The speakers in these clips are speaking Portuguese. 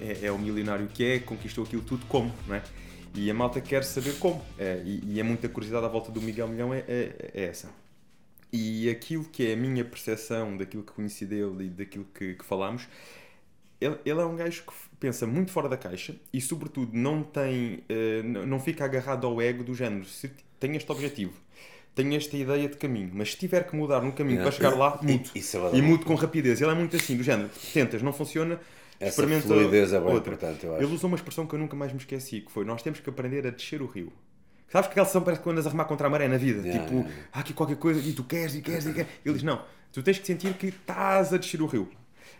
é, é o milionário que é, conquistou aquilo tudo como, não é? E a malta quer saber como. É, e, e é muita curiosidade à volta do Miguel Milhão é, é, é essa. E aquilo que é a minha percepção daquilo que conheci dele e daquilo que, que falámos, ele, ele é um gajo que pensa muito fora da caixa e, sobretudo, não tem, uh, não fica agarrado ao ego do género. Se tem este objetivo, tem esta ideia de caminho, mas se tiver que mudar no caminho para chegar lá, mudo. É e mudo com rapidez. Ele é muito assim, do género. Tentas, não funciona, essa fluidez é bem outra. importante, eu acho. Ele usou uma expressão que eu nunca mais me esqueci, que foi nós temos que aprender a descer o rio. Sabes que aquela sessão parece que andas a remar contra a maré na vida. Yeah, tipo, yeah. há aqui qualquer coisa e tu queres e queres e queres. Ele diz, não, tu tens que sentir que estás a descer o rio.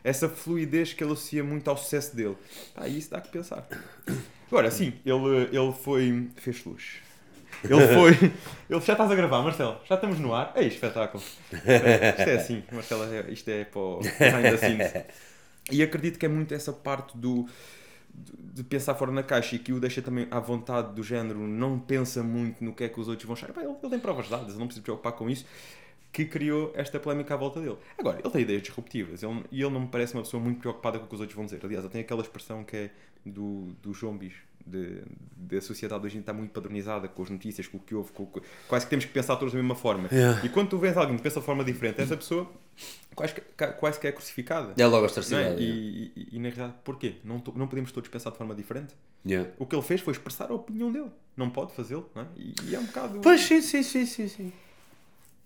Essa fluidez que ele associa muito ao sucesso dele. Ah, isso dá que pensar. Agora, sim, ele, ele foi... fez luz. Ele foi... Ele, já estás a gravar, Marcelo? Já estamos no ar? É espetáculo. Isto é assim, Marcelo, é, isto é para o behind the scenes. E acredito que é muito essa parte do de pensar fora na caixa e que o deixa também à vontade do género, não pensa muito no que é que os outros vão achar. Ele, ele tem provas dadas, ele não precisa se preocupar com isso, que criou esta polémica à volta dele. Agora, ele tem ideias disruptivas e ele não me parece uma pessoa muito preocupada com o que os outros vão dizer. Aliás, ele tem aquela expressão que é do, zombies, de, de, a sociedade hoje está muito padronizada com as notícias, com o que houve, com, com, quase que temos que pensar todos da mesma forma. Yeah. E quando tu vês alguém que pensa de forma diferente, essa pessoa quase que, quase que é crucificada. É logo a é? e, e, e, na realidade, porquê? Não, não podemos todos pensar de forma diferente? Yeah. O que ele fez foi expressar a opinião dele. Não pode fazê-lo, não é? E, e, é um bocado. Pois sim, sim, sim, sim, sim.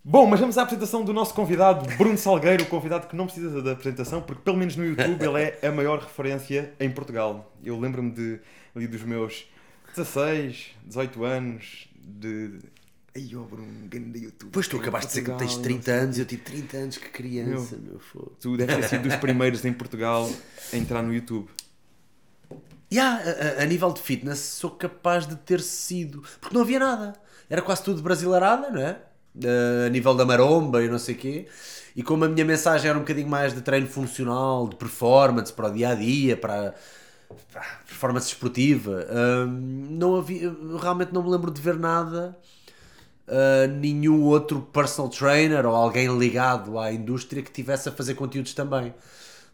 Bom, mas vamos à apresentação do nosso convidado, Bruno Salgueiro, o convidado que não precisa da apresentação, porque pelo menos no YouTube ele é a maior referência em Portugal. Eu lembro-me de ali dos meus 16, 18 anos de. Ai, oh, Bruno, grande YouTube. Pois tu acabaste de dizer que tens 30 anos, eu tive 30 anos que criança, meu, meu fogo. Tu deves ter sido dos primeiros em Portugal a entrar no YouTube. Yeah, a, a, nível de fitness sou capaz de ter sido. Porque não havia nada. Era quase tudo brasileirada, não é? Uh, a nível da maromba e não sei o quê. E como a minha mensagem era um bocadinho mais de treino funcional, de performance para o dia a dia, para performance esportiva. não havia, realmente não me lembro de ver nada. Uh, nenhum outro personal trainer ou alguém ligado à indústria que tivesse a fazer conteúdos também.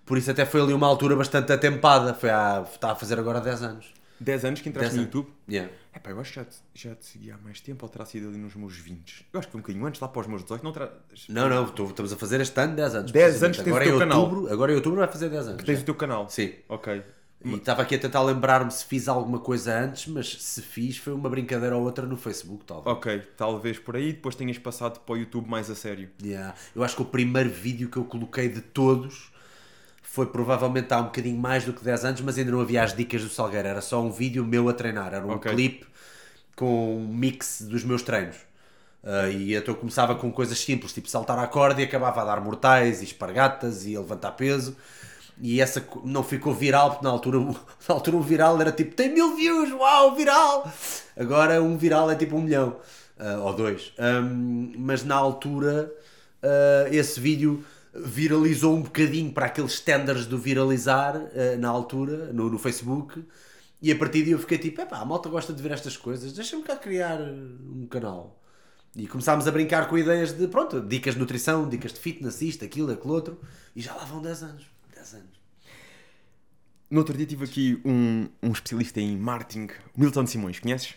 Por isso até foi ali uma altura bastante atempada. Foi há, está a fazer agora 10 anos. 10 anos que entraste no YouTube? Yeah. É pá, eu acho que já te, já te segui há mais tempo ou terá sido ali nos meus 20. Eu acho que foi um bocadinho antes, lá para os meus 18. Não, não, não, estamos a fazer este ano 10 anos. 10 anos tens agora o teu canal. Outubro, agora em outubro vai fazer 10 anos. Que tens já. o teu canal? Sim. Ok. E estava aqui a tentar lembrar-me se fiz alguma coisa antes, mas se fiz foi uma brincadeira ou outra no Facebook, talvez. Ok, talvez por aí, depois tenhas passado para o YouTube mais a sério. Yeah. Eu acho que o primeiro vídeo que eu coloquei de todos foi provavelmente há um bocadinho mais do que 10 anos, mas ainda não havia as dicas do Salgueiro, era só um vídeo meu a treinar, era um okay. clipe com um mix dos meus treinos. Uh, e então eu começava com coisas simples, tipo saltar a corda e acabava a dar mortais e espargatas e a levantar peso e essa não ficou viral, porque na altura, na altura um viral era tipo tem mil views, uau, viral! Agora um viral é tipo um milhão, uh, ou dois. Um, mas na altura uh, esse vídeo viralizou um bocadinho para aqueles standards do viralizar uh, na altura, no, no Facebook. E a partir daí eu fiquei tipo, epá, a malta gosta de ver estas coisas, deixa-me cá criar um canal. E começámos a brincar com ideias de, pronto, dicas de nutrição, dicas de fitness, isto, aquilo, aquilo outro. E já lá vão 10 anos. 10 anos. No outro dia tive aqui um, um especialista em marketing, Milton Simões, conheces?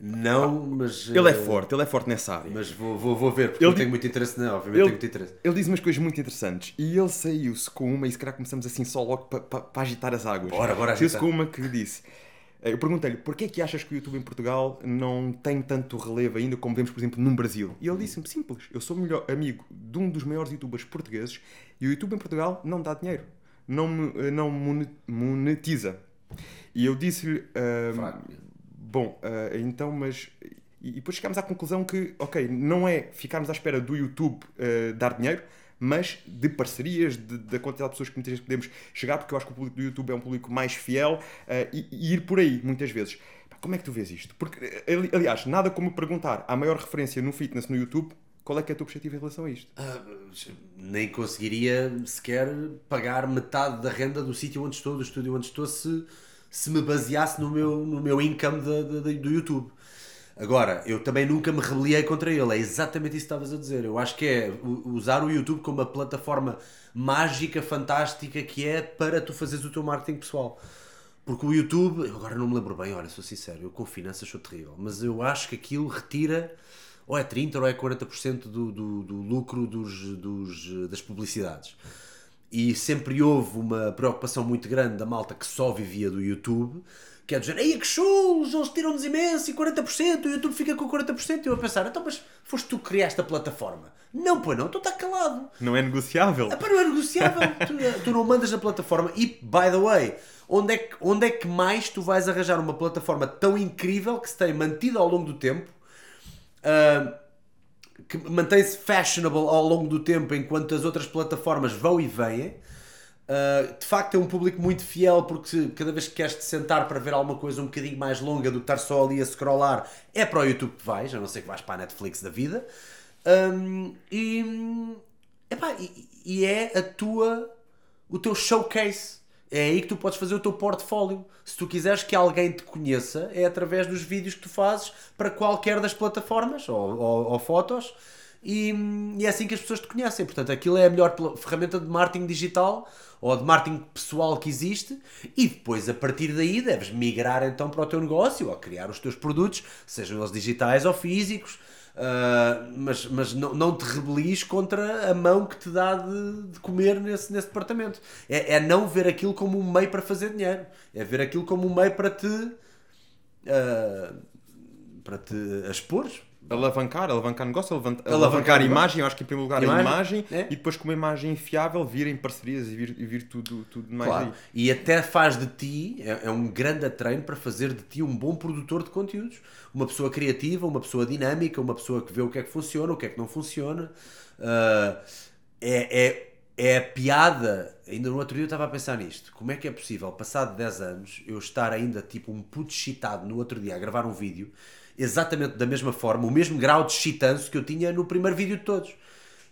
Não, mas. Ele é eh, forte, ele é forte nessa área. Mas vou, vou, vou ver, porque ele, tenho muito interesse, não, obviamente ele, tenho muito interesse. Ele diz umas coisas muito interessantes e ele saiu-se com uma, e se calhar começamos assim só logo para pa, pa agitar as águas. Bora, bora Saiu-se com uma que disse. Eh, eu perguntei-lhe, porquê é que achas que o YouTube em Portugal não tem tanto relevo ainda como vemos, por exemplo, no Brasil? E ele disse-me, simples, eu sou melhor amigo de um dos maiores youtubers portugueses e o YouTube em Portugal não dá dinheiro, não, eh, não monetiza. E eu disse-lhe, uh, bom, uh, então, mas e depois chegámos à conclusão que, ok, não é ficarmos à espera do YouTube uh, dar dinheiro, mas de parcerias, de, da quantidade de pessoas que muitas vezes podemos chegar, porque eu acho que o público do YouTube é um público mais fiel e, e, ir por aí, muitas vezes. Como é que tu vês isto? Porque, aliás, nada como perguntar à maior referência no fitness no YouTube qual é que é a tua perspectiva em relação a isto? Uh, nem conseguiria sequer pagar metade da renda do sítio onde estou, do estúdio onde estou, se, se me baseasse no meu, no meu income de, de, de, do YouTube. Agora, eu também nunca me rebeliei contra ele. É exatamente isso que estavas a dizer. Eu acho que é usar o YouTube como uma plataforma mágica, fantástica que é para tu fazeres o teu marketing pessoal. Porque o YouTube, agora não me lembro bem, olha, sou sincero, eu com finanças sou terrível, mas eu acho que aquilo retira ou é 30% ou é 40% do, do, do lucro dos, dos, das publicidades. E sempre houve uma preocupação muito grande da malta que só vivia do YouTube, que é dizer, ei, que shows, eles tiram-nos imenso e 40%, o YouTube fica com 40%. E eu a pensar, então, mas foste tu que criaste a plataforma? Não, pois não, tu está calado. Não é negociável. Ah, pá, não é negociável. tu, tu, não mandas na plataforma. E, by the way, onde é, que, onde é que mais tu vais arranjar uma plataforma tão incrível que se tem mantido ao longo do tempo? Que mantém-se fashionable ao longo do tempo enquanto as outras plataformas vão e vêm. Uh, de facto é um público muito fiel porque cada vez que queres te sentar para ver alguma coisa um bocadinho mais longa do que estar só ali a scrollar é para o YouTube que vais, a não ser que vais para a Netflix da vida um, e, epá, e, e é a tua o teu showcase é aí que tu podes fazer o teu portfólio. Se tu quiseres que alguém te conheça, é através dos vídeos que tu fazes para qualquer das plataformas ou, ou, ou fotos. E, e, é assim que as pessoas te conhecem. Portanto, aquilo é a melhor ferramenta de marketing digital ou de marketing pessoal que existe. E depois, a partir daí, deves migrar então para o teu negócio ou criar os teus produtos, sejam eles digitais ou físicos Uh, mas mas não, não te rebelis contra a mão que te dá de, de comer nesse, nesse departamento. É, é não ver aquilo como um meio para fazer dinheiro. É ver aquilo como um meio para te. Uh, para te expor alavancar, alavancar negócio, alavancar, alavancar imagem, eu acho que em primeiro lugar imagem, a imagem é? e depois com uma imagem fiável vir em parcerias e vir, e vir tudo, tudo mais claro. aí. E até faz de ti, é, é, um grande treino para fazer de ti um bom produtor de conteúdos. Uma pessoa criativa, uma pessoa dinâmica, uma pessoa que vê o que é que funciona, o que é que não funciona. Uh, é, é, é a piada. Ainda no outro dia eu estava a pensar nisto. Como é que é possível, passado 10 anos, eu estar ainda tipo um puto excitado no outro dia a gravar um vídeo exatamente da mesma forma, o mesmo grau de excitanço que eu tinha no primeiro vídeo de todos.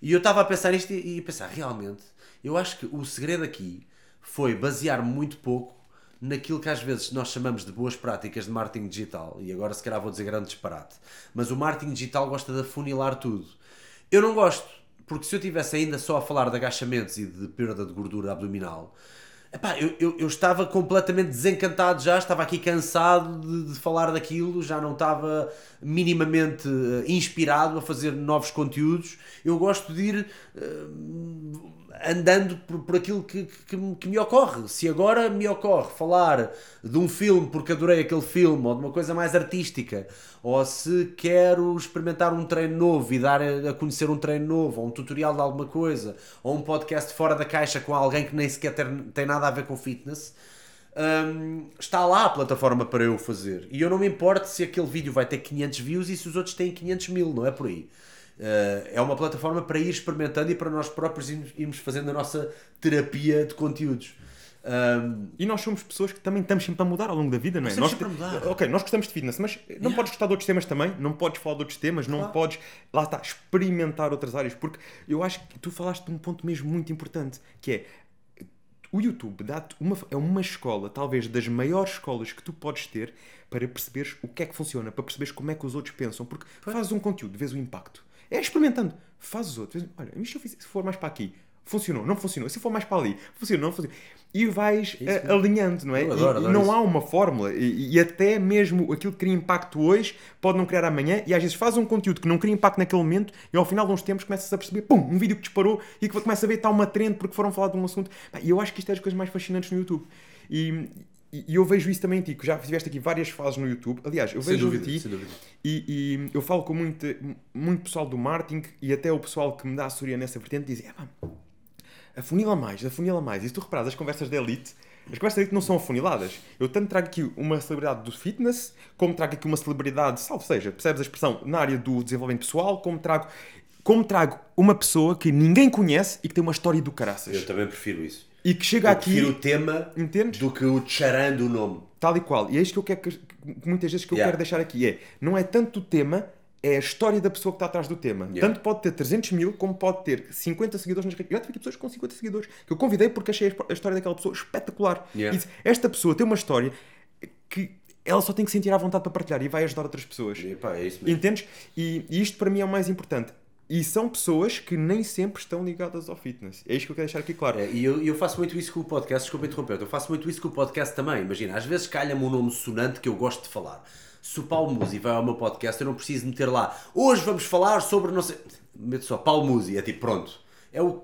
E eu estava a pensar nisto e, a pensar, realmente, eu acho que o segredo aqui foi basear muito pouco naquilo que às vezes nós chamamos de boas práticas de marketing digital, e agora se calhar vou dizer grande disparate, mas o marketing digital gosta de afunilar tudo. Eu não gosto, porque se eu tivesse ainda só a falar de agachamentos e de perda de gordura abdominal, Epá, eu, eu, eu, estava completamente desencantado já, estava aqui cansado de, de, falar daquilo, já não estava minimamente uh, inspirado a fazer novos conteúdos. Eu gosto de ir uh, andando por, por aquilo que, que, que, me ocorre. Se agora me ocorre falar de um filme porque adorei aquele filme, ou de uma coisa mais artística, ou se quero experimentar um treino novo e dar a conhecer um treino novo, ou um tutorial de alguma coisa, ou um podcast fora da caixa com alguém que nem sequer tem, tem nada a ver com fitness. Um, está lá a plataforma para eu fazer e eu não me importo se aquele vídeo vai ter 500 views e se os outros têm 500 mil, não é por aí. Uh, é uma plataforma para ir experimentando e para nós próprios irmos fazendo a nossa terapia de conteúdos. Um, e nós somos pessoas que também estamos sempre a mudar ao longo da vida, não é? Nós, sempre a mudar. Ok, nós gostamos de fitness, mas não yeah. podes gostar de outros temas também, não podes falar de outros temas, claro. não podes, lá está, experimentar outras áreas, porque eu acho que tu falaste de um ponto mesmo muito importante, que é o YouTube dá-te uma, é uma escola, talvez das maiores escolas que tu podes ter para perceberes o que é que funciona, para perceberes como é que os outros pensam, porque fazes um conteúdo, vês o impacto é experimentando. Faz os outros. Olha, se se for mais para aqui, funcionou, não funcionou. Se for mais para ali, funcionou, não funcionou. E vais uh, alinhando, não é? Adoro, e, não há uma fórmula. E, e, até mesmo aquilo que cria impacto hoje pode não criar amanhã. E às vezes faz um conteúdo que não cria impacto naquele momento e ao final de uns tempos começas a perceber, pum, um vídeo que disparou e que começa a ver está uma trend porque foram falar de um assunto. E eu acho que isto é das coisas mais fascinantes no YouTube. E, e, eu vejo isso também em ti, que já tiveste aqui várias fases no YouTube. Aliás, eu vejo dúvida, ti e, e, eu falo com muito, muito pessoal do marketing e até o pessoal que me dá assessoria nessa vertente diz: é, afunila mais, afunila mais. E se tu reparas, as conversas da elite, as conversas da elite não são afuniladas. Eu tanto trago aqui uma celebridade do fitness, como trago aqui uma celebridade, salvo seja, percebes a expressão, na área do desenvolvimento pessoal, como trago, como trago uma pessoa que ninguém conhece e que tem uma história do caraças. Eu também prefiro isso. E que chega eu aqui. O tema entendes? do que o tcharando o nome. Tal e qual. E é isto que eu quero que, muitas vezes que eu yeah. quero deixar aqui. É, não é tanto o tema, é a história da pessoa que está atrás do tema. Yeah. Tanto pode ter 300 mil, como pode ter 50 seguidores nas redes. Eu já tive pessoas com 50 seguidores que eu convidei porque achei a história daquela pessoa espetacular. Yeah. E disse, esta pessoa tem uma história que ela só tem que sentir à vontade para partilhar e vai ajudar outras pessoas. E, pá, é isso mesmo. Entendes? E, e isto para mim é o mais importante. E são pessoas que nem sempre estão ligadas ao fitness. É isto que eu quero deixar aqui claro. É, e eu, eu faço muito isso com o podcast, desculpa interromper, eu faço muito isso com o podcast também. Imagina, às vezes calha-me um nome sonante que eu gosto de falar. Se o Paulo Musi vai ao meu podcast, eu não preciso meter lá. Hoje vamos falar sobre não sei. Meto só Paulo Musi, é tipo, pronto. É o.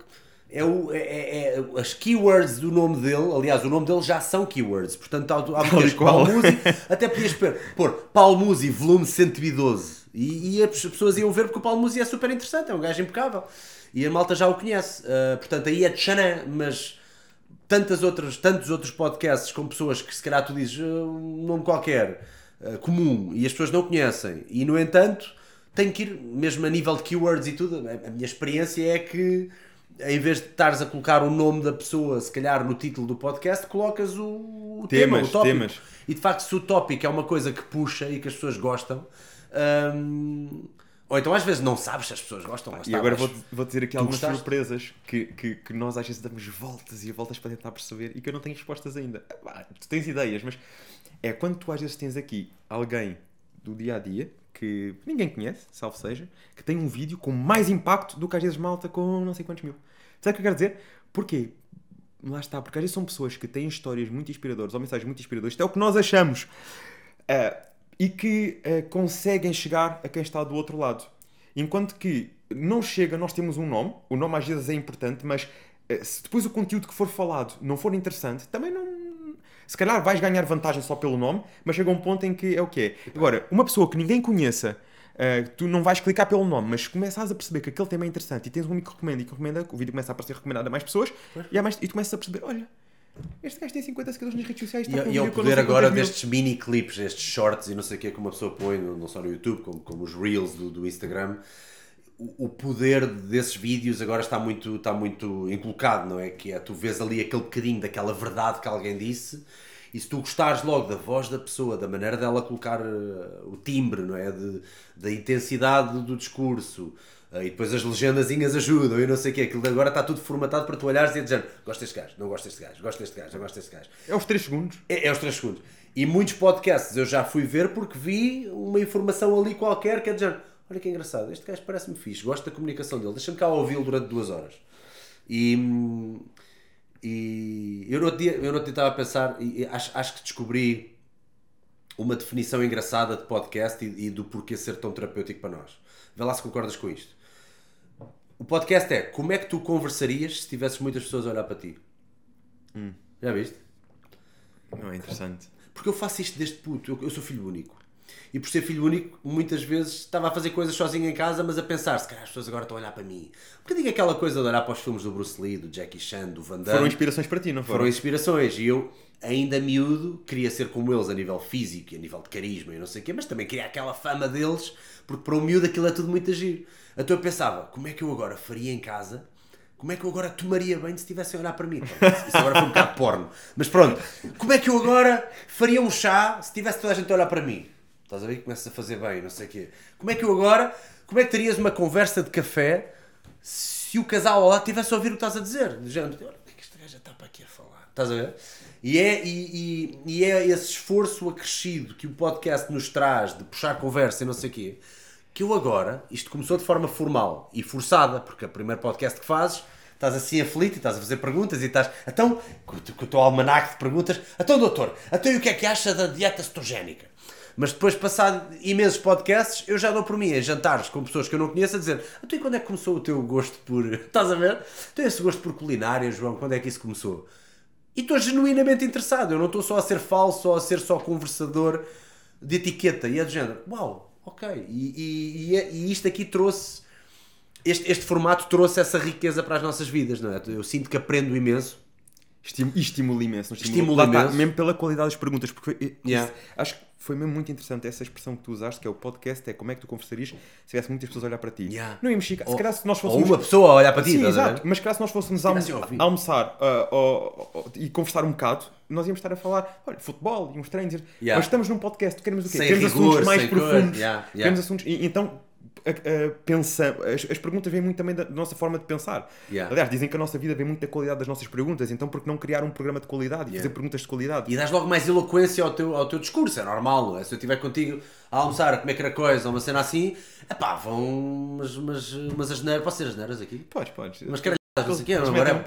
É, o, é, é, é as keywords do nome dele, aliás, o nome dele já são keywords, portanto, há, há meteres Paulo Musi, até podias pôr Paulo Musi, volume 112 e, e, as pessoas iam ver porque o Paulo Musi é super interessante, é um gajo impecável. E a malta já o conhece. Uh, portanto, aí é de Xanã, mas tantas outras, tantos outros podcasts com pessoas que se calhar tu dizes uh, um nome qualquer, uh, comum, e as pessoas não conhecem. E no entanto, tem que ir, mesmo a nível de keywords e tudo, a, a minha experiência é que em vez de estares a colocar o nome da pessoa, se calhar no título do podcast, colocas o, o temas, tema, o tópico. Temas. E de facto, se o tópico é uma coisa que puxa e que as pessoas gostam, um, ou então às vezes não sabes se as pessoas gostam. e agora vou, vou dizer aqui algumas gostaste? surpresas que, que, que, nós às vezes damos voltas e voltas para tentar perceber e que eu não tenho respostas ainda. Ah, tu tens ideias, mas é quando tu às vezes tens aqui alguém do dia a dia que ninguém conhece, salvo seja, que tem um vídeo com mais impacto do que às vezes malta com não sei quantos mil. Sabe o que eu quero dizer? Porquê? Lá está, porque às vezes são pessoas que têm histórias muito inspiradoras ou mensagens muito inspiradoras, isto é o que nós achamos. Uh, e que uh, conseguem chegar a quem está do outro lado. Enquanto que não chega, nós temos um nome, o nome às vezes é importante, mas uh, se depois o conteúdo que for falado não for interessante, também não. Se calhar vais ganhar vantagem só pelo nome, mas chega um ponto em que é o que é. Agora, uma pessoa que ninguém conheça, uh, tu não vais clicar pelo nome, mas começas a perceber que aquele tema é interessante e tens um amigo que recomenda e que recomenda, o vídeo começa a aparecer recomendado a mais pessoas e, mais, e tu começas a perceber: olha, este gajo tem 50 seguidores nas redes sociais. Está e, e ao poder agora destes mini clips, estes shorts e não sei o que, que uma pessoa põe, não só no YouTube, como, como os Reels do, do Instagram, o, o, poder desses vídeos agora está muito, está muito inculcado, não é? Que é, tu vês ali aquele bocadinho daquela verdade que alguém disse e se tu gostares logo da voz da pessoa, da maneira dela colocar uh, o timbre, não é? De, da intensidade do discurso, e depois as legendazinhas ajudam e não sei o quê. Aquilo agora está tudo formatado para tu olhares e dizer gosto deste gajo, não gosto deste gajo, gosto deste gajo, não gosto deste gajo. É os 3 segundos. É, é os 3 segundos. E muitos podcasts eu já fui ver porque vi uma informação ali qualquer que é dizer olha que engraçado, este gajo parece-me fixe, gosto da comunicação dele, deixa-me cá ouvi-lo durante duas horas. E, e eu no outro dia, eu dia estava a pensar, e acho, acho que descobri uma definição engraçada de podcast e, e do porquê ser tão terapêutico para nós. Vê lá se concordas com isto. O podcast é como é que tu conversarias se tivesses muitas pessoas a olhar para ti? Hum. Já viste? Não é interessante. Porque eu faço isto desde puto. Eu, eu, sou filho único. E por ser filho único, muitas vezes estava a fazer coisas sozinho em casa, mas a pensar, se calhar as pessoas agora estão a olhar para mim. Um bocadinho aquela coisa de olhar para os filmes do Bruce Lee, do Jackie Chan, do Van Damme. Foram inspirações para ti, não foram? Foram inspirações. E eu, ainda miúdo, queria ser como eles a nível físico e a nível de carisma e não sei o quê, mas também queria aquela fama deles, porque para o miúdo aquilo é tudo muito agir. Então eu pensava, como é que eu agora faria em casa? Como é que eu agora tomaria bem se estivessem a olhar para mim? Isso agora foi um bocado porno. Mas pronto, como é que eu agora faria um chá se tivesse toda a gente a olhar para mim? Estás a ver que começas a fazer bem, não sei o quê. Como é que eu agora, como é que terias uma conversa de café se o casal ao lado tivesse a ouvir o que estás a dizer? Do género, olha, o que é que este gajo já está para aqui a falar? Estás a ver? E é, e, e, e é esse esforço acrescido que o podcast nos traz de puxar conversa e não sei o quê que eu agora, isto começou de forma formal e forçada, porque é o primeiro podcast que fazes, estás assim aflito e estás a fazer perguntas e estás, então, com, o teu almanac de perguntas, então doutor, então e o que é que acha da dieta cetogénica? Mas depois, passado imensos podcasts, eu já dou por mim em jantares com pessoas que eu não conheço a dizer então e quando é que começou o teu gosto por... Estás a ver? Então esse gosto por culinária, João, quando é que isso começou? E estou genuinamente interessado, eu não estou só a ser falso ou a ser só conversador de etiqueta. E é do género, uau, ok. E, e, e, é, e isto aqui trouxe. Este, este formato trouxe essa riqueza para as nossas vidas, não é? Eu sinto que aprendo imenso. Estimula, estimula imenso. Estimula, estimula imenso. mesmo pela qualidade das perguntas. Porque yeah. acho que foi mesmo muito interessante essa expressão que tu usaste, que é o podcast, é como é que tu conversarias se tivesse muitas pessoas a olhar para ti. Yeah. Não íamos ficar. Se calhar se nós fôssemos. Ou uma pessoa a olhar para ti, Sim, exato. Mas se calhar se nós fôssemos almo almoçar uh, e conversar um bocado, nós íamos estar a falar, olha, futebol e uns treinos. Yeah. Mas estamos num podcast, queremos o quê? Sem queremos rigor, assuntos mais profundos. Yeah, queremos assuntos. E, então, pensamos. As, as, perguntas vêm muito também da, nossa forma de pensar. Yeah. Aliás, dizem que a nossa vida vem muito da qualidade das nossas perguntas, então por que não criar um programa de qualidade e yeah. fazer perguntas de qualidade? E dás logo mais eloquência ao teu, ao teu discurso, é normal, é? Se eu estiver contigo a almoçar, a comer qualquer coisa, uma cena assim, é pá, vão umas, umas, umas asneiras. Posso ser asneiras aqui? Podes, podes. Mas caralhadas, não sei o quê, agora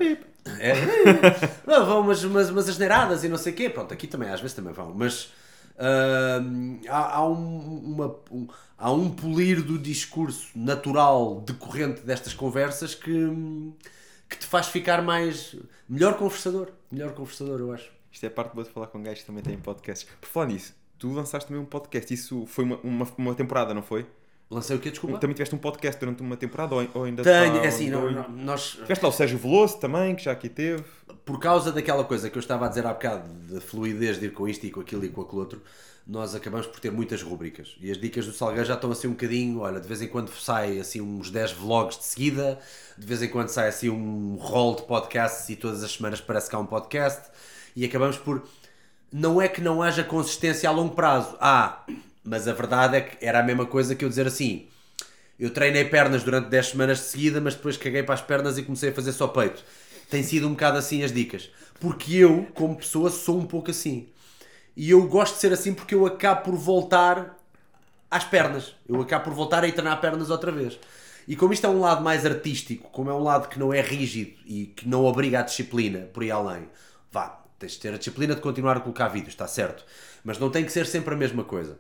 é. é. não, vão umas, umas, umas asneiradas e não sei o quê, pronto, aqui também às vezes também vão, mas. Uh, há, há, um, uma, um, há um polir do discurso natural decorrente destas conversas que, que te faz ficar mais. melhor conversador. Melhor conversador, eu acho. Isto é parte boa de falar com gajos que também têm podcasts. Por falar nisso, tu lançaste também um podcast. Isso foi uma, uma, uma temporada, não foi? Lancei o quê? Desculpa? Também tiveste um podcast durante uma temporada ou, ainda Tenho, é assim, não, não, nós... Tiveste lá o Sérgio Veloso também, que já aqui teve. Por causa daquela coisa que eu estava a dizer há bocado, da fluidez de ir com isto e com aquilo e com aquele outro, nós acabamos por ter muitas rúbricas. E as dicas do Salgueiro já estão assim um bocadinho, olha, de vez em quando sai assim uns 10 vlogs de seguida, de vez em quando sai assim um rol de podcasts e todas as semanas parece que há um podcast. E acabamos por... Não é que não haja consistência a longo prazo. Ah, mas a verdade é que era a mesma coisa que eu dizer assim: eu treinei pernas durante 10 semanas de seguida, mas depois caguei para as pernas e comecei a fazer só peito. Tem sido um bocado assim as dicas. Porque eu, como pessoa, sou um pouco assim. E eu gosto de ser assim porque eu acabo por voltar às pernas. Eu acabo por voltar a treinar pernas outra vez. E como isto é um lado mais artístico, como é um lado que não é rígido e que não obriga a disciplina por aí além, vá, tens de ter a disciplina de continuar a colocar vídeos, está certo. Mas não tem que ser sempre a mesma coisa.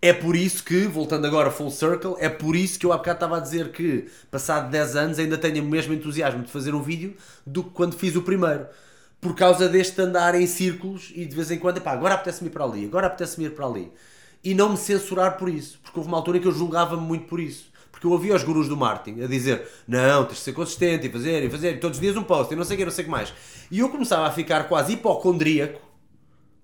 É por isso que, voltando agora full circle, é por isso que eu há bocado estava a dizer que, passado 10 anos, ainda tenho o mesmo entusiasmo de fazer um vídeo do que quando fiz o primeiro. Por causa deste andar em círculos e de vez em quando, epá, agora apetece-me ir para ali, agora apetece-me ir para ali. E não me censurar por isso, porque houve uma altura em que eu julgava-me muito por isso. Porque eu ouvia os gurus do marketing a dizer não, tens de ser consistente e fazer e fazer, e todos os dias um post e não sei o que, não sei o que mais. E eu começava a ficar quase hipocondríaco,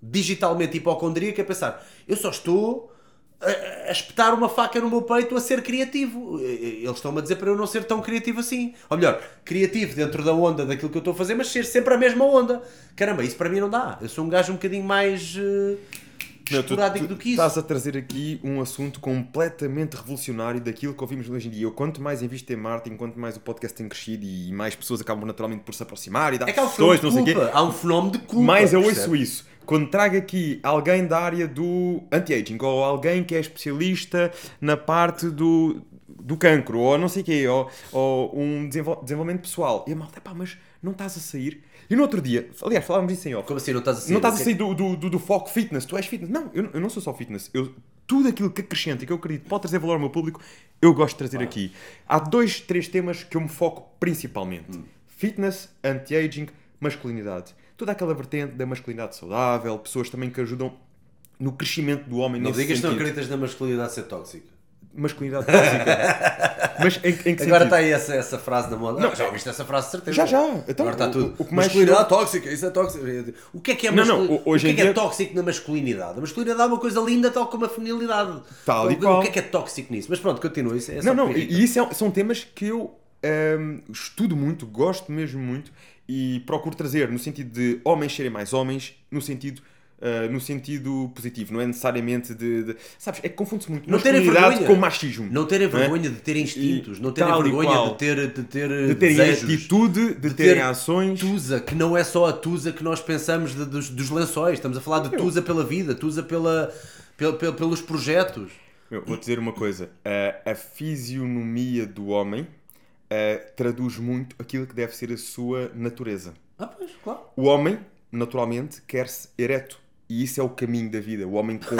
digitalmente hipocondríaco, a pensar, eu só estou a, espetar uma faca no meu peito a ser criativo. Eles estão-me a dizer para eu não ser tão criativo assim. Ou melhor, criativo dentro da onda daquilo que eu estou a fazer, mas ser sempre a mesma onda. Caramba, isso para mim não dá. Eu sou um gajo um bocadinho mais. Uh, não, tu, tu, do que isso. Estás a trazer aqui um assunto completamente revolucionário daquilo que ouvimos hoje em dia. Eu, quanto mais invisto em marketing, quanto mais o podcast tem crescido e mais pessoas acabam naturalmente por se aproximar e dar é que há um pessoas, não sei quê. Há um fenómeno de culpa. Mais eu ouço isso quando trago aqui alguém da área do anti-aging ou alguém que é especialista na parte do, do cancro ou não sei o quê, ou, ou um desenvolvimento pessoal, e a malta, pá, mas não estás a sair? E no outro dia, aliás, falávamos isso em off. Como assim não estás a sair? Não estás a sair do, do, do, do, foco fitness, tu és fitness. Não, eu, eu não sou só fitness. Eu, tudo aquilo que acrescenta e que eu acredito pode trazer valor ao meu público, eu gosto de trazer aqui. Há dois, três temas que eu me foco principalmente: hum. fitness, anti-aging, masculinidade toda aquela vertente da masculinidade saudável, pessoas também que ajudam no crescimento do homem não digas que não acreditas na masculinidade ser tóxica. Masculinidade tóxica. Mas em, em que Agora está aí essa, essa frase da moda. Não, já ouviste essa frase de certeza. Já, já. Então, Agora está tudo. O, o masculinidade chegou... tóxica, isso é tóxico. O que é que é, mascul... não, não, hoje o que é, que é dia... tóxico na masculinidade? A masculinidade é uma coisa linda, tal como a feminilidade. Tal e qual. O que é que é tóxico nisso? Mas pronto, continua. Isso é não, não, e isso é, são temas que eu um, estudo muito, gosto mesmo muito e procuro trazer no sentido de homens serem mais homens, no sentido Uh, no sentido positivo, não é necessariamente de. de sabes, é que confunde-se muito não masculinidade com machismo. Não terem vergonha é? de ter instintos, e, não terem vergonha de ter, de ter de terem desejos, atitude, de, de terem ter ações. Tusa, que não é só a tusa que nós pensamos de, dos, dos lençóis, estamos a falar de tusa pela vida, tusa pela, pela, pela pelos projetos. Meu, vou dizer uma coisa: a, a fisionomia do homem uh, traduz muito aquilo que deve ser a sua natureza. Ah, pois, claro. O homem, naturalmente, quer-se ereto. E isso é o caminho da vida. O homem com.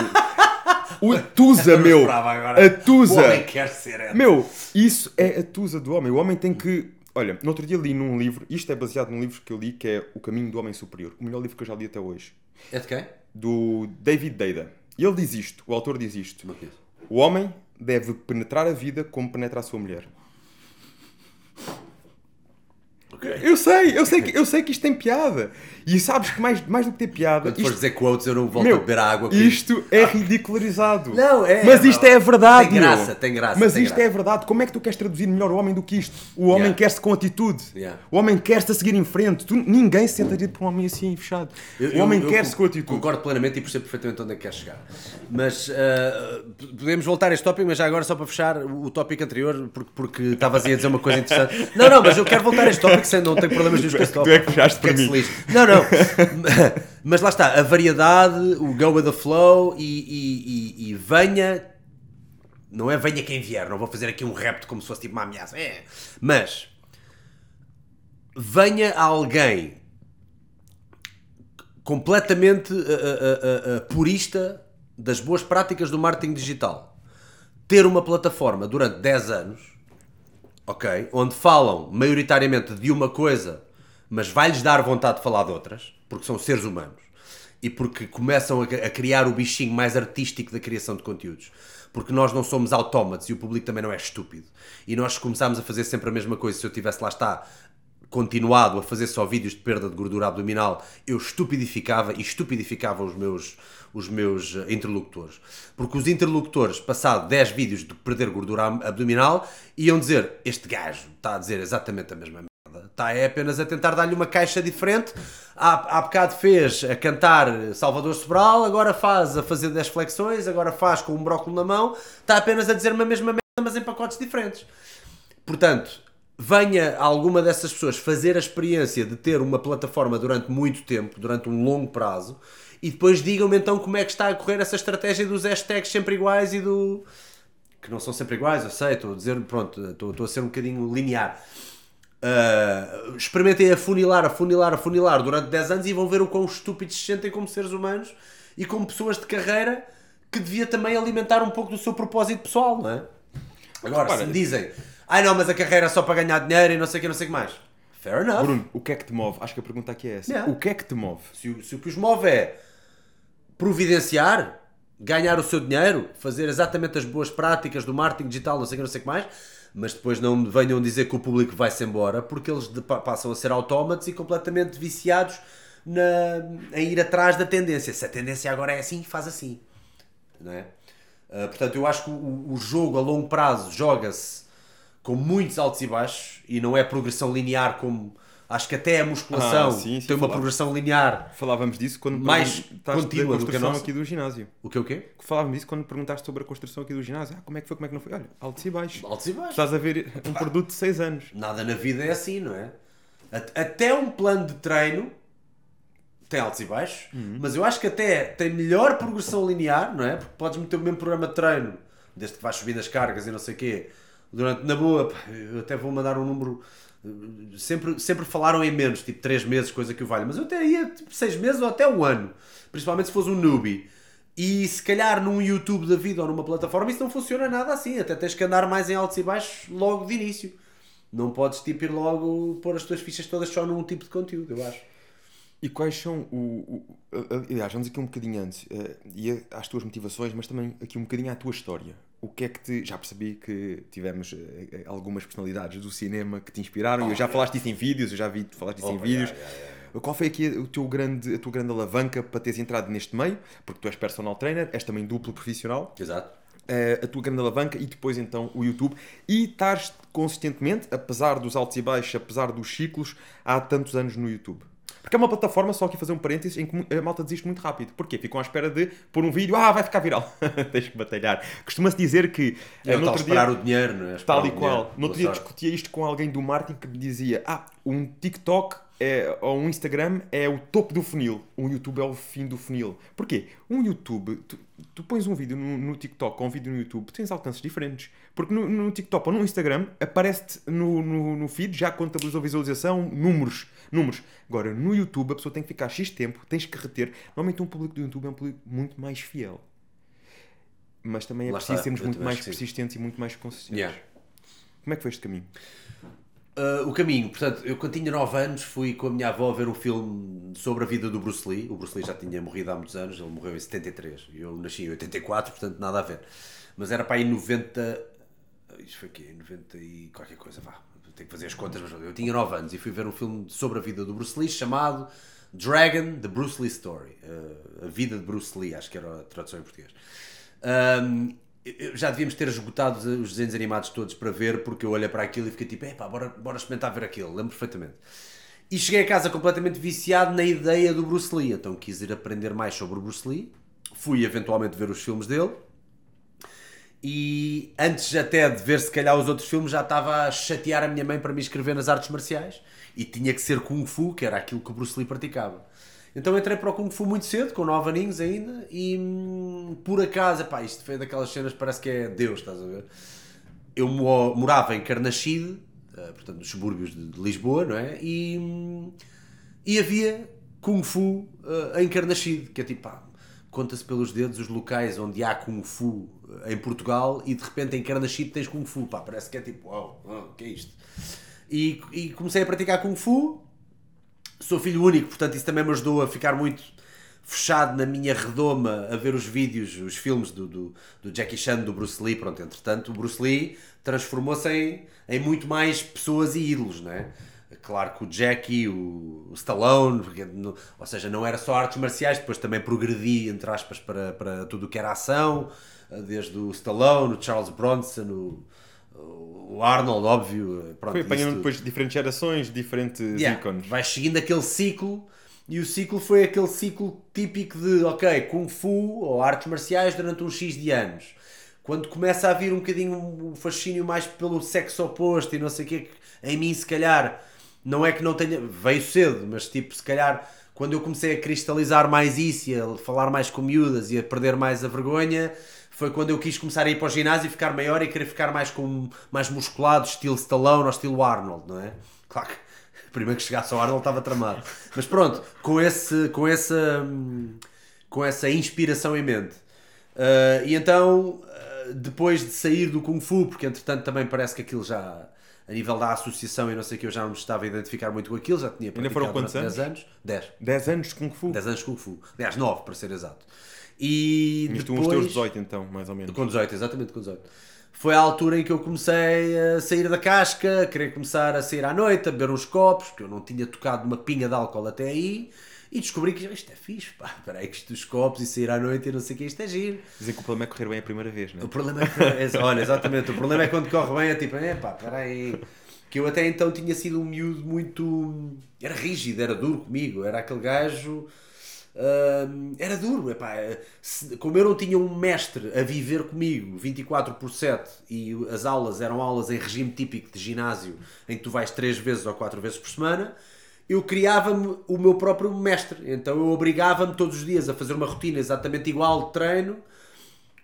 O tusa, meu! A tusa! O homem quer ser ereto. Meu, isso é a tusa do homem. O homem tem que. Olha, no outro dia li num livro, isto é baseado num livro que eu li que é O Caminho do Homem Superior. O melhor livro que eu já li até hoje. É de quem? Do David Deida. E ele diz isto, o autor diz isto. O homem deve penetrar a vida como penetra a sua mulher. Eu sei, eu sei, que, eu sei que isto tem piada. E sabes que mais, mais do que ter piada. Quando isto, fores dizer quotes, eu não volto meu, a beber água. Isto é ridicularizado. Não, é. Mas isto é verdade. Tem graça, meu. tem graça. Mas tem isto graça. é verdade. Como é que tu queres traduzir melhor o homem do que isto? O homem Yeah. quer-se com atitude. Yeah. O homem quer-se a seguir em frente. Tu, ninguém se sentaria para um homem assim fechado. Eu- o homem quer-se com atitude. Concordo plenamente e percebo perfeitamente onde é que quer chegar. Mas ah, podemos voltar a este tópico, mas já agora só para fechar o, tópico anterior, porque, porque estavas a dizer uma coisa interessante. Não, não, mas eu quero voltar a este tópico, sem, não tenho problemas nenhum com este Tu é tópico. que por que se mim. lixe. Não, não. Mas lá está, a variedade, o go with the flow e, e- e- e venha. Não é venha quem vier, não vou fazer aqui um repto como se fosse tipo uma ameaça. É. Mas venha alguém completamente uh, uh, uh, purista das boas práticas do marketing digital ter uma plataforma durante 10 anos, ok, onde falam maioritariamente de uma coisa, mas vai-lhes dar vontade de falar de outras, porque são seres humanos e porque começam a, criar o bichinho mais artístico da criação de conteúdos. Porque nós não somos autómatos e o público também não é estúpido. E nós começámos a fazer sempre a mesma coisa. Se eu tivesse lá está continuado a fazer só vídeos de perda de gordura abdominal, eu estupidificava e estupidificava os meus, os meus eh, interlocutores. Porque os interlocutores, passado 10 vídeos de perder gordura ab- abdominal, iam dizer: Este gajo está a dizer exatamente a mesma. Está é apenas a tentar dar-lhe uma caixa diferente. Há, há bocado fez a cantar Salvador Sobral, agora faz a fazer 10 flexões, agora faz com um brócolo na mão. Está apenas a dizer a mesma merda, mas em pacotes diferentes. Portanto, venha alguma dessas pessoas fazer a experiência de ter uma plataforma durante muito tempo, durante um longo prazo, e depois digam-me então como é que está a correr essa estratégia dos hashtags sempre iguais e do. que não são sempre iguais, eu sei, estou a dizer, pronto, estou, estou a ser um bocadinho linear. Uh, experimentem afunilar, afunilar, afunilar durante 10 anos e vão ver o quão estúpidos se sentem como seres humanos e como pessoas de carreira que devia também alimentar um pouco do seu propósito pessoal, não é? Agora, Repara, se me dizem, ai não, mas a carreira é só para ganhar dinheiro e não sei o que, não sei o que mais. Fair enough. Bruno, o que é que te move? Acho que a pergunta aqui é essa. Yeah. O que é que te move? Se, o- se o que os move é providenciar, ganhar o seu dinheiro, fazer exatamente as boas práticas do marketing digital, não sei o que, não sei o que mais, mas depois não me venham dizer que o público vai-se embora, porque eles passam a ser autómatos e completamente viciados na, em ir atrás da tendência. Se a tendência agora é assim, faz assim. Não é? Uh, portanto, eu acho que o, o jogo a longo prazo joga-se com muitos altos e baixos e não é progressão linear como acho que até a musculação Ah, sim, sim, tem uma falava. progressão linear. Falávamos disso quando Mais contínua da do a construção nossa. aqui do ginásio. O que o quê? Falávamos disso quando perguntaste sobre a construção aqui do ginásio. Ah, como é que foi, como é que não foi? Olha, altos e baixos. Altos e baixos. Estás a ver um produto de 6 anos. Nada na vida é assim, não é? At- Até um plano de treino tem altos e baixos, mas eu acho que até tem melhor progressão linear, não é? Porque podes meter o mesmo programa de treino, desde que vais subindo as cargas e não sei o quê, durante, na boa, pá, eu até vou mandar um número. Sempre, sempre falaram em menos, tipo 3 meses, coisa que o valha, mas eu até ia tipo 6 meses ou até um ano, principalmente se fosse um newbie. E se calhar num YouTube da vida ou numa plataforma isso não funciona nada assim, até tens que andar mais em altos e baixos logo de início. Não podes tipo ir logo pôr as tuas fichas todas só num tipo de conteúdo, eu acho. E quais são o. aliás, vamos aqui um bocadinho antes. eh, e a- às tuas motivações, mas também aqui um bocadinho à tua história. O que é que te. Já percebi que tivemos eh, eh, algumas personalidades do cinema que te inspiraram. e eu já falaste disso em vídeos, eu já vi tu falaste disso em Oh, vídeos. yeah, yeah, Qual foi aqui o teu grande, a tua grande alavanca para teres entrado neste meio? Porque tu és personal trainer, és também duplo profissional. Exato. eh, a tua grande alavanca e depois então o YouTube e estás consistentemente, apesar dos altos e baixos, apesar dos ciclos, há tantos anos no YouTube. Porque é uma plataforma, só aqui fazer um parênteses, em que a malta desiste muito rápido. Porquê? Ficam à espera de pôr um vídeo, ah, vai ficar viral. Tens que batalhar. Costuma-se dizer que É eh, no tal outro esperar dia, o dinheiro, não é? Tal e qual. No outro dia discutia isto com alguém do marketing que me dizia, ah, um TikTok é, ou um Instagram é o topo do funil, um YouTube é o fim do funil. Porquê? Um YouTube, tu, tu pões um vídeo no, no TikTok ou um vídeo no YouTube, tens alcances diferentes. Porque no, no TikTok ou no Instagram aparece-te no, no, no feed, já contabilizou visualização, números, números. Agora, no YouTube a pessoa tem que ficar X tempo, tens que reter. Normalmente um público do YouTube é um público muito mais fiel. Mas também é Lá preciso sermos muito mais persistentes e muito mais consistentes. Yeah. Como é que foi este caminho? Uh, o caminho, portanto, eu quando tinha 9 anos fui com a minha avó ver um filme sobre a vida do Bruce Lee. O Bruce Lee já tinha morrido há muitos anos, ele morreu em 73 e eu nasci em 84, portanto nada a ver. Mas era para aí 90. Isto foi aqui, 90 e qualquer coisa, vá. Tenho que fazer as contas, mas eu tinha 9 anos e fui ver um filme sobre a vida do Bruce Lee chamado Dragon, The Bruce Lee Story. Uh, a vida de Bruce Lee, acho que era a tradução em português. Um, já devíamos ter esgotado os desenhos animados todos para ver, porque eu olhei para aquilo e fiquei tipo, epá, bora, bora experimentar ver aquilo, lembro perfeitamente. E cheguei a casa completamente viciado na ideia do Bruce Lee, então quis ir aprender mais sobre o Bruce Lee, fui eventualmente ver os filmes dele, e antes até de ver se calhar os outros filmes já estava a chatear a minha mãe para me inscrever nas artes marciais, e tinha que ser Kung Fu, que era aquilo que o Bruce Lee praticava. Então entrei para o Kung Fu muito cedo, com 9 aninhos ainda, e hum, por acaso, pá, isto foi daquelas cenas parece que é Deus, estás a ver? Eu morava em Carnaxide, uh, portanto nos subúrbios de, Lisboa, não é? E, hum, e havia Kung Fu uh, em Carnaxide, que é tipo, pá, conta-se pelos dedos os locais onde há Kung Fu eh, em Portugal e de repente em Carnaxide tens Kung Fu, pá, parece que é tipo, uau, o que é isto? E, e comecei a praticar Kung Fu, Sou filho único, portanto isso também me ajudou a ficar muito fechado na minha redoma a ver os vídeos, os filmes do, do, do Jackie Chan, do Bruce Lee. Pronto, entretanto, o Bruce Lee transformou-se em, em muito mais pessoas e ídolos, não é? Claro que o Jackie, o, o Stallone, ou seja, não era só artes marciais, depois também progredi, entre aspas, para, para tudo o que era ação, desde o Stallone, o Charles Bronson, o, o Arnold, óbvio. Pronto, Foi apanhando depois diferentes gerações, diferentes yeah, ícones. Vai seguindo aquele ciclo e o ciclo foi aquele ciclo típico de, ok, Kung Fu ou artes marciais durante um X de anos. Quando começa a vir um bocadinho um fascínio mais pelo sexo oposto e não sei o que, em mim se calhar, não é que não tenha, veio cedo, mas tipo, se calhar quando eu comecei a cristalizar mais isso e a falar mais com miúdas e a perder mais a vergonha, foi quando eu quis começar a ir para o ginásio e ficar maior e querer ficar mais, com, mais musculado, estilo Stallone ou estilo Arnold, não é? Claro que primeiro que chegasse ao Arnold estava tramado. Mas pronto, com, esse, com, essa, com essa inspiração em mente. Uh, e então, uh, depois de sair do Kung Fu, porque entretanto também parece que aquilo já, a nível da associação e não sei o que, eu já não me estava a identificar muito com aquilo, já tinha Ainda foram quantos anos? 10 anos. 10. 10 anos de Kung Fu? 10 anos de Kung Fu. Aliás, 9 para ser exato. E depois... uns teus 18 então, mais ou menos. Com 18, exatamente com 18. Foi a altura em que eu comecei a sair da casca, a querer começar a sair à noite, a beber uns copos, porque eu não tinha tocado uma pinga de álcool até aí. E descobri que isto é fixe, pá, peraí, que isto dos copos e sair à noite e não sei o que, isto é giro. Dizem que o problema é correr bem a primeira vez, não é? O problema é, é olha, exatamente, o problema é quando corre bem, é tipo, é pá, peraí. Que eu até então tinha sido um miúdo muito. Era rígido, era duro comigo, era aquele gajo Uh, era duro, epá, se, como eu não tinha um mestre a viver comigo 24 por 7 e as aulas eram aulas em regime típico de ginásio em que tu vais 3 vezes ou 4 vezes por semana, eu criava-me o meu próprio mestre. Então eu obrigava-me todos os dias a fazer uma rotina exatamente igual de treino,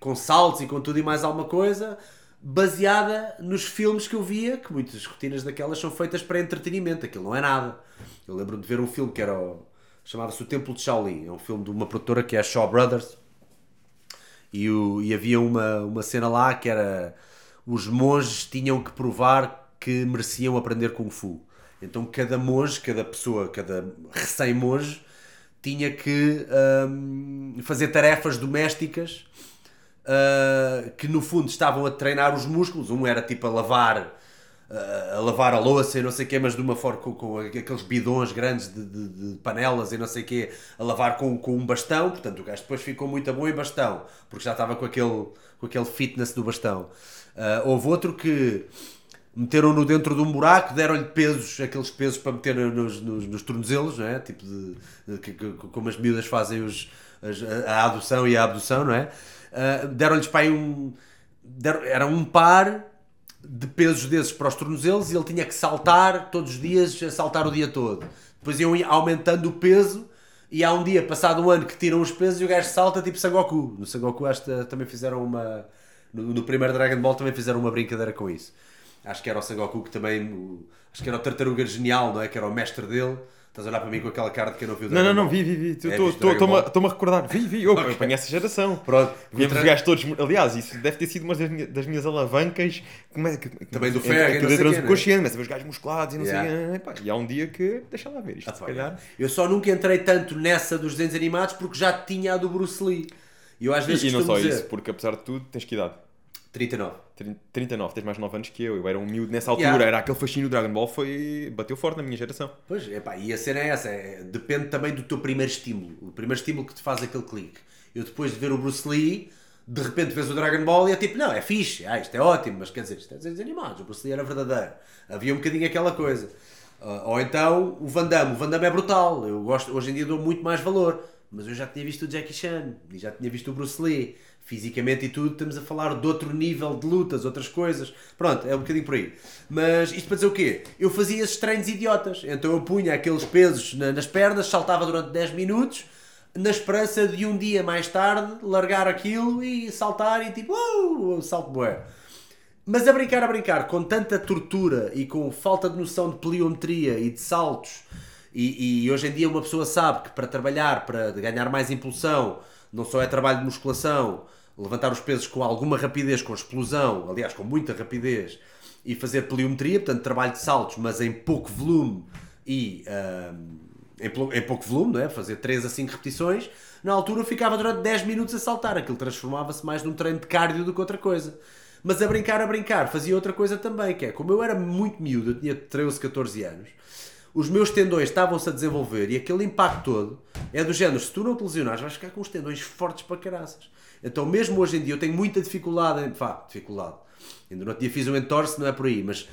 com saltos e com tudo e mais alguma coisa, baseada nos filmes que eu via, que muitas rotinas daquelas são feitas para entretenimento, aquilo não é nada. Eu lembro-me de ver um filme que era o chamava-se O Templo de Shaolin. É um filme de uma produtora que é a Shaw Brothers. E, o, e havia uma, uma cena lá que era os monges tinham que provar que mereciam aprender Kung Fu. Então cada monge, cada pessoa, cada recém-monge tinha que um, fazer tarefas domésticas uh, que no fundo estavam a treinar os músculos. Um era tipo a lavar a lavar a louça e não sei o quê, mas de uma forma com, com aqueles bidões grandes de, de, de, panelas e não sei o quê, a lavar com, com um bastão. Portanto, o gajo depois ficou muito bom em bastão, porque já estava com aquele, com aquele fitness do bastão. Uh, houve outro que meteram-no dentro de um buraco, deram-lhe pesos, aqueles pesos para meter nos, nos, nos tornozelos, não é? Tipo de, de, de, como as miúdas fazem os, as, a adoção e a abdução, não é? Uh, deram-lhes para aí um. Era um par de pesos desses para os tornozelos e ele tinha que saltar todos os dias, saltar o dia todo. Depois iam aumentando o peso e há um dia, passado um ano, que tiram os pesos e o gajo salta tipo Sangoku. No Sangoku acho que também fizeram uma... No, no, primeiro Dragon Ball também fizeram uma brincadeira com isso. Acho que era o Sangoku que também... Acho que era o Tartaruga Genial, não é? Que era o mestre dele Estás a olhar para mim com aquela cara de quem não viu Não, não, não, vi, vi, vi. Estou-me a recordar. Vi, vi. Eu okay. apanhei essa geração. Pronto. Vimos os gajos todos. Aliás, isso deve ter sido uma das minhas, das minhas alavancas. É, que, Também do ferro. Que é, é consciente, mas os gajos musculados e não yeah. sei. E há um dia que. Deixa lá ver isto. Ah, se calhar. Eu só nunca entrei tanto nessa dos desenhos animados porque já tinha a do Bruce Lee. E eu às vezes. E, e não só dizer... isso, porque apesar de tudo, tens que idade? 39. 39, tens mais 9 anos que eu. Eu era um miúdo nessa altura, yeah. era aquele fascínio do Dragon Ball, foi. bateu forte na minha geração. Pois, epá, e a cena é essa, é, depende também do teu primeiro estímulo. O primeiro estímulo que te faz aquele clique. Eu depois de ver o Bruce Lee, de repente vês o Dragon Ball e é tipo, não, é fixe, ah, isto é ótimo, mas quer dizer, isto é desenhos animados, o Bruce Lee era verdadeiro. Havia um bocadinho aquela coisa. Uh, ou então o Van Damme, o Van Damme é brutal, eu gosto, hoje em dia dou muito mais valor, mas eu já tinha visto o Jackie Chan e já tinha visto o Bruce Lee fisicamente e tudo, estamos a falar de outro nível de lutas, outras coisas. Pronto, é um bocadinho por aí. Mas isto para dizer o quê? Eu fazia esses treinos idiotas. Então eu punha aqueles pesos nas pernas, saltava durante 10 minutos, na esperança de um dia mais tarde largar aquilo e saltar e tipo, uh, salto bué. Mas a brincar, a brincar, com tanta tortura e com falta de noção de pliometria e de saltos, e, e hoje em dia uma pessoa sabe que para trabalhar, para ganhar mais impulsão, não só é trabalho de musculação, levantar os pesos com alguma rapidez, com explosão, aliás, com muita rapidez, e fazer pliometria, portanto, trabalho de saltos, mas em pouco volume e uh, em, em, pouco volume, não é? fazer 3 a 5 repetições. Na altura, ficava durante 10 minutos a saltar, aquilo transformava-se mais num treino de cardio do que outra coisa. Mas a brincar, a brincar, fazia outra coisa também, que é como eu era muito miúdo, eu tinha 13, 14 anos os meus tendões estavam-se a desenvolver e aquele impacto todo é do género, se tu não te lesionares, vais ficar com os tendões fortes para caraças. Então, mesmo hoje em dia, eu tenho muita dificuldade em. Vá, dificuldade. Ainda no outro dia fiz um entorse, não é por aí, mas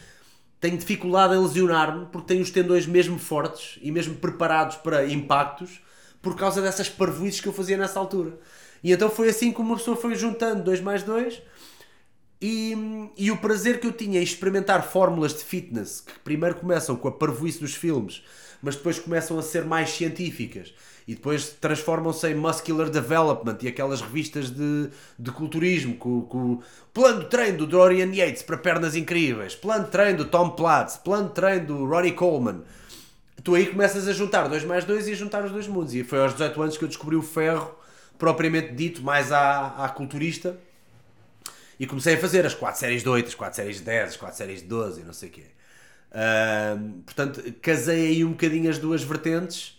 tenho dificuldade em lesionar-me porque tenho os tendões mesmo fortes e mesmo preparados para impactos por causa dessas parvoices que eu fazia nessa altura. E então foi assim que uma pessoa foi juntando 2 mais 2 e, e o prazer que eu tinha em experimentar fórmulas de fitness que primeiro começam com a parvoíce dos filmes, mas depois começam a ser mais científicas e depois transformam-se em muscular development e aquelas revistas de, de culturismo com, com plano de treino do Dorian Yates para pernas incríveis, plano de treino do Tom Platz, plano de treino do Ronnie Coleman. Tu aí começas a juntar dois mais dois e a juntar os dois mundos. E foi aos 18 anos que eu descobri o ferro, propriamente dito, mais à, à culturista e comecei a fazer as 4 séries de 8, as 4 séries de 10, as 4 séries de 12 e não sei o quê. Uh, portanto, casei aí um bocadinho as duas vertentes.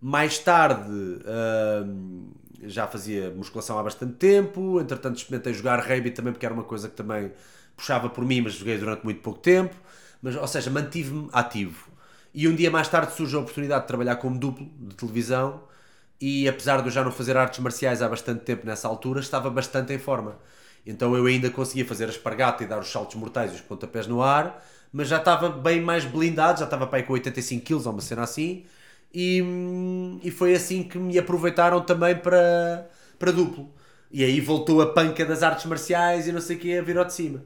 Mais tarde uh, já fazia musculação há bastante tempo. Entretanto, experimentei jogar rugby também, porque era uma coisa que também puxava por mim, mas joguei durante muito pouco tempo. Mas, ou seja, mantive-me ativo. E um dia mais tarde surge a oportunidade de trabalhar como duplo de televisão. E apesar de eu já não fazer artes marciais há bastante tempo nessa altura, estava bastante em forma. Então eu ainda conseguia fazer a espargata e dar os saltos mortais e os pontapés no ar, mas já estava bem mais blindado, já estava para aí com 85 kg ou uma cena assim, e, e foi assim que me aproveitaram também para, para duplo. E aí voltou a panca das artes marciais e não sei o que, a vir ao de cima.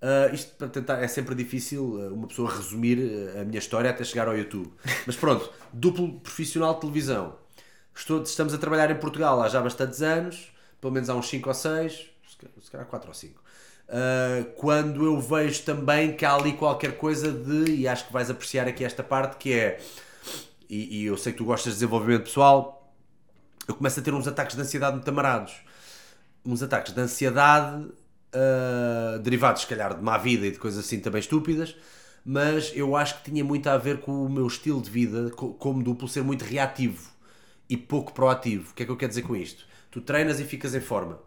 Uh, isto para tentar, é sempre difícil uh, uma pessoa resumir uh, a minha história até chegar ao YouTube. Mas pronto, duplo profissional de televisão. Estou, estamos a trabalhar em Portugal há já bastantes anos, pelo menos há uns 5 ou 6 se calhar 4 ou 5. Uh, ah, quando eu vejo também que há ali qualquer coisa de, e acho que vais apreciar aqui esta parte, que é, e, e eu sei que tu gostas de desenvolvimento pessoal, eu começo a ter uns ataques de ansiedade muito amarados. Uns ataques de ansiedade uh, derivados, se calhar, de má vida e de coisas assim também estúpidas, mas eu acho que tinha muito a ver com o meu estilo de vida, como duplo, ser muito reativo e pouco proativo. O que é que eu quero dizer com isto? Tu treinas e ficas em forma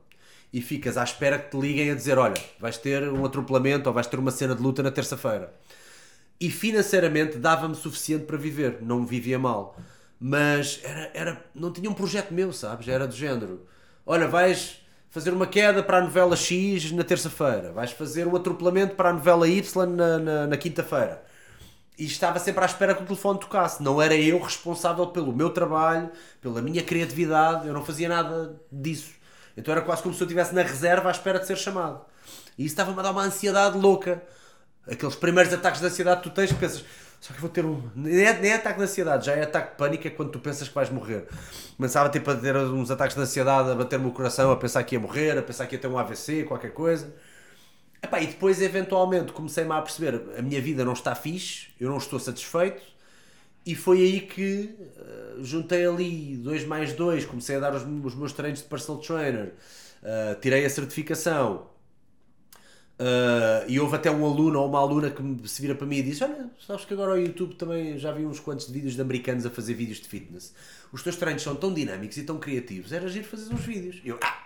e ficas à espera que te liguem a dizer: Olha, vais ter um atropelamento ou vais ter uma cena de luta na terça-feira. E financeiramente dava-me suficiente para viver, não vivia mal. Mas era, era, não tinha um projeto meu, sabes? Era do género: Olha, vais fazer uma queda para a novela X na terça-feira, vais fazer um atropelamento para a novela Y na, na, na quinta-feira. E estava sempre à espera que o telefone tocasse. Não era eu responsável pelo meu trabalho, pela minha criatividade, eu não fazia nada disso. Então era quase como se eu estivesse na reserva à espera de ser chamado. E isso estava-me a dar uma ansiedade louca. Aqueles primeiros ataques de ansiedade que tu tens, que pensas, só que vou ter um. Nem é, nem é ataque de ansiedade, já é ataque de pânico, é quando tu pensas que vais morrer. Começava tipo, a ter uns ataques de ansiedade, a bater-me o coração, a pensar que ia morrer, a pensar que ia ter um AVC, qualquer coisa. Epá, e depois, eventualmente, comecei-me a perceber: a minha vida não está fixe, eu não estou satisfeito, e foi aí que uh, juntei ali 2 mais 2, comecei a dar os, os, meus treinos de personal trainer, uh, tirei a certificação. Uh, e houve até um aluno ou uma aluna que se vira para mim e disse: Olha, sabes que agora ao YouTube também já vi uns quantos vídeos de americanos a fazer vídeos de fitness. Os teus treinos são tão dinâmicos e tão criativos, era giro fazer uns vídeos. E eu, ah,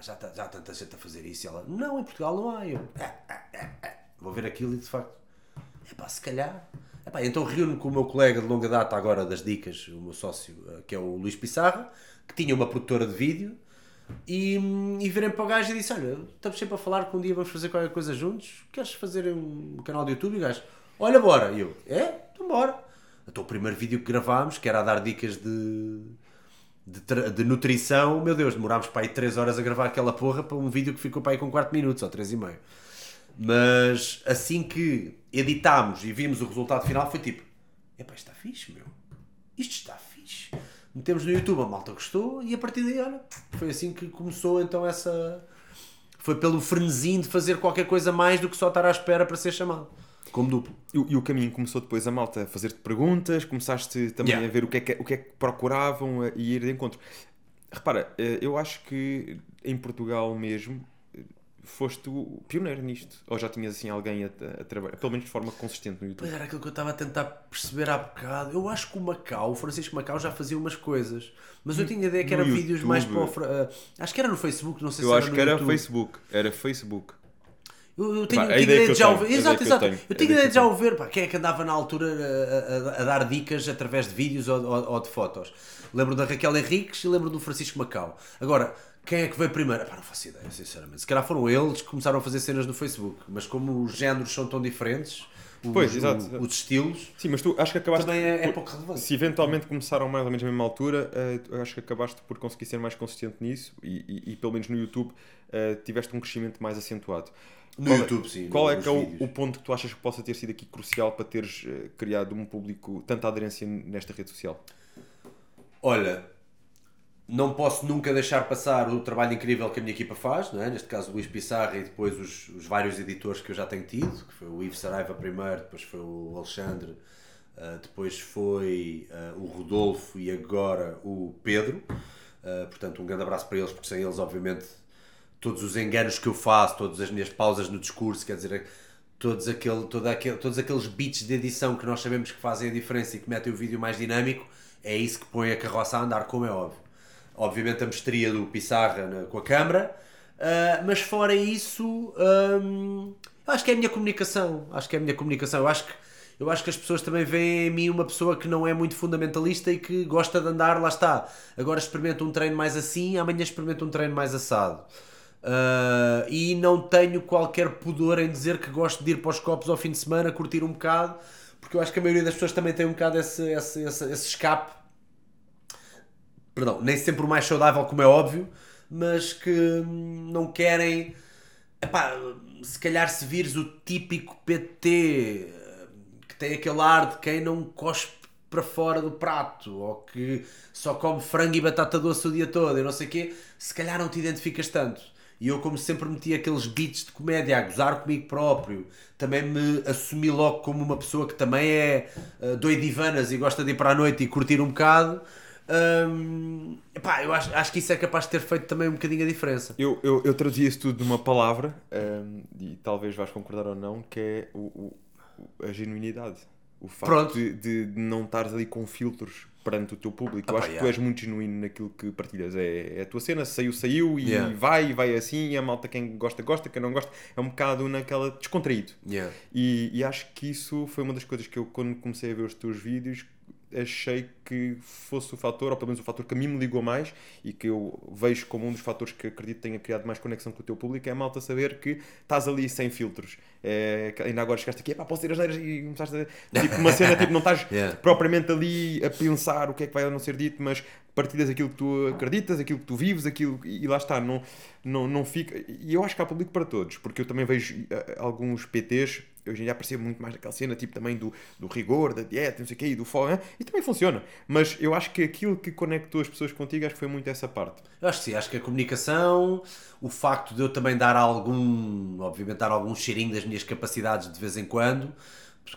já, tá, já há tanta gente a fazer isso. E ela, não, em Portugal não há. Eu, é, é, é, vou ver aquilo e de facto, é pá, se calhar. Epá, então reúno com o meu colega de longa data agora das dicas, o meu sócio, que é o Luís Pissarra, que tinha uma produtora de vídeo, e, e virei para o gajo e disse: Olha, estamos sempre a falar que um dia vamos fazer qualquer coisa juntos, queres fazer um canal de YouTube? E o gajo, olha, bora. E eu, é? Então bora. Então o primeiro vídeo que gravámos, que era a dar dicas de, de, de nutrição, meu Deus, demorámos para aí 3 horas a gravar aquela porra para um vídeo que ficou para aí com 4 minutos ou 3 e meio. Mas assim que editámos e vimos o resultado final, foi tipo: epá, isto está fixe, meu. Isto está fixe. Metemos no YouTube, a malta gostou e a partir daí, olha, foi assim que começou então essa. Foi pelo frenesim de fazer qualquer coisa mais do que só estar à espera para ser chamado. Como duplo. E, e o caminho começou depois a malta a fazer-te perguntas, começaste também yeah. a ver o que, é que, o que é que procuravam e ir de encontro. Repara, eh, eu acho que em Portugal mesmo foste pioneiro nisto? Ou já tinhas assim alguém a, a, trabalhar, pelo menos de forma consistente no YouTube? Pois era aquilo que eu estava a tentar perceber há bocado. Eu acho que o Macau, o Francisco Macau já fazia umas coisas, mas eu tinha a ideia que era no vídeos mais para o, uh, Acho que era no Facebook, não sei eu se era Eu acho que era YouTube. Facebook, era Facebook. Eu, eu tenho, tenho ideia de já o ver. Exato, exato. Eu tenho, eu tenho ideia de já o ver. Pá, quem é que andava na altura a, a, a dar dicas através de vídeos ou, ou, ou, de fotos? Lembro da Raquel Henriques e lembro do Francisco Macau. Agora, quem é que veio primeiro? Epá, não faço ideia, sinceramente. Se calhar foram eles que começaram a fazer cenas no Facebook, mas como os géneros são tão diferentes, os, pois, exato, exato. os estilos. Sim, mas tu acho que acabaste. Também é, é pouco relevante. Se eventualmente começaram mais ou menos na mesma altura, uh, acho que acabaste por conseguir ser mais consistente nisso e, e, e pelo menos no YouTube uh, tiveste um crescimento mais acentuado. No qual, é- YouTube, sim. Qual é que é o, o, ponto que tu achas que possa ter sido aqui crucial para teres uh, criado um público, tanta aderência nesta rede social? Olha, não posso nunca deixar passar o trabalho incrível que a minha equipa faz, não é? neste caso o Luís Pissarra e depois os, os, vários editores que eu já tenho tido, que foi o Ivo Saraiva primeiro, depois foi o Alexandre, uh, depois foi uh, o Rodolfo e agora o Pedro. Uh, portanto, um grande abraço para eles, porque sem eles, obviamente, todos os enganos que eu faço, todas as minhas pausas no discurso, quer dizer, todos, aquele, todo aquele, todos aqueles beats de edição que nós sabemos que fazem a diferença e que metem o vídeo mais dinâmico, é isso que põe a carroça a andar, como é óbvio obviamente a mestria do Pissarra na, com a câmara, uh, mas fora isso, um, acho que é a minha comunicação. Acho que é a minha comunicação. Eu acho que, eu acho que as pessoas também veem em mim uma pessoa que não é muito fundamentalista e que gosta de andar, lá está. Agora experimento um treino mais assim, amanhã experimento um treino mais assado. Uh, e não tenho qualquer pudor em dizer que gosto de ir para os copos ao fim de semana, curtir um bocado, porque eu acho que a maioria das pessoas também tem um bocado esse, esse, esse, esse escape perdão, nem sempre o mais saudável, como é óbvio, mas que hum, não querem. Epá, se calhar se vires o típico PT que tem aquele ar de quem não cospe para fora do prato ou que só come frango e batata doce o dia todo e não sei o quê, se calhar não te identificas tanto. E eu, como sempre meti aqueles beats de comédia a gozar comigo próprio, também me assumi logo como uma pessoa que também é uh, doidivanas e gosta de ir para a noite e curtir um bocado. Epá, eu acho, acho que isso é capaz de ter feito também um bocadinho a diferença. Eu, eu, eu traduzia isso tudo numa palavra, e talvez vais concordar ou não, que é o, o a genuinidade. O facto de, de, não estares ali com filtros perante o teu público. Ah, eu acho que tu és muito genuíno naquilo que partilhas. É, é a tua cena, saiu, saiu e yeah. vai, vai assim. E a malta, quem gosta, gosta, quem não gosta, é um bocado naquela descontraído. Yeah. E, e acho que isso foi uma das coisas que eu, quando comecei a ver os teus vídeos, achei que fosse o fator, ou pelo menos o fator que a mim me ligou mais e que eu vejo como um dos fatores que acredito tenha criado mais conexão com o teu público é a malta saber que estás ali sem filtros. É, ainda agora chegaste aqui, posso ter as neiras e começaste a. Tipo, uma cena, tipo, não estás yeah. propriamente ali a pensar o que é que vai ou não ser dito, mas partilhas aquilo que tu acreditas, aquilo que tu vives, aquilo e lá está, não, não, não fica. E eu acho que há público para todos, porque eu também vejo uh, alguns PTs hoje em dia aparecia muito mais aquela cena tipo também do, do rigor, da dieta, não sei o quê, e do fogo, e também funciona. Mas eu acho que aquilo que conectou as pessoas contigo, acho que foi muito essa parte. Eu acho que sim, acho que a comunicação, o facto de eu também dar algum, obviamente dar algum cheirinho das minhas capacidades de vez em quando,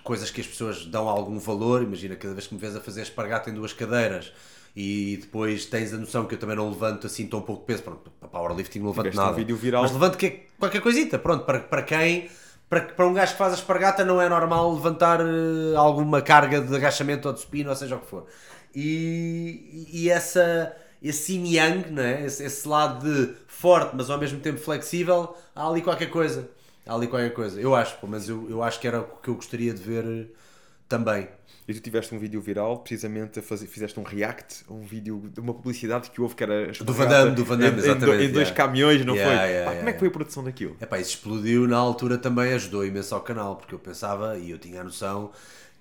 coisas que as pessoas dão algum valor, imagina cada vez que me vês a fazer espargata em duas cadeiras, e depois tens a noção que eu também não levanto assim tão pouco peso, pronto, para powerlifting não levanto nada, um vídeo viral. mas levanto que, é qualquer coisita, pronto, para, para quem para, para um gajo que faz a espargata não é normal levantar uh, alguma carga de agachamento ou de supino, ou seja o que for. E, e essa, esse yin yang, é? esse, esse lado de forte, mas ao mesmo tempo flexível, há ali qualquer coisa. Há ali qualquer coisa. Eu acho, mas eu, eu acho que era o que eu gostaria de ver também. E tu tiveste um vídeo viral, precisamente a fazer, fizeste um react a um vídeo de uma publicidade que houve que era do Van Damme, do Van Damme, em, exatamente. Em, dois yeah. caminhões, não Yeah, foi? yeah, Pá, como é que foi a produção daquilo? Epá, isso explodiu na altura também, ajudou imenso ao canal, porque eu pensava e eu tinha a noção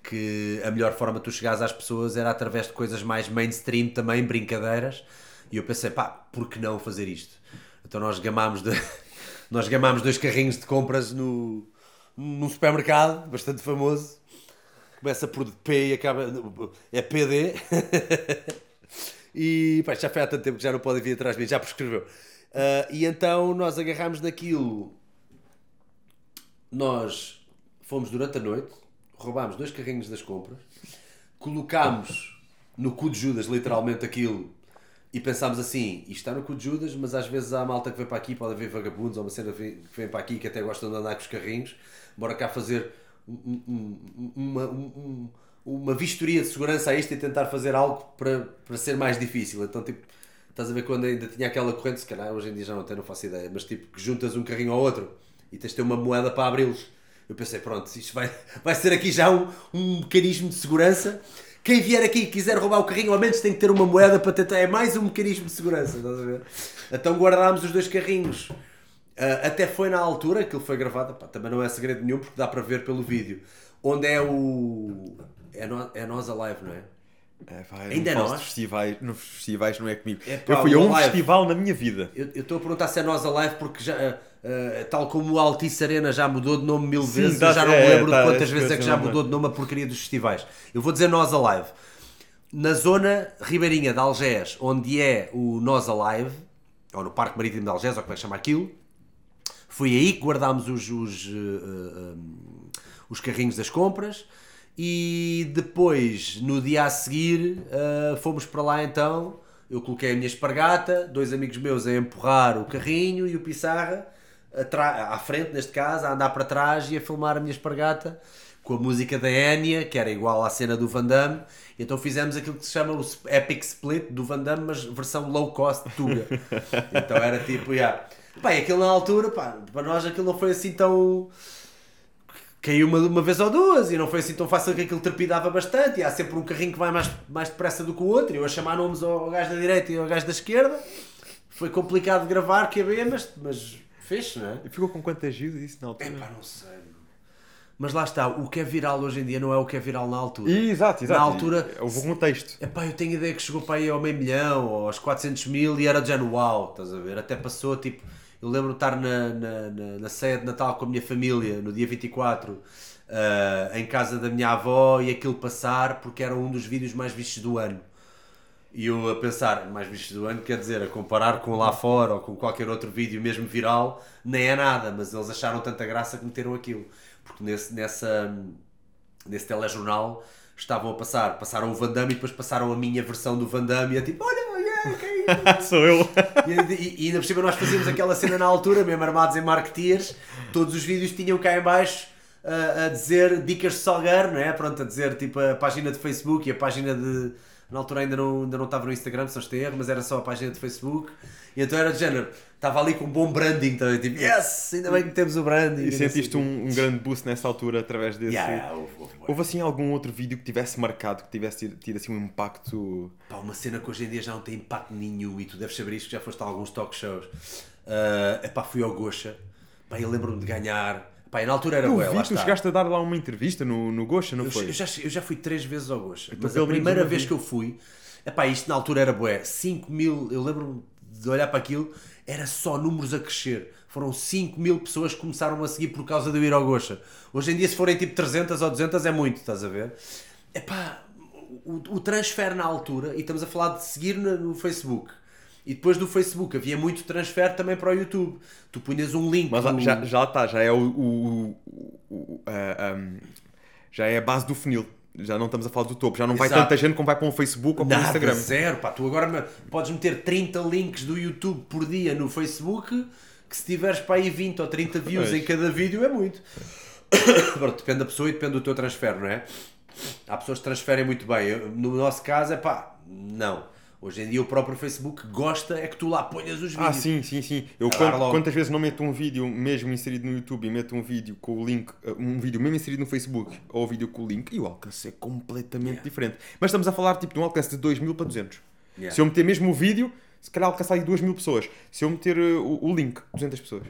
que a melhor forma de tu chegares às pessoas era através de coisas mais mainstream também, brincadeiras, e eu pensei, pá, por que não fazer isto? Então nós gamámos, de... nós gamámos dois carrinhos de compras no, num supermercado, bastante famoso, começa por P e acaba. É PD. e pá, já foi há tanto tempo que já não pode vir atrás de mim, já prescreveu. Uh, e então nós agarramos daquilo. Nós fomos durante a noite, roubámos dois carrinhos das compras, colocámos no cu de Judas, literalmente aquilo, e pensámos assim: isto está no cu de Judas, mas às vezes há malta que vem para aqui, pode haver vagabundos ou uma cena que vem para aqui que até gostam de andar com os carrinhos, bora cá fazer um, um, uma, um, uma vistoria de segurança a isto e tentar fazer algo para, para ser mais difícil. Então, tipo, estás a ver quando ainda tinha aquela corrente, se calhar hoje em dia já não tenho, não faço ideia, mas tipo, que juntas um carrinho ao outro e tens de ter uma moeda para abri-los. Eu pensei, pronto, isto vai, vai ser aqui já um, um mecanismo de segurança. Quem vier aqui e quiser roubar o carrinho, ao menos tem que ter uma moeda para tentar. É mais um mecanismo de segurança, estás a ver? Então guardámos os dois carrinhos. Uh, até foi na altura, aquilo foi gravado, pá, também não é segredo nenhum porque dá para ver pelo vídeo, onde é o. É, no, é Nós Alive, não é? É, vai, Ainda não é nós? festivais, nos festivais não é comigo. É pá, eu fui a o um Alive. festival na minha vida. Eu estou a perguntar se é Nós Alive porque já. uh, tal como o Altice Arena já mudou de nome mil Sim, vezes, dá- eu já não é, me lembro tá, de quantas vezes é que já mudou de nome a porcaria dos festivais. Eu vou dizer Nós Alive. Na zona ribeirinha de Algés, onde é o Nós Alive, ou no Parque Marítimo de Algés, ou como é que chama aquilo, foi aí que guardámos os, os, uh, uh, um, os carrinhos das compras e depois, no dia a seguir, uh, fomos para lá então. Eu coloquei a minha espargata, dois amigos meus a empurrar o carrinho e o Pissarra à frente, neste caso, a andar para trás e a filmar a minha espargata com a música da Enya, que era igual à cena do Van Damme. Então fizemos aquilo que se chama o Epic Split do Van Damme, mas versão low cost Tuga. então era tipo, yeah. Pá, e aquilo na altura, pá, para nós aquilo não foi assim tão. Caiu uma, uma vez ou duas e não foi assim tão fácil que aquilo trepidava bastante. E há sempre um carrinho que vai mais, mais depressa do que o outro. E eu a chamar nomes ao, ao gajo da direita e ao gajo da esquerda. Foi complicado de gravar, que é mas, mas fez, não é? E ficou com quantas views isso na altura? Epá, não sei. Mas lá está, o que é viral hoje em dia não é o que é viral na altura. Exato, exato. Na altura- Houve um contexto. Epá, eu tenho ideia que chegou para aí ao meio milhão ou aos 400 mil e era de género uau, estás a ver? Até passou tipo. Eu lembro de estar na, na, na, na ceia de Natal com a minha família no dia 24 ah, em casa da minha avó e aquilo passar porque era um dos vídeos mais vistos do ano. E eu a pensar, mais vistos do ano, quer dizer, a comparar com lá fora ou com qualquer outro vídeo mesmo viral, nem é nada, mas eles acharam tanta graça que meteram aquilo. Porque nesse, nessa, nesse telejornal estavam a passar, passaram o Van Damme e depois passaram a minha versão do Van Damme e é tipo, olha, Sou eu. E, e, ainda por cima nós fazíamos aquela cena na altura, mesmo armados em marketeers, todos os vídeos tinham cá em baixo ah, a dizer dicas de salgueiro, não é? Pronto, a dizer tipo a página de Facebook e a página de... Na altura ainda não, ainda não estava no Instagram, se não estou erro, mas era só a página de Facebook. E então era de género, estava ali com um bom branding, então, tipo, yes, ainda bem que temos o branding. E sentiste um, um grande boost nessa altura através desse. Yeah, houve, houve, houve. Houve assim algum outro vídeo que tivesse marcado, que tivesse tido, tido assim um impacto. Pá, uma cena que hoje em dia já não tem impacto nenhum e tu deves saber isto que já foste a alguns talk shows. Uh, epá, fui ao Gocha. Pá, eu lembro-me de ganhar. Pá, na altura era Eu lá vi, tu chegaste a dar lá uma entrevista no, no Gosha, não Eu, foi? eu já, eu já fui três vezes ao Gocha. Mas a primeira vez que eu fui, epá, isto na altura era bué. 5 mil, eu lembro-me de olhar para aquilo, era só números a crescer. Foram 5 mil pessoas que começaram a seguir por causa de eu ir ao Gocha. Hoje em dia, se forem tipo 300 ou 200, é muito, estás a ver? Epá, o, o transfer na altura, e estamos a falar de seguir no, no Facebook. E depois do Facebook havia muito transfer também para o YouTube. Tu punhas um link. Mas no- já, já está, já é o. o- o- o- a- a- já é a base do funil. Já não estamos a falar do topo. Já não vai Exato. tanta gente como vai para um Facebook ou para um Instagram. zero, pá. Tu agora podes meter 30 links do YouTube por dia no Facebook, que se tiveres para aí 20 ou 30 views em cada vídeo é muito. Depende da pessoa e depende do teu transfer, não é? Há pessoas que transferem muito bem. No nosso caso é pá, não. Hoje em dia o próprio Facebook gosta é que tu lá ponhas os vídeos. Ah, sim, sim, sim. Eu quant, quantas vezes não meto um vídeo mesmo inserido no YouTube e meto um vídeo com o link, eh, um vídeo mesmo inserido no Facebook ou um vídeo com o link e o alcance é completamente yeah. diferente. Mas estamos a falar tipo de um alcance de 2 mil para 200. Yeah. Se eu meter mesmo o vídeo, se calhar alcançar aí 2 mil pessoas. Se eu meter uh, o, o link, 200 pessoas.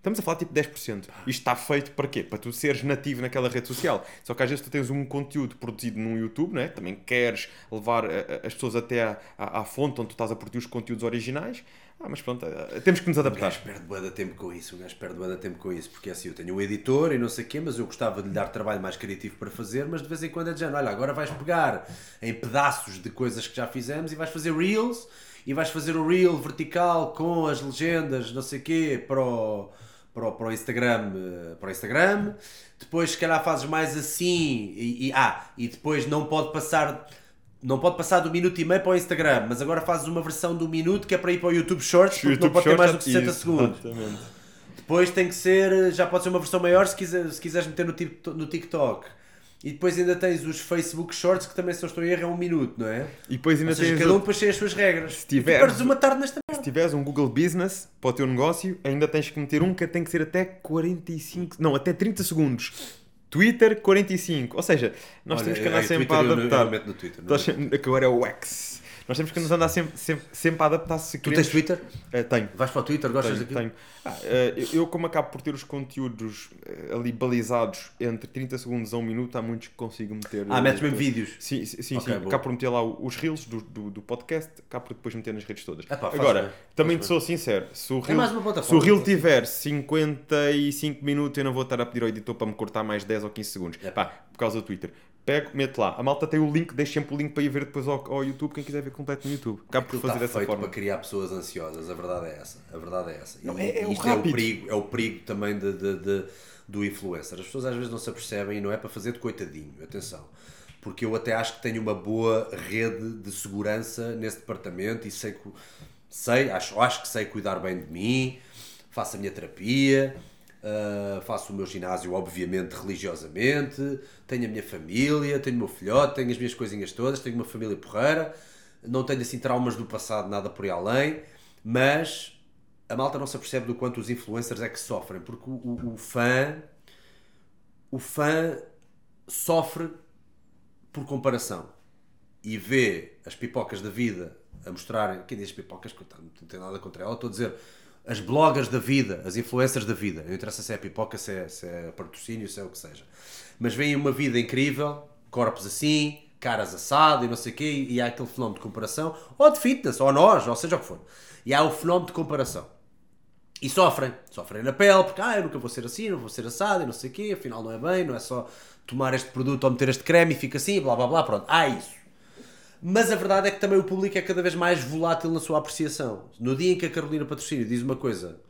Estamos a falar tipo 10%. Isto está feito para quê? Para tu seres nativo naquela rede social. Só que às vezes tu tens um conteúdo produzido no YouTube, não é? também queres levar a, a, as pessoas até à, à, à, fonte onde tu estás a produzir os conteúdos originais. Ah, mas pronto, uh, temos que nos adaptar. O gajo perde bué de tempo com isso, o gajo perde bué de tempo com isso, porque é assim, eu tenho um editor e não sei o quê, mas eu gostava de lhe dar trabalho mais criativo para fazer, mas de vez em quando é de género, olha, agora vais pegar em pedaços de coisas que já fizemos e vais fazer reels, e vais fazer o reel vertical com as legendas, não sei o quê, para o para o, para o Instagram, eh, para o Instagram. Depois, se calhar, fazes mais assim e, e, ah, e depois não pode passar não pode passar do minuto e meio para o Instagram, mas agora fazes uma versão do minuto que é para ir para o YouTube Shorts, porque YouTube não pode ter mais do que 60 isso, segundos. Exatamente. Depois tem que ser, já pode ser uma versão maior se, quiser, se quiseres meter no TikTok. E depois ainda tens os Facebook Shorts que também, se não estou em erro, é um minuto, não é? E depois ainda Ou seja, tens. Cada um depois tem as suas regras. Se tiveres, uma tarde nesta se tiveres um Google Business para o teu negócio, ainda tens que meter um que tem que ser até 45. Não, até 30 segundos. Twitter 45. Ou seja, nós Olha, temos que andar sempre a adaptar. Eu, eu no Twitter, no agora é o X. Nós temos que nos andar sempre, sempre, sempre a adaptar se Tu tens Twitter? Uh, tenho. Vais para o Twitter? Gostas tenho, daquilo? Tenho. Ah, uh, eu, como acabo por ter os conteúdos uh, ali balizados entre 30 segundos a 1 minuto, há muitos que consigo meter. Ah, metes mesmo vídeos? Sim, sim, sim. Okay, sim. Acabo por meter lá os reels do, do, do, podcast, acabo por depois meter nas redes todas. Epá, Agora, bem, também te sou sincero, se o é reel, é se o reel tiver 55 minutos, eu não vou estar a pedir ao editor para me cortar mais 10 ou 15 segundos. Epá, por causa do Twitter pego, meto lá. A malta tem o link, deixo sempre o link para ir ver depois ao, ao YouTube, quem quiser ver completo no YouTube. Acabo por fazer dessa forma. para criar pessoas ansiosas, a verdade é essa. A verdade é essa. Não, é, é, o isto é o perigo, é o perigo também de, de, de, do influencer. As pessoas às vezes não se apercebem e não é para fazer de coitadinho, atenção. Porque eu até acho que tenho uma boa rede de segurança nesse departamento e sei, sei acho, acho que sei cuidar bem de mim, faço a minha terapia, Uh, faço o meu ginásio, obviamente, religiosamente, tenho a minha família, tenho o meu filhote, tenho as minhas coisinhas todas, tenho uma família porreira, não tenho assim traumas do passado, nada por aí além, mas a malta não se apercebe do quanto os influencers é que sofrem, porque o, o, o fã o fã sofre por comparação e vê as pipocas da vida a mostrarem, quem diz pipocas, não tem nada contra ela, estou a dizer as bloggers da vida, as influencers da vida. Não interessa se é pipoca, se é, se é patrocínio, se é o que seja. Mas vem uma vida incrível, corpos assim, caras assado e não sei o quê, e há aquele fenómeno de comparação, ou de fitness, ou nós, ou seja o que for. E há o fenómeno de comparação. E sofrem, sofrem na pele, porque ah, eu nunca vou ser assim, não vou ser assado e não sei o quê, afinal não é bem, não é só tomar este produto ou meter este creme e fica assim, blá blá blá, pronto. Há isso. Mas a verdade é que também o público é cada vez mais volátil na sua apreciação. No dia em que a Carolina Patrocínio diz uma coisa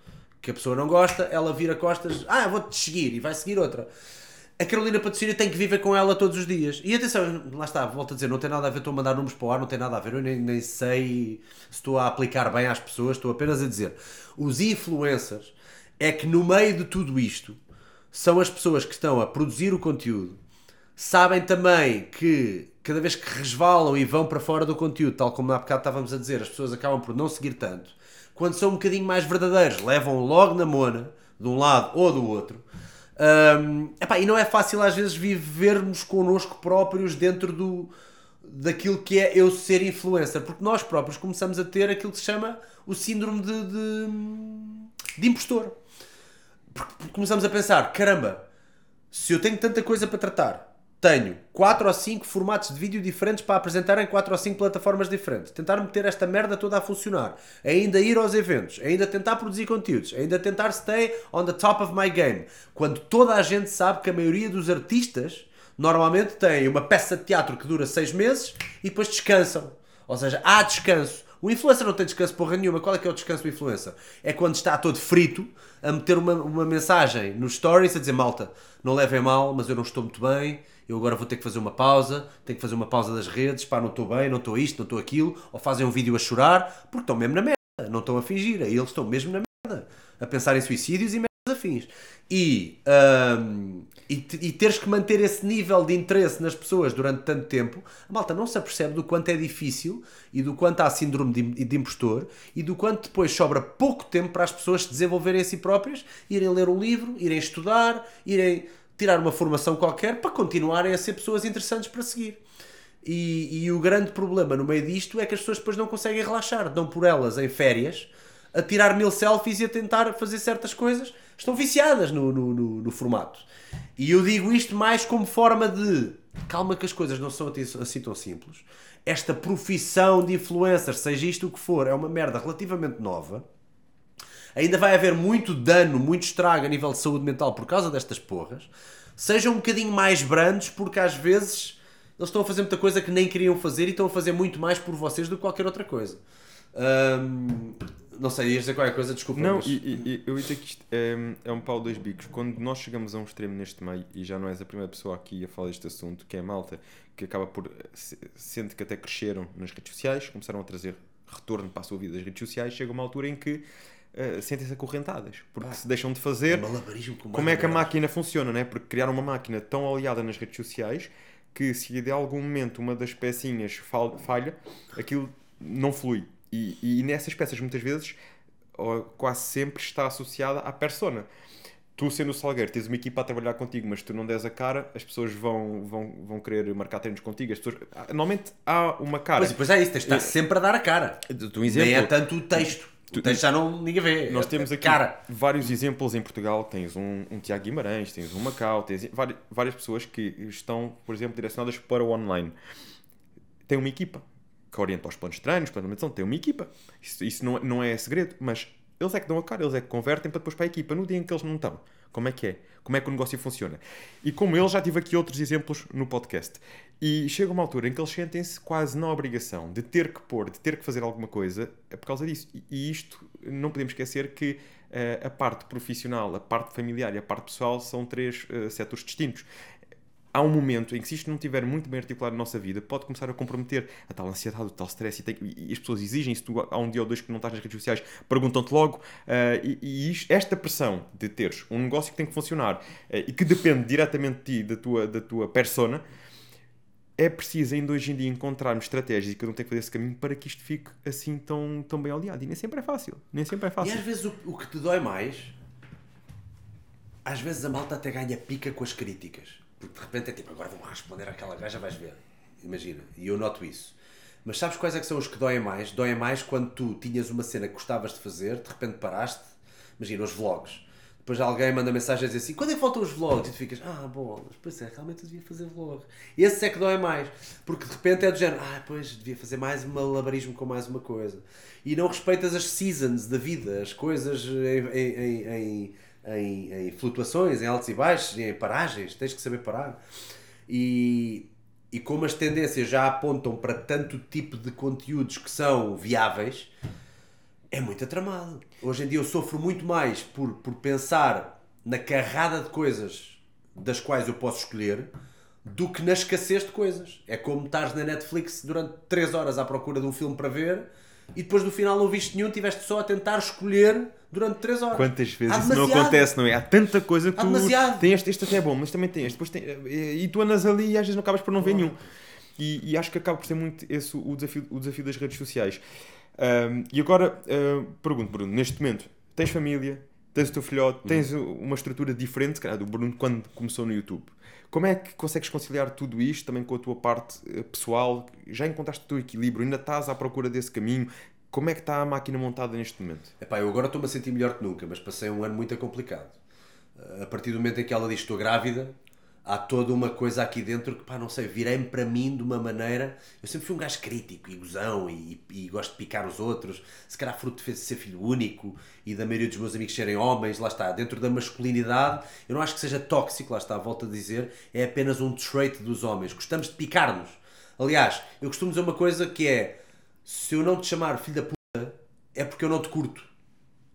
que a pessoa não gosta, ela vira costas, ah, vou-te seguir, e vai seguir outra. A Carolina Patrocínio tem que viver com ela todos os dias. E atenção, lá está, volto a dizer, não tem nada a ver, estou a mandar números para o ar, não tem nada a ver, eu nem, nem sei se estou a aplicar bem às pessoas, estou apenas a dizer. Os influencers é que no meio de tudo isto são as pessoas que estão a produzir o conteúdo, sabem também que cada vez que resvalam e vão para fora do conteúdo, tal como há bocado estávamos a dizer, as pessoas acabam por não seguir tanto. Quando são um bocadinho mais verdadeiros, levam logo na mona, de um lado ou do outro. Um, epá, e não é fácil às vezes vivermos connosco próprios dentro do, daquilo que é eu ser influencer, porque nós próprios começamos a ter aquilo que se chama o síndrome de, de, de impostor. Porque começamos a pensar: caramba, se eu tenho tanta coisa para tratar, tenho 4 ou 5 formatos de vídeo diferentes para apresentar em 4 ou 5 plataformas diferentes. Tentar meter esta merda toda a funcionar. Ainda ir aos eventos. Ainda tentar produzir conteúdos. Ainda tentar stay on the top of my game. Quando toda a gente sabe que a maioria dos artistas normalmente tem uma peça de teatro que dura 6 meses e depois descansam. Ou seja, há descanso. O influencer não tem descanso porra nenhuma. Qual é que é o descanso do influencer? É quando está todo frito a meter uma, uma mensagem nos stories a dizer malta, não levem mal, mas eu não estou muito bem eu agora vou ter que fazer uma pausa, tenho que fazer uma pausa das redes, pá, não estou bem, não estou isto, não estou aquilo, ou fazem um vídeo a chorar, porque estão mesmo na merda, não estão a fingir, aí eles estão mesmo na merda, a pensar em suicídios e merdas afins. E, um, e, e, teres que manter esse nível de interesse nas pessoas durante tanto tempo, a malta não se apercebe do quanto é difícil e do quanto há síndrome de, de impostor e do quanto depois sobra pouco tempo para as pessoas se desenvolverem a si próprias, irem ler um livro, irem estudar, irem tirar uma formação qualquer para continuarem a ser pessoas interessantes para seguir. E, e o grande problema no meio disto é que as pessoas depois não conseguem relaxar, dão por elas em férias a tirar mil selfies e a tentar fazer certas coisas, estão viciadas no, no, no, no formato. E eu digo isto mais como forma de calma que as coisas não são assim tão simples. Esta profissão de influencers, seja isto o que for, é uma merda relativamente nova. Ainda vai haver muito dano, muito estrago a nível de saúde mental por causa destas porras. Sejam um bocadinho mais brandos, porque às vezes eles estão a fazer muita coisa que nem queriam fazer e estão a fazer muito mais por vocês do que qualquer outra coisa. Hum, não sei, ias dizer qualquer coisa, desculpa. Não, mas... e, e, eu ia dizer que isto é, é um pau dois bicos. Quando nós chegamos a um extremo neste meio, e já não és a primeira pessoa aqui a falar deste assunto, que é a malta, que acaba por. sente que até cresceram nas redes sociais, começaram a trazer retorno para a sua vida das redes sociais, chega uma altura em que uh, sentem-se acorrentadas, porque ah, se deixam de fazer. É como é que a máquina funciona, né? Porque criaram uma máquina tão aliada nas redes sociais que se de algum momento uma das pecinhas falha, aquilo não flui. E, e nessas peças, muitas vezes, quase sempre está associada à persona. Tu, sendo o Salgueiro, tens uma equipa a trabalhar contigo, mas tu não des a cara, as pessoas vão, vão, vão querer marcar treinos contigo. As pessoas... Normalmente há uma cara. Pois, pois é isso, tens de estar sempre a dar a cara. Um exemplo, Nem é tanto o texto. Tu, tens já não ninguém vê. Nós temos aqui cara. vários exemplos em Portugal. Tens um, um Tiago Guimarães, tens um Macau, tens várias, várias pessoas que estão, por exemplo, direcionadas para o online. Tem uma equipa que orienta os planos de treinos, plano de alimentação, tem uma equipa. Isso, isso não, não é segredo, mas eles é que dão a cara, eles é que convertem para depois para a equipa. No dia em que eles não estão, como é que é? Como é que o negócio funciona? E como eles, já tive aqui outros exemplos no podcast. E chega uma altura em que eles sentem-se quase na obrigação de ter que pôr, de ter que fazer alguma coisa é por causa disso. E isto, não podemos esquecer que uh, a parte profissional, a parte familiar e a parte pessoal são três uh, setores distintos há um momento em que se isto não estiver muito bem articulado na nossa vida, pode começar a comprometer a tal ansiedade, o tal stress e, tem, e as pessoas exigem, se tu há um dia ou dois que não estás nas redes sociais, perguntam-te logo uh, e, e isto, esta pressão de teres um negócio que tem que funcionar e que depende diretamente de ti, da tua, da tua persona, é preciso ainda hoje em dia encontrarmos estratégias e cada um tem que fazer esse caminho para que isto fique assim tão, tão bem aliado. E nem sempre é fácil. Nem sempre é fácil. E às vezes o, o que te dói mais, às vezes a malta até ganha pica com as críticas. Porque de repente é tipo, agora vou responder àquela gaja, vais ver. Imagina. E eu noto isso. Mas sabes quais é que são os que doem mais? Doem mais quando tu tinhas uma cena que gostavas de fazer, de repente paraste. Imagina, os vlogs. Depois alguém manda mensagem a dizer assim: quando é que os vlogs? E tu ficas: ah, bom, pois é, realmente eu devia fazer vlog. Esse é que dói mais. Porque de repente é do género: ah, pois devia fazer mais um malabarismo com mais uma coisa. E não respeitas as seasons da vida, as coisas em, em em, em flutuações, em altos e baixos, em paragens, tens que saber parar. E, e como as tendências já apontam para tanto tipo de conteúdos que são viáveis, é muito atramado. Hoje em dia eu sofro muito mais por, por pensar na carrada de coisas das quais eu posso escolher do que na escassez de coisas. É como estás na Netflix durante 3 horas à procura de um filme para ver e depois no final não viste nenhum, tiveste só a tentar escolher durante 3 horas. Quantas vezes isso não acontece, não é? Há tanta coisa que Há tu demasiado. tem este, este até é bom, mas também tem este, depois tem, e tu andas ali e às vezes não acabas por não ver nenhum. E, e, acho que acaba por ser muito esse o desafio, o desafio das redes sociais. Um, e agora uh, pergunto, Bruno, neste momento, tens família, tens o teu filhote, tens uhum. uma estrutura diferente, cara, do Bruno quando começou no YouTube. Como é que consegues conciliar tudo isto também com a tua parte eh, pessoal? Já encontraste o teu equilíbrio? Ainda estás à procura desse caminho? Como é que está a máquina montada neste momento? Epá, eu agora estou-me a sentir melhor que nunca, mas passei um ano muito complicado. A partir do momento em que ela diz estou grávida, há toda uma coisa aqui dentro que, pá, não sei, virei-me para mim de uma maneira. Eu sempre fui um gajo crítico e gozão e, e, gosto de picar os outros, se calhar fruto de ser filho único e da maioria dos meus amigos serem homens, lá está, dentro da masculinidade, eu não acho que seja tóxico, lá está, volto a dizer, é apenas um trait dos homens. Gostamos de picar-nos. Aliás, eu costumo dizer uma coisa que é se eu não te chamar filho da puta, é porque eu não te curto.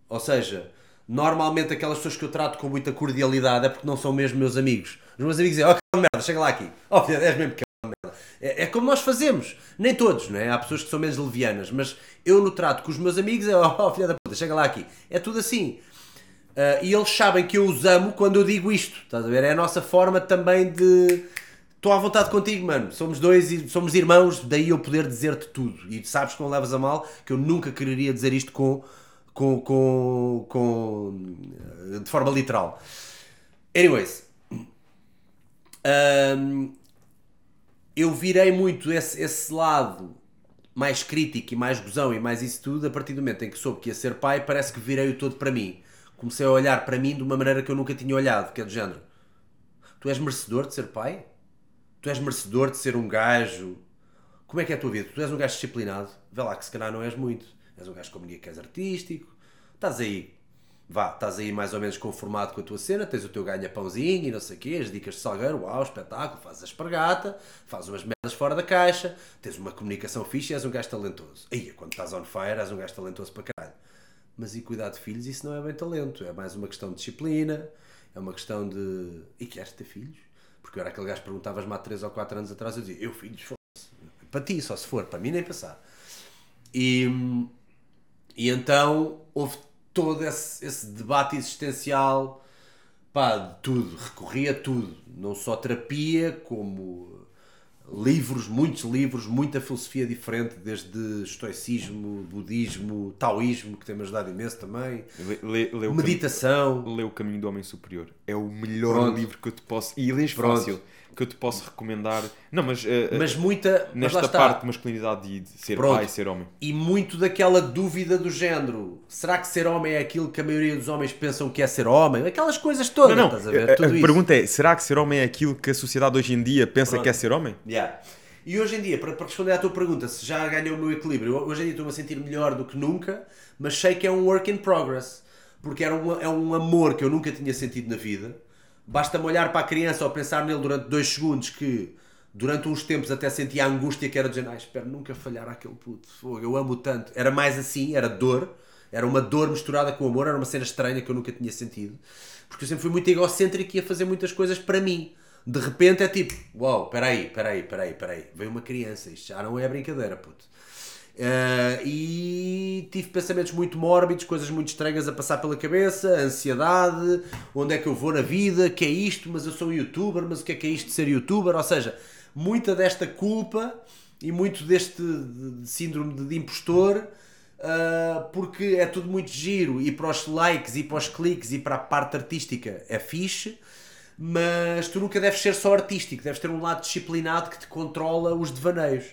Ou seja, normalmente aquelas pessoas que eu trato com muita cordialidade é porque não são mesmo meus amigos. Os meus amigos dizem, ó oh, merda, chega lá aqui. Ó oh, és mesmo que merda. É, é, como nós fazemos. Nem todos, não é? Há pessoas que são menos levianas, mas eu no trato com os meus amigos é, ó oh, filha da puta, chega lá aqui. É tudo assim. Uh, e eles sabem que eu os amo quando eu digo isto. Estás a ver? É a nossa forma também de. Estou à vontade contigo, mano. Somos dois e somos irmãos, daí eu poder dizer-te tudo. E sabes que não levas a mal, que eu nunca quereria dizer isto com, com, com, com de forma literal. Anyways, um, eu virei muito esse, esse lado mais crítico e mais gozão e mais isso tudo a partir do momento em que soube que ia ser pai, parece que virei o todo para mim comecei a olhar para mim de uma maneira que eu nunca tinha olhado, que é do género. Tu és merecedor de ser pai? Tu és merecedor de ser um gajo? Como é que é a tua vida? Tu és um gajo disciplinado? Vê lá que se calhar não és muito. És um gajo que és artístico. Estás aí, vá, estás aí mais ou menos conformado com a tua cena, tens o teu ganha-pãozinho e não sei o quê, as dicas de salgueiro, uau, espetáculo, fazes a espargata, fazes umas merdas fora da caixa, tens uma comunicação fixe e és um gajo talentoso. Aí, quando estás on fire, és um gajo talentoso para caralho. Mas e cuidar de filhos, isso não é bem talento. É mais uma questão de disciplina, é uma questão de. E queres ter filhos? Porque eu era aquele gajo que perguntavas-me há 3 ou 4 anos atrás, eu dizia, eu filhos. Para ti, só se for, para mim nem passar. E, e então houve todo esse, esse debate existencial, pá, de tudo, recorria a tudo. Não só terapia, como livros, muitos livros, muita filosofia diferente, desde estoicismo, budismo, taoísmo, que tem-me ajudado imenso também. Lê, lê Meditação. Lê O Caminho do Homem Superior. É o melhor Pronto. livro que eu te posso. E lês fácil que eu te posso recomendar. Não, mas, uh, mas muita nesta mas parte de masculinidade e de ser Pronto. pai, ser homem. E muito daquela dúvida do género: será que ser homem é aquilo que a maioria dos homens pensam que é ser homem? Aquelas coisas todas, não, não. estás a ver? A, Tudo a pergunta é: será que ser homem é aquilo que a sociedade hoje em dia pensa Pronto. que é ser homem? Yeah. E hoje em dia, para, para responder à tua pergunta, se já ganhou o meu equilíbrio, hoje em dia estou-me a sentir melhor do que nunca, mas sei que é um work in progress. Porque era um, é um amor que eu nunca tinha sentido na vida Basta-me olhar para a criança ou pensar nele durante dois segundos que durante uns tempos até sentia a angústia que era de dizer, ah, espero nunca falhar aquele puto, eu amo tanto. Era mais assim, era dor, era uma dor misturada com amor, era uma cena estranha que eu nunca tinha sentido. Porque eu sempre fui muito egocêntrico e ia fazer muitas coisas para mim. De repente é tipo, uau, wow, peraí, peraí, peraí, peraí, veio uma criança, isto já não é brincadeira, puto. Uh, e tive pensamentos muito mórbidos, coisas muito estranhas a passar pela cabeça, ansiedade, onde é que eu vou na vida, que é isto, mas eu sou youtuber, mas o que é que é isto de ser youtuber? Ou seja, muita desta culpa e muito deste síndrome de impostor, uh, porque é tudo muito giro e para os likes e para os cliques e para a parte artística é fixe, mas tu nunca deves ser só artístico, deves ter um lado disciplinado que te controla os devaneios.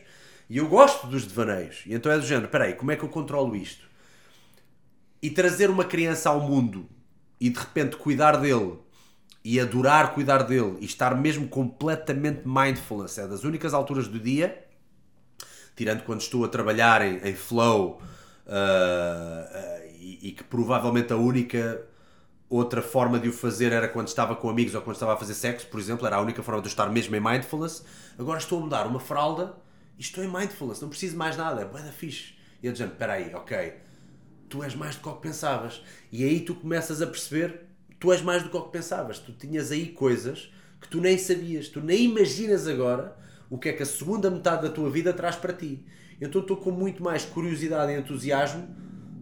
E eu gosto dos devaneios. E então é do género, peraí, como é que eu controlo isto? E trazer uma criança ao mundo e de repente cuidar dele e adorar cuidar dele e estar mesmo completamente mindfulness é das únicas alturas do dia, tirando quando estou a trabalhar em, em flow uh, uh, e, e, que provavelmente a única outra forma de o fazer era quando estava com amigos ou quando estava a fazer sexo, por exemplo, era a única forma de eu estar mesmo em mindfulness. Agora estou a mudar uma fralda estou em mindfulness, não preciso mais nada, é bué da fixe. E eu dizendo, espera aí, ok, tu és mais do que o que pensavas. E aí tu começas a perceber, tu és mais do que o que pensavas. Tu tinhas aí coisas que tu nem sabias, tu nem imaginas agora o que é que a segunda metade da tua vida traz para ti. Então estou com muito mais curiosidade e entusiasmo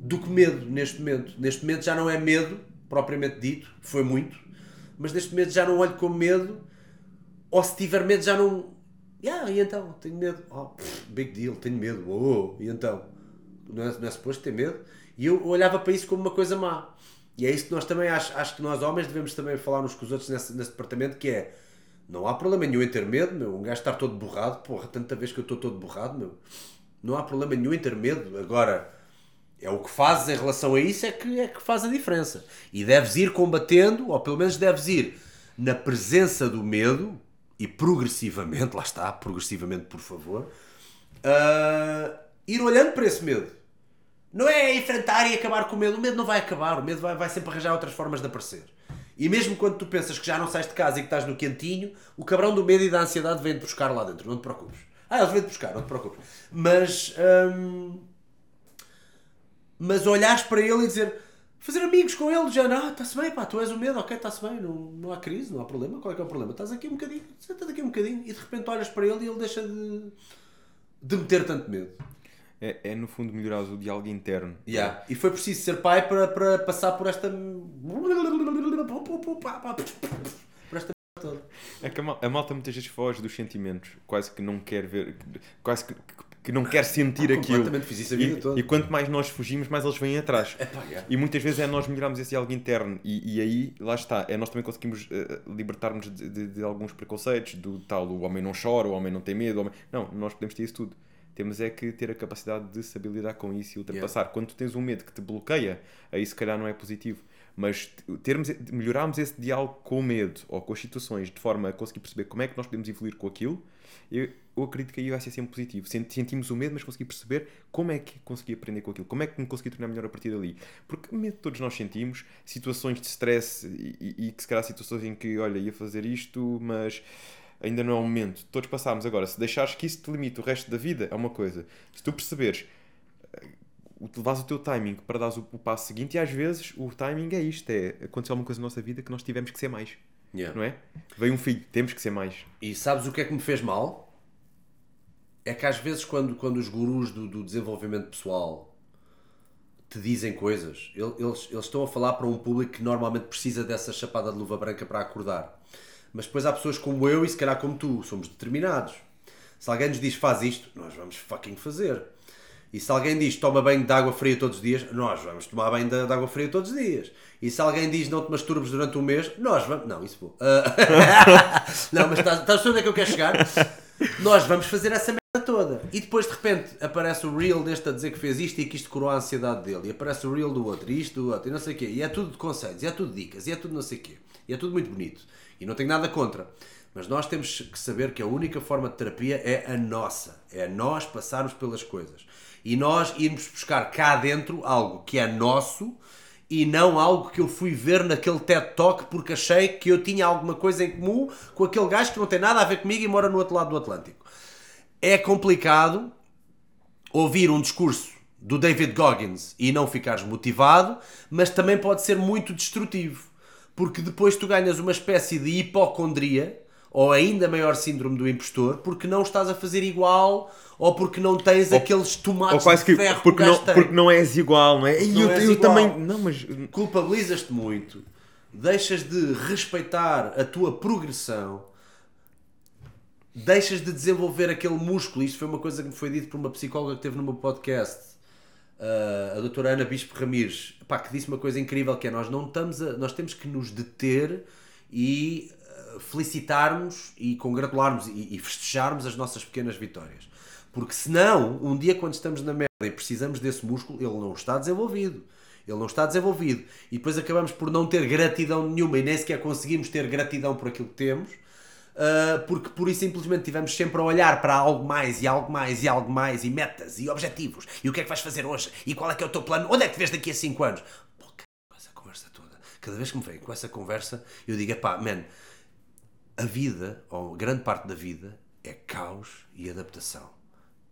do que medo neste momento. Neste momento já não é medo, propriamente dito, foi muito, mas neste momento já não olho com medo, ou se tiver medo já não Yeah, e então? Tenho medo. Oh, pff, big deal, tenho medo. Oh, e então? Não é, não é suposto ter medo? E eu olhava para isso como uma coisa má. E é isso que nós também, acho, acho que nós homens devemos também falar uns com os outros nesse, nesse departamento, que é, não há problema nenhum em ter medo, meu, um gajo estar todo borrado, porra, tanta vez que eu estou todo borrado, meu, não há problema nenhum em ter medo. Agora, é o que fazes em relação a isso é que, é que faz a diferença. E deves ir combatendo, ou pelo menos deves ir na presença do medo, e progressivamente, lá está, progressivamente, por favor, uh, ir olhando para esse medo. Não é enfrentar e acabar com o medo. O medo não vai acabar, o medo vai, vai sempre arranjar outras formas de aparecer. E mesmo quando tu pensas que já não sais de casa e que estás no quentinho, o cabrão do medo e da ansiedade vem-te buscar lá dentro, não te preocupes. Ah, eles vêm-te buscar, não te preocupes. Mas. Hum, mas olhares para ele e dizer fazer amigos com ele, já, ah, está-se bem, pá, tu és o medo, ok, está-se bem, não, não há crise, não há problema, qual é que é o problema? Estás aqui um bocadinho, senta aqui um bocadinho e de repente olhas para ele e ele deixa de, de meter tanto medo. É, é no fundo melhorar o diálogo interno. Yeah. E foi preciso ser pai para, para passar por esta. Por esta toda. É que a malta muitas vezes foge dos sentimentos, quase que não quer ver, quase que, que não quer sentir aquilo. Completamente, fiz isso a vida E, toda. e quanto mais nós fugimos, mais eles vêm atrás. Epá, yeah. E muitas vezes é nós melhorarmos esse diálogo interno. E, e aí, lá está, é nós também conseguimos eh, libertar-nos de, de- de alguns preconceitos, do tal, o homem não chora, o homem não tem medo. Homem... Não, nós podemos ter isso tudo. Temos é que ter a capacidade de saber lidar com isso e ultrapassar. Quando tu tens um medo que te bloqueia, aí se calhar não é positivo. Mas termos, melhorarmos esse diálogo com o medo ou com as situações de forma a conseguir perceber como é que nós podemos evoluir com aquilo, eu, eu acredito que aí vai ser sempre positivo. Sent- Sentimos o medo, mas conseguir perceber como é que consegui aprender com aquilo, como é que me consegui tornar melhor a partir dali. Porque medo todos nós sentimos, situações de stress e, e- e que se calhar situações em que, olha, ia fazer isto, mas ainda não é o momento. Todos passámos. Agora, se deixares que isso te limite o resto da vida, é uma coisa. Se tu perceberes eh, levares o teu timing para dares o, o passo seguinte, e às vezes o timing é isto: é aconteceu alguma coisa na nossa vida que nós tivemos que ser mais, Yeah. não é? Veio um filho, temos que ser mais. E sabes o que é que me fez mal? É que às vezes quando, quando os gurus do, do desenvolvimento pessoal te dizem coisas, el- eles, eles estão a falar para um público que normalmente precisa dessa chapada de luva branca para acordar. Mas depois há pessoas como eu e se calhar como tu, somos determinados. Se alguém nos diz faz isto, nós vamos fucking fazer. E se alguém diz toma banho de água fria todos os dias, nós vamos tomar banho de, de água fria todos os dias. E se alguém diz não te masturbes durante um mês, nós vamos. Não, isso. Ah, não, mas estás, a onde é que eu quero chegar? Nós vamos fazer essa merda toda. E depois de repente aparece o reel deste a dizer que fez isto e que isto curou a ansiedade dele. E aparece o reel do outro, e isto do outro, e não sei o quê. E é tudo de conselhos, e é tudo dicas, e é tudo não sei o quê. E é tudo muito bonito. E não tenho nada contra. Mas nós temos que saber que a única forma de terapia é a nossa. É nós passarmos pelas coisas. E nós irmos buscar cá dentro algo que é nosso e não algo que eu fui ver naquele TED Talk porque achei que eu tinha alguma coisa em comum com aquele gajo que não tem nada a ver comigo e mora no outro lado do Atlântico. É complicado ouvir um discurso do David Goggins e não ficares motivado, mas também pode ser muito destrutivo, porque depois tu ganhas uma espécie de hipocondria ou ainda maior síndrome do impostor porque não estás a fazer igual ou porque não tens aqueles tomates Ou quase de que ferro porque que não, tem. porque não és igual, não é? E Não eu, eu igual. também. Não, mas. culpabilizas-te muito, deixas de respeitar a tua progressão, deixas de desenvolver aquele músculo. Isto foi uma coisa que me foi dito por uma psicóloga que teve no meu podcast, uh, a doutora Ana Bispo Ramires, pá, que disse uma coisa incrível que é nós não estamos a, nós temos que nos deter e felicitarmos e congratularmos e, e festejarmos as nossas pequenas vitórias. Porque senão, um dia quando estamos na merda e precisamos desse músculo, ele não está desenvolvido. Ele não está desenvolvido. E depois acabamos por não ter gratidão nenhuma e nem sequer conseguimos ter gratidão por aquilo que temos, uh, porque por isso simplesmente tivemos sempre a olhar para algo mais e algo mais e algo mais e metas e objetivos. E o que é que vais fazer hoje? E qual é que é o teu plano? Onde é que te vês daqui a 5 anos? Pô, essa conversa toda. Cada vez que me vem com essa conversa, eu digo, pá, man, a vida, ou grande parte da vida, é caos e adaptação.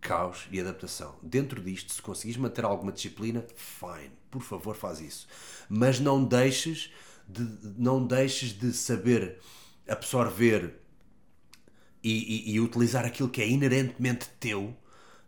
Caos e adaptação. Dentro disto, se conseguires manter alguma disciplina, fine. Por favor, faz isso. Mas não deixes de, não deixes de saber absorver e, e- e utilizar aquilo que é inerentemente teu,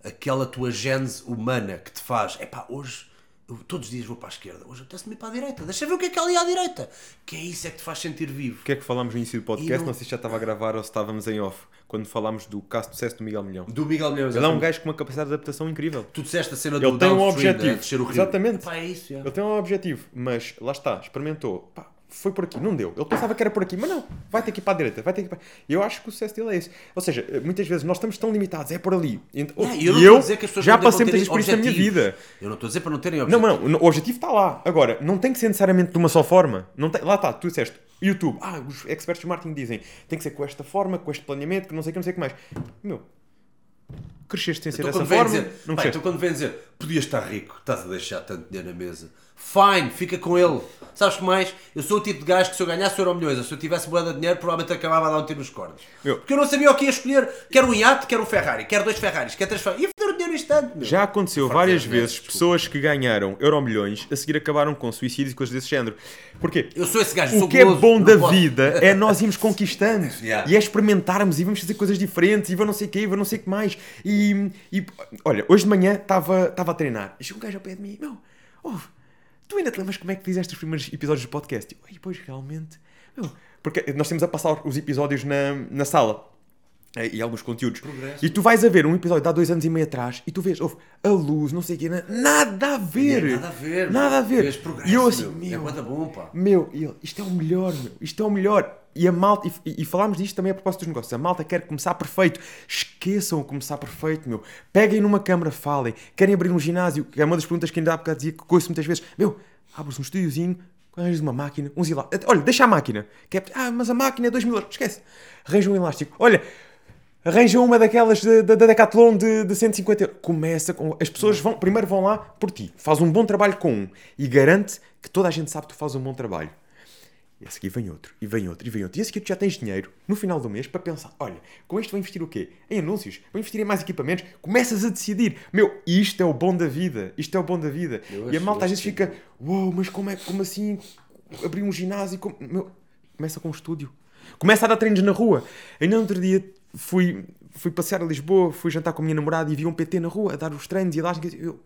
aquela tua gênese humana que te faz, epá, hoje, eu todos os dias vou para a esquerda, hoje apetece-me ir para a direita, deixa ver o que é que há ali à direita, que é isso é que te faz sentir vivo. O que é que falámos no início do podcast? Não... não- sei se já estava a gravar ou se estávamos em off. Quando falámos do caso de sucesso do Miguel Milhão. Do Miguel Milhões. Ele é um gajo com uma capacidade de adaptação incrível. Tu disseste a cena Ele do tem um objetivo. né, rio. Exatamente. Epá, é isso, é. Ele tem um objetivo, mas lá está, experimentou. Pá, foi por aqui, não deu. Ele pensava que era por aqui, mas não. Vai ter que ir para a direita, vai ter que ir para... E eu acho que o sucesso dele é esse. Ou seja, muitas vezes nós estamos tão limitados, é por ali. E eu não eu as pessoas já não passei muitas ter vezes por isso na minha vida. Eu não estou a dizer para não terem Não, objetivos. não, o objetivo está lá. Agora, não tem que ser necessariamente de uma só forma. Não tem, lá está, tu disseste, YouTube, ah, os experts de marketing dizem, tem que ser com esta forma, com este planeamento, que não sei o que, não sei o que mais. Meu, cresceste sem ser Então, dessa quando vem forma, dizer, não cresceste. então quando vem dizer, podias estar rico, estás a deixar tanto dinheiro na mesa. Fine, fica com ele. Sabes que mais? Eu sou o tipo de gajo que se eu ganhasse euro milhões, ou se eu tivesse boa de dinheiro, provavelmente acabava a dar um tiro nos cornos. Meu. Porque eu não sabia o que ia escolher. Quero um iate, quero um Ferrari, quero dois Ferraris, quero três Ferraris. Ia foder o dinheiro no instante. Meu. Já aconteceu várias vezes pessoas que ganharam euromilhões a seguir acabaram com suicídios e coisas desse género. Porquê? Eu sou esse gajo, O sou que é goloso, bom não da posso. vida é nós irmos conquistando Yeah. e é experimentarmos e vamos fazer coisas diferentes e vou não sei o quê, e vou não sei o que mais. E, e, olha, hoje de manhã estava estava a treinar e chegou um gajo ao pé de mim: Meu, ouve, tu ainda te lembras como é que fizeste os primeiros episódios do podcast? "Ai, pois realmente, meu, porque nós temos a passar os episódios na, na sala. eh, E alguns conteúdos. Progresso. E tu vais a ver um episódio de há dois anos e meio atrás e tu vês, ouve, a luz, não sei o quê, na- nada a ver. É, nada a ver. Nada a ver. Progresso, e eu assim, meu. meu, É bué da bom, pá. meu, e isto é o melhor, meu, isto é o melhor. E a malta, e, e falámos disto também a propósito dos negócios. A malta quer começar perfeito. Esqueçam o começar perfeito, meu. Peguem numa câmara, falem. Querem abrir um ginásio, que é uma das perguntas que ainda há bocado dizia que coiço muitas vezes. Meu, abres um estúdiozinho, arranjas uma máquina, uns elásticos. Olha, deixa a máquina. Que é, ah, mas a máquina é 2 mil euros. Esquece. Arranja um elástico. Olha, arranja uma daquelas da de, de Decathlon de, de 150 euros. Começa com. As pessoas vão, primeiro vão lá por ti. Faz um bom trabalho com um. E garante que toda a gente sabe que tu fazes um bom trabalho. E a seguir vem outro, e vem outro, e vem outro. E a seguir tu já tens dinheiro no final do mês para pensar: olha, com isto vou investir o quê? Em anúncios? Vou investir em mais equipamentos? Começas a decidir: meu, isto é o bom da vida, isto é o bom da vida. Eu e a malta às vezes fica: uou, mas como é como assim? Abrir um ginásio? Como... Meu, começa com um estúdio. Começa a dar treinos na rua. Ainda no outro dia fui, fui passear a Lisboa, fui jantar com a minha namorada e vi um PT na rua a dar os treinos e elásticos. Eu,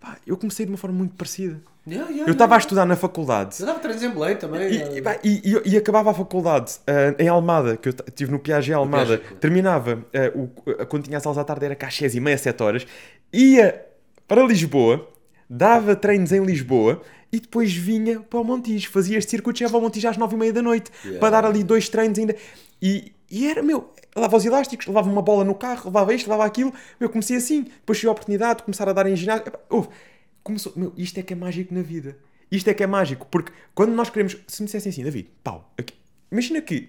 pá, eu comecei de uma forma muito parecida. Yeah, yeah, Eu estava a yeah. estudar na faculdade. Eu em Belém também. E, eh, e, pá, e- e- acabava a faculdade ah, em Almada, que eu estive no Piaget Almada, Piaget. terminava, ah, o, ah, quando tinha as aulas à tarde era cá às 6 e meia, 7 horas, ia para Lisboa, dava treinos em Lisboa e depois vinha para o Montijo, fazia este circuito, chegava ao Montijo às 9 e meia da noite, para dar ali dois treinos ainda. E, e era, meu, levava os elásticos, levava uma bola no carro, levava isto, levava aquilo, eu comecei assim, depois tive a oportunidade de começar a dar em ginásio. Houve, começou, meu, isto é que é mágico na vida. Isto é que é mágico, porque quando nós queremos, se me dissessem assim, David, pau, aqui- imagina que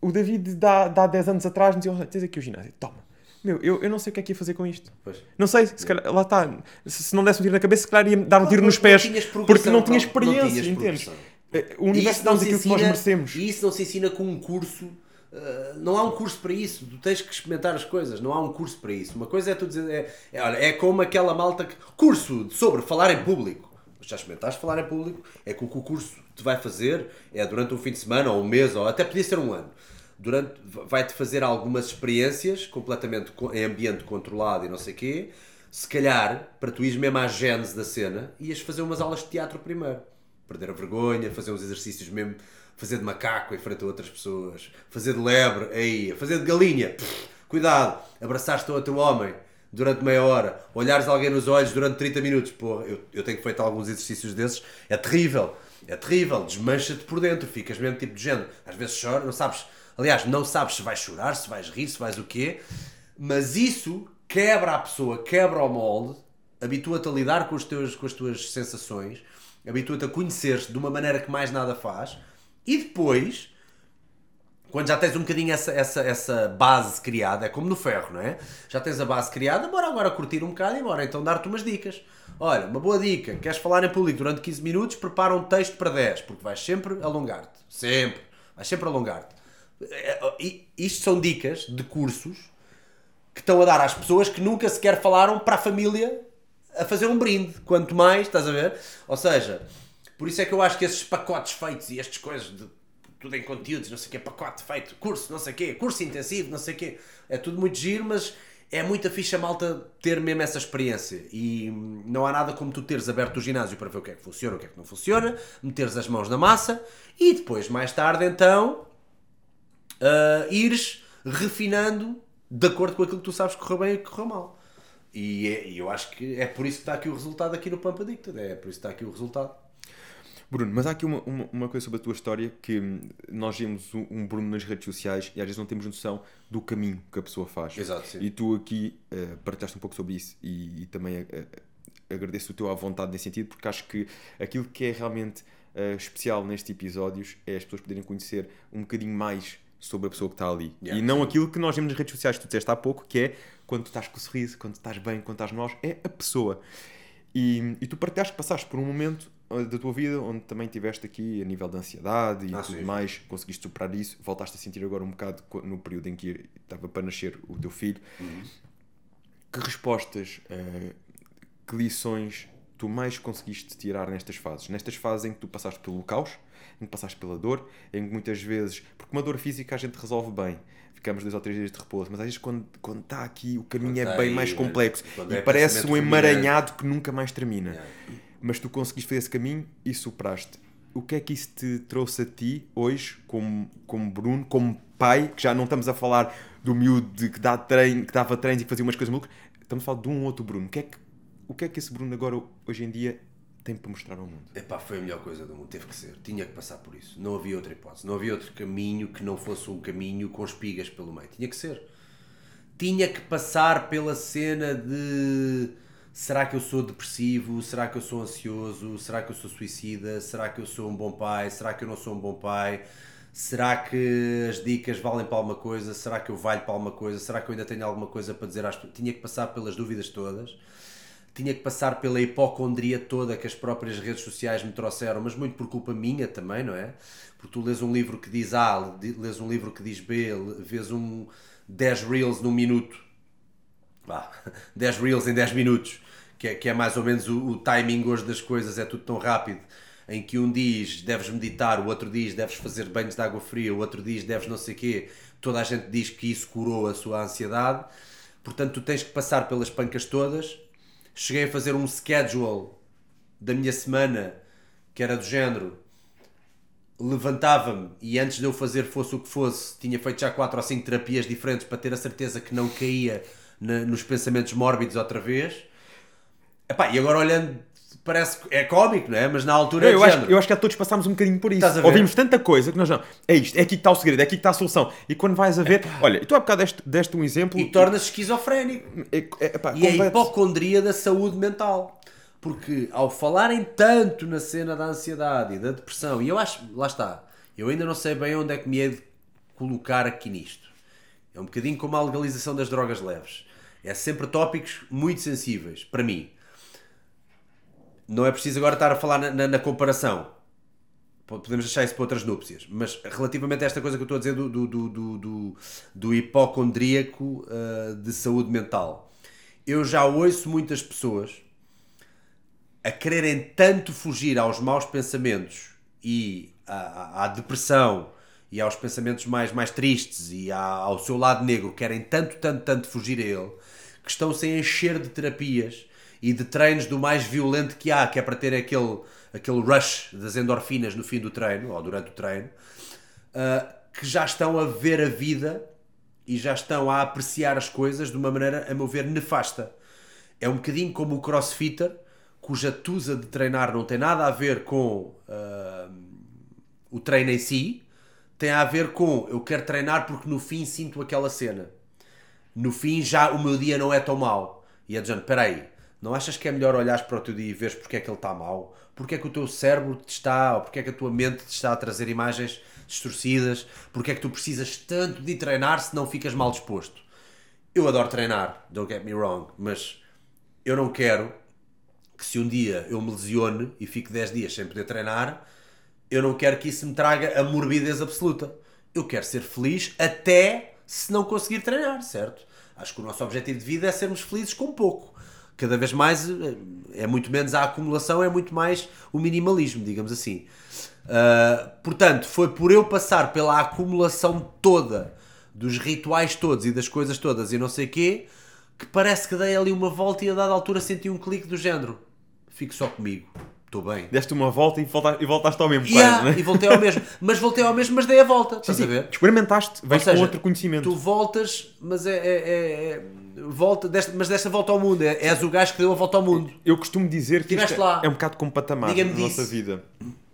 o David dá, dá 10 anos atrás me dizia, "Olha, tens aqui o ginásio, toma. Meu, eu, eu não sei o que é que ia fazer com isto. Pois. Não sei, se calhar, lá está. Se, se não desse um tiro na cabeça, se calhar ia dar um tiro nos pés. porque não tinha não experiência, tinhas entendes? progressão. Eh, O universo não dá-nos aquilo que nós merecemos. E isso não se ensina com um curso. Uh, não há um curso para isso. Tu tens que experimentar as coisas. Não há um curso para isso. Uma coisa é tu dizer. É, é, olha, é como aquela malta que. Curso sobre falar em público. Já experimentaste falar em público? É que o que o curso te vai fazer é durante um fim de semana ou um mês ou até podia ser um ano. Durante, vai-te fazer algumas experiências completamente co- em ambiente controlado e não sei o quê. Se calhar, para tu ires mesmo à gênese da cena, ias fazer umas aulas de teatro primeiro perder a vergonha, fazer uns exercícios mesmo, fazer de macaco em frente a outras pessoas, fazer de lebre, aí, fazer de galinha, pff, cuidado, abraçaste outro homem durante meia hora, olhares alguém nos olhos durante 30 minutos, porra, eu, eu tenho feito alguns exercícios desses, é terrível, é terrível, desmancha-te por dentro, ficas mesmo tipo de género, às vezes chora, não sabes, aliás, não sabes se vais chorar, se vais rir, se vais o quê, mas isso quebra a pessoa, quebra o molde, habitua-te a lidar com, os teus, com as tuas sensações, habitua-te a conhecer-te de uma maneira que mais nada faz, e depois, quando já tens um bocadinho essa, essa, essa base criada, é como no ferro, não é? Já tens a base criada, bora agora curtir um bocado e bora então dar-te umas dicas. Olha, uma boa dica, queres falar em público durante 15 minutos, prepara um texto para 10, porque vais sempre alongar-te. Sempre. Vais sempre alongar-te. É, Isto são dicas de cursos que estão a dar às pessoas que nunca sequer falaram para a família a fazer um brinde. Quanto mais, estás a ver? Ou seja, por isso é que eu acho que esses pacotes feitos e estas coisas de tudo em conteúdos, não sei o quê, pacote feito, curso, não sei o quê, curso intensivo, não sei o quê, é tudo muito giro, mas é muita ficha malta ter mesmo essa experiência e hum, não há nada como tu teres aberto o ginásio para ver o que é que funciona, o que é que não funciona, meteres as mãos na massa e depois, mais tarde, então, uh, ires refinando de acordo com aquilo que tu sabes que correu bem e que correu mal. E, é- eu acho que é por isso que está aqui o resultado aqui no Pampa Addicted. É por isso que está aqui o resultado. Bruno, mas há aqui uma, uma, uma coisa sobre a tua história que hum, nós vemos um, um Bruno nas redes sociais e às vezes não temos noção do caminho que a pessoa faz. Exato, sim. E tu aqui uh, partilhaste um pouco sobre isso e, e também uh, agradeço o teu à vontade nesse sentido porque acho que aquilo que é realmente uh, especial nestes episódios é as pessoas poderem conhecer um bocadinho mais sobre a pessoa que está ali. Yeah, e não aquilo que nós vemos nas redes sociais que tu disseste há pouco, que é quando tu estás com o sorriso, quando estás bem, quando estás nós, é a pessoa. E, e tu partilhaste que passaste por um momento da tua vida onde também tiveste aqui a nível de ansiedade e Ah, tudo sim. mais, conseguiste superar isso, voltaste a sentir agora um bocado no período em que estava para nascer o teu filho. Uhum. que respostas, uh, que lições tu mais conseguiste tirar nestas fases? Nestas fases em que tu passaste pelo caos, em que passaste pela dor, em que muitas vezes, porque uma dor física a gente resolve bem, ficamos dois ou três dias de repouso, mas às vezes quando, quando está aqui o caminho é bem aí, mais complexo e é parece um emaranhado que nunca mais termina. Yeah. Mas tu conseguiste fazer esse caminho e superaste. O que é que isso te trouxe a ti hoje, como, como Bruno, como pai, que já não estamos a falar do miúdo que, dá treino, que dava treinos e que fazia umas coisas malucas, estamos a falar de um outro Bruno. O que é que, o que, é que esse Bruno agora, hoje em dia, tem para mostrar ao mundo? Epá, foi a melhor coisa do mundo, teve que ser. Tinha que passar por isso. Não havia outra hipótese. Não havia outro caminho que não fosse um caminho com espigas pelo meio. Tinha que ser. Tinha que passar pela cena de será que eu sou depressivo? Será que eu sou ansioso? Será que eu sou suicida? Será que eu sou um bom pai? Será que eu não sou um bom pai? Será que as dicas valem para alguma coisa? Será que eu valho para alguma coisa? Será que eu ainda tenho alguma coisa para dizer às pessoas? Tinha que passar pelas dúvidas todas tinha que passar pela hipocondria toda que as próprias redes sociais me trouxeram, mas muito por culpa minha também, não é? Porque tu lês um livro que diz A, lês um livro que diz B, vês um 10 reels num minuto, Bah, 10 reels em 10 minutos, que é, que é mais ou menos o, o timing hoje das coisas, é tudo tão rápido em que um diz deves meditar, o outro diz deves fazer banhos de água fria, o outro diz deves não sei quê, toda a gente diz que isso curou a sua ansiedade. Portanto, tu tens que passar pelas pancas todas cheguei a fazer um schedule da minha semana que era do género levantava-me e antes de eu fazer fosse o que fosse, tinha feito já quatro ou cinco terapias diferentes para ter a certeza que não caía na, nos pensamentos mórbidos outra vez. Epá, e agora olhando parece é cómico, não é? Mas na altura. Eu, eu acho, eu acho que todos passámos um bocadinho por isso. Ouvimos tanta coisa que nós não. É isto, é aqui que está o segredo, é aqui que está a solução. E quando vais a ver. Olha, e tu há bocado deste, deste um exemplo. E tornas esquizofrénico. É, é, epá, e é a hipocondria da saúde mental. Porque ao falarem tanto na cena da ansiedade e da depressão, e eu acho, lá está, eu ainda não sei bem onde é que me é de colocar aqui nisto. É um bocadinho como a legalização das drogas leves. É sempre tópicos muito sensíveis, para mim. Não é preciso agora estar a falar na, na, na comparação. Podemos deixar isso para outras núpcias. Mas relativamente a esta coisa que eu estou a dizer do, do, do, do, do hipocondríaco uh, de saúde mental, eu já ouço muitas pessoas a quererem tanto fugir aos maus pensamentos e à, à depressão e aos pensamentos mais, mais tristes e à, ao seu lado negro, querem tanto, tanto, tanto fugir a ele, que estão-se a encher de terapias e de treinos do mais violento que há, que é para ter aquele, aquele rush das endorfinas no fim do treino, ou durante o treino, uh, que já estão a ver a vida e já estão a apreciar as coisas de uma maneira, a meu ver, nefasta. É um bocadinho como o crossfitter, cuja tusa de treinar não tem nada a ver com uh, o treino em si, tem a ver com eu quero treinar porque no fim sinto aquela cena. No fim já o meu dia não é tão mau. E é dizendo, espera aí, não achas que é melhor olhares para o teu dia e veres porque é que ele está mal? Porque é que o teu cérebro te está, ou porque é que a tua mente te está a trazer imagens distorcidas? Porque é que tu precisas tanto de treinar se não ficas mal disposto? Eu adoro treinar, don't get me wrong, mas eu não quero que se um dia eu me lesione e fique 10 dias sem poder treinar, eu não quero que isso me traga a morbidez absoluta. Eu quero ser feliz até se não conseguir treinar, certo? Acho que o nosso objetivo de vida é sermos felizes com pouco cada vez mais é muito menos a acumulação, é muito mais o minimalismo, digamos assim. Uh, portanto, foi por eu passar pela acumulação toda dos rituais todos e das coisas todas e não sei quê, que parece que dei ali uma volta e a dada altura senti um clique do género. Fico só comigo. Estou bem. Deste uma volta e, voltaste, e voltaste ao mesmo. Yeah, quase, né? E voltei ao mesmo. Mas voltei ao mesmo, mas dei a volta. Sim, estás sim. a ver? Experimentaste, vais com outro conhecimento. Tu voltas, mas é, é, é, é volta, desta, mas desta volta ao mundo. É, és o gajo que deu a volta ao mundo. Eu costumo dizer que isto é, é, um bocado como patamar na nossa vida.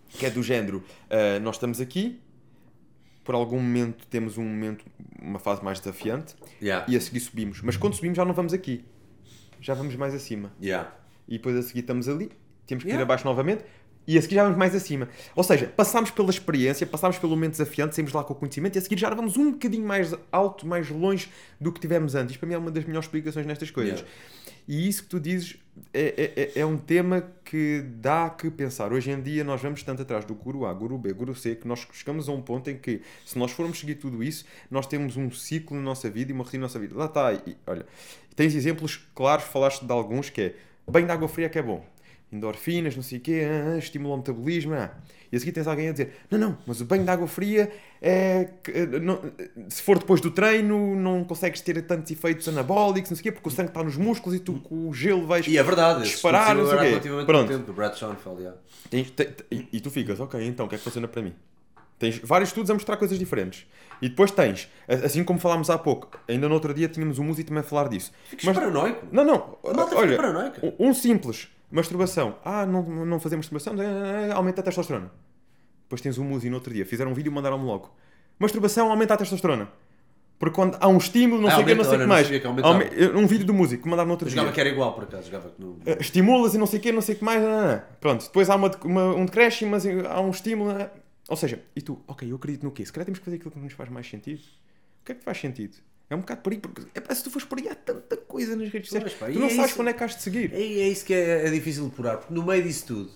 Que é do género. Uh, nós estamos aqui, por algum momento temos um momento, uma fase mais desafiante yeah. e a seguir subimos. Mas quando subimos já não vamos aqui. Já vamos mais acima. Yeah. E depois a seguir estamos ali temos que yeah. ir abaixo novamente. E a seguir já vamos mais acima. Ou seja, passámos pela experiência, passámos pelo momento desafiante, saímos lá com o conhecimento e a seguir já vamos um bocadinho mais alto, mais longe do que tivemos antes. Isto para mim é uma das melhores explicações nestas coisas. Yeah. E isso que tu dizes é, é, é, é um tema que dá que pensar. Hoje em dia nós vamos tanto atrás do guru A, guru B, guru C, que nós chegamos a um ponto em que, se nós formos seguir tudo isso, nós temos um ciclo na nossa vida e uma rotina na nossa vida. Lá está. E, olha, tens exemplos claros, falaste de alguns, que é banho de água fria que é bom endorfinas, não sei o quê, ah, ah, estimula o metabolismo. Ah. E a seguir tens alguém a dizer: Não, não, mas o banho de água fria é. Eh, não, se for depois do treino, não consegues ter tantos efeitos anabólicos, não sei o quê, porque o sangue está nos músculos e tu com o gelo vais e é verdade, disparar. Não sei quê. Pronto. Tempo, Brad Schoenfeld, yeah. Tens, te, te, e tu ficas: Ok, então o que é que funciona para mim? Tens vários estudos a mostrar coisas diferentes. E depois tens, assim como falámos há pouco, ainda no outro dia tínhamos um músico também a falar disso. Ficas Mas, paranoico. Não, não. Olha, um simples Masturbação. Ah, não, não fazer masturbação, aumenta a testosterona. Depois tens um Muzi no outro dia, fizeram um vídeo e mandaram-me logo. Masturbação aumenta a testosterona. Porque quando há um estímulo, não ah, sei o que, não sei o que mais. Que um vídeo do músico que mandaram no outro jogava dia. que era igual, por acaso. Jogava que não... Eh, estimulas e não sei o que, não sei o que mais. Não, não, não. Pronto, depois há uma, uma, um decréscimo, mas há um estímulo. Ou seja, e tu, ok, eu acredito no quê? Se calhar temos que fazer aquilo que nos faz mais sentido. O que é que faz sentido? É um bocado por aí, porque é, se tu fores por aí há tanta coisa nas redes sociais. Tu não é sabes isso, quando é que has de seguir. É, é isso que é, é difícil de curar, porque no meio disso tudo.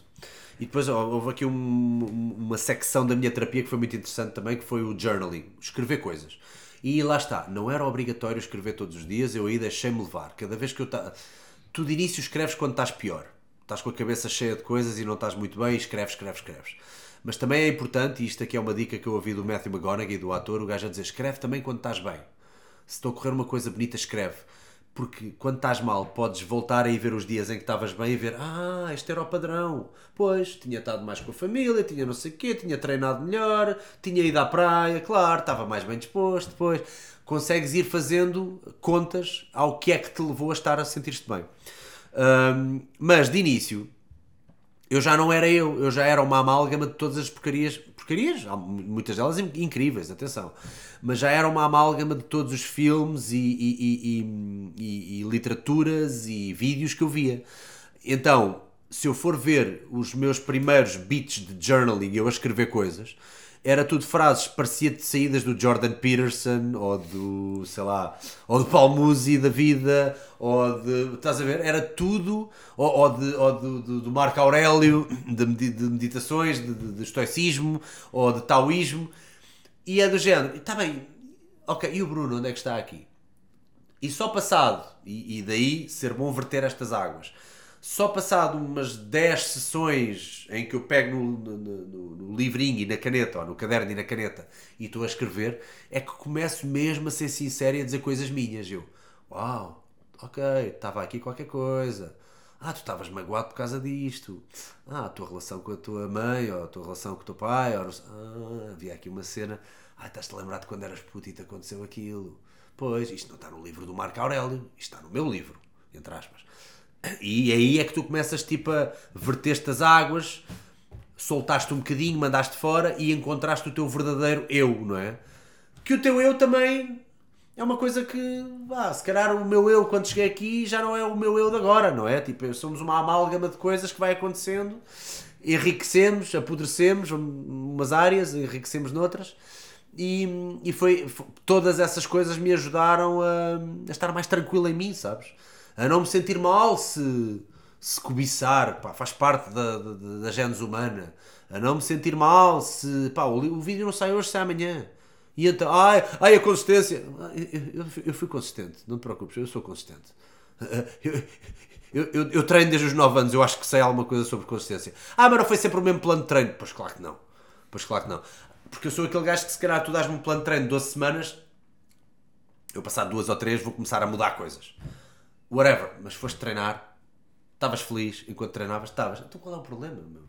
E depois ó, houve aqui um, uma secção da minha terapia que foi muito interessante também, que foi o journaling, escrever coisas. E lá está, não era obrigatório escrever todos os dias, eu aí deixei-me levar. Cada vez que eu. Ta... Tu de início escreves quando estás pior. Estás com a cabeça cheia de coisas e não estás muito bem, escreves, escreves, escreves. Mas também é importante, e isto aqui é uma dica que eu ouvi do Matthew McConaughey, do ator, o gajo a dizer: escreve também quando estás bem se estou a correr uma coisa bonita, escreve. Porque quando estás mal, podes voltar a ir ver os dias em que estavas bem e ver: Ah, este era o padrão. Pois, tinha estado mais com a família, tinha não sei o quê, tinha treinado melhor, tinha ido à praia, claro, estava mais bem disposto. Depois, consegues ir fazendo contas ao que é que te levou a estar a sentir-te bem. Um, mas de início, eu já não era eu, eu já era uma amálgama de todas as porcarias, porcarias, muitas delas incríveis, atenção, mas já era uma amálgama de todos os filmes e, e, e, e, literaturas e vídeos que eu via. Então, se eu for ver os meus primeiros beats de journaling, eu a escrever coisas, era tudo frases, parecia de saídas do Jordan Peterson ou do, sei lá, ou do Paul Musi da vida, ou de, estás a ver? Era tudo, ou, ou, de, ou do, do, do Marco Aurélio, de, de meditações, de, de, de estoicismo, ou de taoísmo, e é do género, está bem, ok, e o Bruno, onde é que está aqui? E só passado, e, e daí ser bom verter estas águas só passado umas 10 sessões em que eu pego no, no, no, no, livrinho e na caneta, ou no caderno e na caneta, e estou a escrever, é que começo mesmo a ser sincero e a dizer coisas minhas. Eu, uau, ok, estava aqui qualquer coisa. Ah, tu estavas magoado por causa disto. Ah, a tua relação com a tua mãe, ou a tua relação com o teu pai, ou... ah, havia aqui uma cena. Ah, estás-te a lembrar de quando eras puto e te aconteceu aquilo. Pois, isto não está no livro do Marco Aurélio, isto está no meu livro, entre aspas. E aí é que tu começas tipo a verter-te as águas, soltaste um bocadinho, mandaste fora e encontraste o teu verdadeiro eu, não é? Que o teu eu também é uma coisa que, ah, se calhar o meu eu quando cheguei aqui já não é o meu eu de agora, não é? Tipo, somos uma amálgama de coisas que vai acontecendo, enriquecemos, apodrecemos umas áreas, enriquecemos noutras. E, e foi, foi, todas essas coisas me ajudaram a, a estar mais tranquilo em mim, sabes? A não me sentir mal se, se cobiçar, pá, faz parte da, da, da genes humana, a não me sentir mal se pá, o, o vídeo não sai hoje, sai amanhã. E então, ai, ai a consistência. Eu, eu, eu fui consistente, não te preocupes, eu sou consistente. Eu, eu, eu, treino desde os 9 anos, eu acho que sei alguma coisa sobre consistência. Ah, mas não foi sempre o mesmo plano de treino? Pois claro que não. Pois claro que não. Porque eu sou aquele gajo que se calhar tu dás-me um plano de treino de 12 semanas, eu passar duas ou três vou começar a mudar coisas whatever, mas foste treinar, estavas feliz enquanto treinavas, estavas. Então qual é o problema, meu?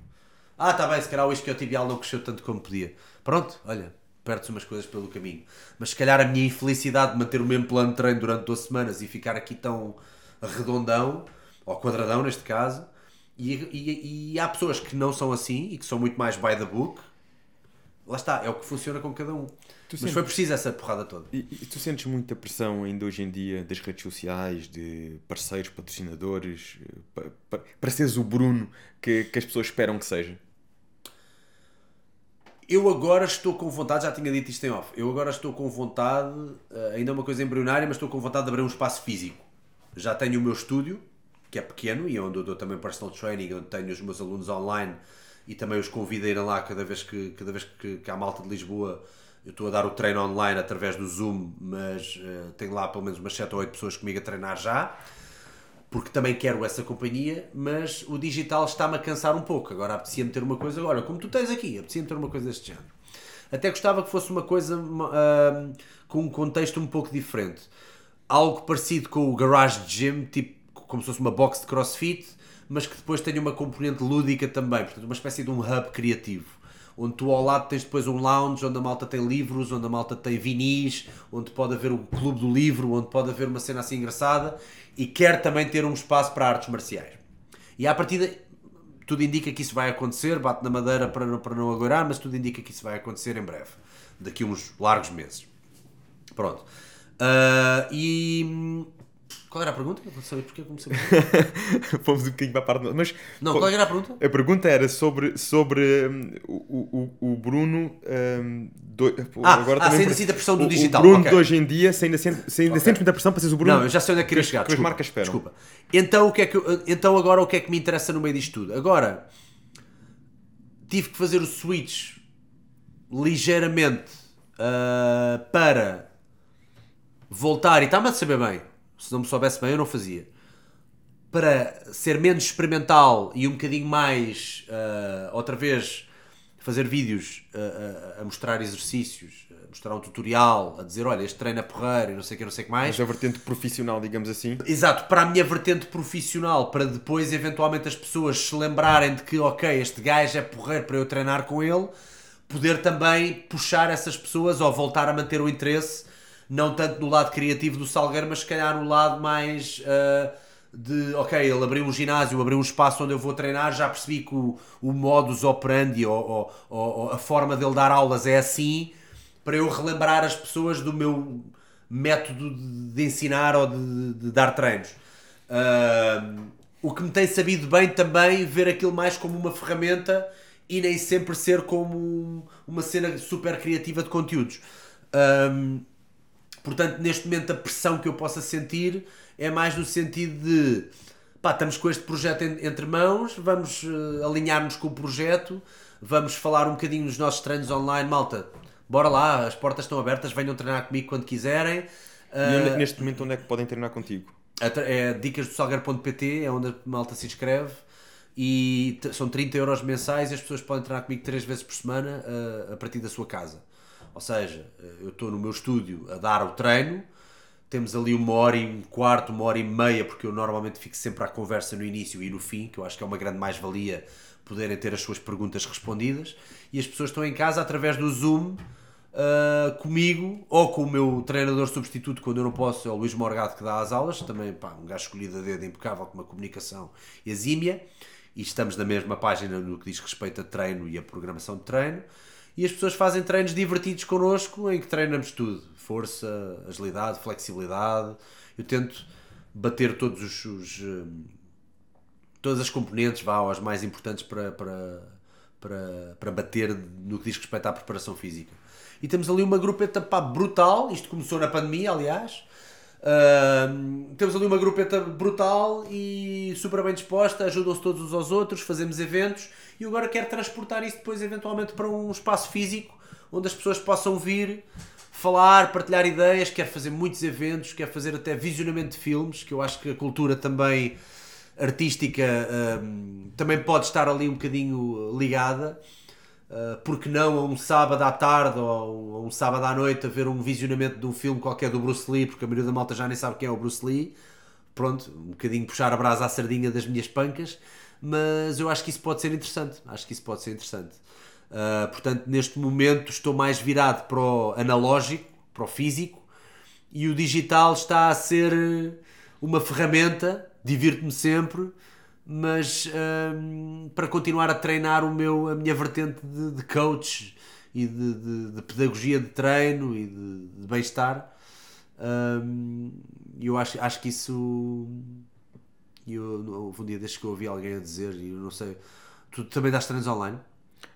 Ah, está bem, se calhar o isquiotibial não cresceu tanto como podia. Pronto, olha, perdes umas coisas pelo caminho. Mas se calhar a minha infelicidade de manter o mesmo plano de treino durante 12 semanas e ficar aqui tão redondão, ou quadradão neste caso, e, e, e há pessoas que não são assim e que são muito mais by the book. Lá está, é o que funciona com cada um. Tu Mas sentes... foi preciso essa porrada toda. E, e, tu sentes muita pressão ainda hoje em dia das redes sociais, de parceiros, patrocinadores, para, para, para seres o Bruno que, que as pessoas esperam que seja? Eu agora estou com vontade, já tinha dito isto em off, eu agora estou com vontade, eh, ainda é uma coisa embrionária, mas estou com vontade de abrir um espaço físico. Já tenho o meu estúdio, que é pequeno e onde eu dou também personal training, onde tenho os meus alunos online e também os convido a irem lá cada vez que, cada vez que, que há malta de Lisboa. Eu estou a dar o treino online através do Zoom, mas uh, tenho lá pelo menos umas 7 ou 8 pessoas comigo a treinar já, porque também quero essa companhia, mas o digital está-me a cansar um pouco. Agora apetecia-me ter uma coisa, olha, como tu tens aqui, apetecia-me ter uma coisa deste género. Até gostava que fosse uma coisa uh, com um contexto um pouco diferente. Algo parecido com o Garage Gym, tipo como se fosse uma box de crossfit, mas que depois tenha uma componente lúdica também, portanto, uma espécie de um hub criativo. Onde tu ao lado tens depois um lounge onde a malta tem livros, onde a malta tem vinis, onde pode haver o clube do livro, onde pode haver uma cena assim engraçada e quer também ter um espaço para artes marciais. E à partida, tudo indica que isso vai acontecer, bate na madeira para não, para não agora, mas tudo indica que isso vai acontecer em breve, daqui uns largos meses. Pronto. Uh, e qual era a pergunta? Eu não sabia porque comecei a Fomos um bocadinho para a parte. Mas, não, qual era a pergunta? A pergunta era sobre, sobre um, o, o, o Bruno. Um, do, ah, agora ah também a pressão do digital. O Bruno okay. de hoje em dia, se ainda, se ainda okay. sentes muita pressão para seres o Bruno. Não, eu já sei onde é que queria chegar. Que as marcas esperam. Desculpa. Então, o que é que eu, então, agora, o que é que me interessa no meio disto tudo? Agora, tive que fazer o switch ligeiramente uh, para voltar, e está-me a saber bem se não me soubesse bem, eu não fazia. Para ser menos experimental e um bocadinho mais, uh, outra vez, fazer vídeos uh, a mostrar exercícios, a mostrar um tutorial, a dizer, olha, este treino é porreiro e não sei o que, não sei o que mais. Mas a vertente profissional, digamos assim. Exato, para a minha vertente profissional, para depois, eventualmente, as pessoas se lembrarem de que, ok, este gajo é porreiro para eu treinar com ele, poder também puxar essas pessoas ou voltar a manter o interesse não tanto no lado criativo do Salgueiro, mas se calhar no lado mais uh, de, ok, ele abriu um ginásio, abriu um espaço onde eu vou treinar, já percebi que o, o modus operandi ou, ou, ou, a forma dele dar aulas é assim, para eu relembrar as pessoas do meu método de, ensinar ou de, de dar treinos. Uh, o que me tem sabido bem também ver aquilo mais como uma ferramenta e nem sempre ser como uma cena super criativa de conteúdos. Um, ah, Portanto, neste momento, a pressão que eu possa sentir é mais no sentido de pá, estamos com este projeto entre mãos, vamos uh, alinhar-nos com o projeto, vamos falar um bocadinho nos nossos treinos online, malta. Bora lá, as portas estão abertas, venham treinar comigo quando quiserem. Uh, e neste momento, onde é que podem treinar contigo? É dicas do salgueiro.pt, é onde a malta se inscreve e são 30 euros mensais e as pessoas podem treinar comigo 3 vezes por semana uh, a partir da sua casa. Ou seja, eu estou no meu estúdio a dar o treino, temos ali uma hora e um quarto, uma hora e meia, porque eu normalmente fico sempre à conversa no início e no fim, que eu acho que é uma grande mais-valia poderem ter as suas perguntas respondidas. E as pessoas estão em casa através do Zoom. Uh, comigo ou com o meu treinador substituto quando eu não posso, é o Luís Morgado que dá as aulas, também pá, um gajo escolhido a dedo impecável com uma comunicação exímia e estamos na mesma página no que diz respeito a treino e a programação de treino e as pessoas fazem treinos divertidos connosco em que treinamos tudo: força, agilidade, flexibilidade. Eu tento bater todos os, os hum, todas as componentes, vá, as mais importantes para, para, para, para bater no que diz respeito à preparação física. E temos ali uma grupeta pá, brutal, isto começou na pandemia, aliás, Temos ali uma grupeta brutal e super bem disposta, ajudam-se todos uns aos outros, fazemos eventos e agora quero transportar isso depois eventualmente para um espaço físico onde as pessoas possam vir falar, partilhar ideias, quero fazer muitos eventos, quero fazer até visionamento de filmes, que eu acho que a cultura também artística também pode estar ali um bocadinho ligada. Uh, porque não a um sábado à tarde ou a um sábado à noite a ver um visionamento de um filme qualquer do Bruce Lee, porque a maioria da malta já nem sabe quem é o Bruce Lee. Pronto, um bocadinho puxar a brasa à sardinha das minhas pancas, mas eu acho que isso pode ser interessante. Acho que isso pode ser interessante. Uh, portanto, neste momento estou mais virado para o analógico, para o físico, e o digital está a ser uma ferramenta, divirto-me sempre mas um, para continuar a treinar o meu, a minha vertente de, de coach e de, de, de, pedagogia de treino e de, bem-estar, um, eu acho, acho que isso. Eu, um dia desde que eu ouvi alguém a dizer, e eu não sei. Tu também dás treinos online?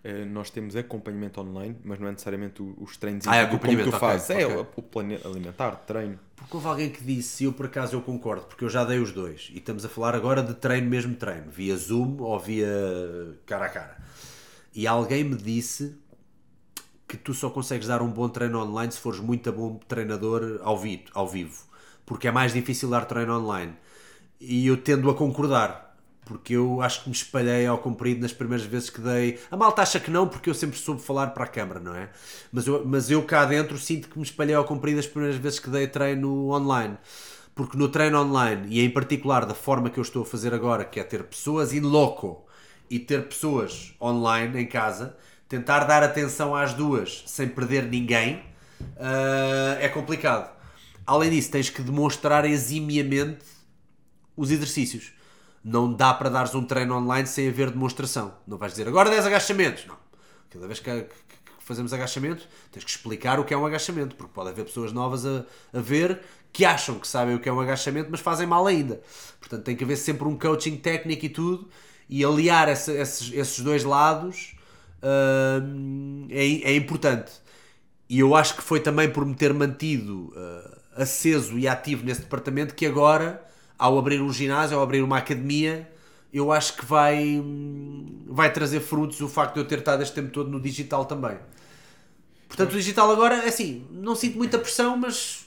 Uh, nós temos acompanhamento online, mas não é necessariamente os treinos ah, é como tu fazes. Okay. É o, o plano alimentar, treino. Porque houve alguém que disse, e eu por acaso eu concordo, porque eu já dei os dois, e estamos a falar agora de treino mesmo treino, via Zoom ou via cara a cara. E alguém me disse que tu só consegues dar um bom treino online se fores muito bom treinador ao vivo, porque é mais difícil dar treino online. E eu tendo a concordar, porque eu acho que me espalhei ao comprido nas primeiras vezes que dei. A malta acha que não, porque eu sempre soube falar para a câmara, não é? Mas eu, mas eu cá dentro sinto que me espalhei ao comprido as primeiras vezes que dei treino online. Porque no treino online, e em particular da forma que eu estou a fazer agora, que é ter pessoas in loco e ter pessoas online em casa, tentar dar atenção às duas sem perder ninguém, uh, é complicado. Além disso, tens que demonstrar eximiamente os exercícios não dá para dares um treino online sem haver demonstração. Não vais dizer agora 10 agachamentos. Não. Cada vez que, fazemos agachamento, tens que explicar o que é um agachamento, porque pode haver pessoas novas a, a ver que acham que sabem o que é um agachamento, mas fazem mal ainda. Portanto, tem que haver sempre um coaching técnico e tudo, e aliar essa, esses, esses dois lados uh, é, é importante. E eu acho que foi também por me ter mantido uh, aceso e ativo nesse departamento que agora ao abrir um ginásio, ao abrir uma academia, eu acho que vai, vai trazer frutos o facto de eu ter estado este tempo todo no digital também. Portanto, o digital agora, é assim, não sinto muita pressão, mas.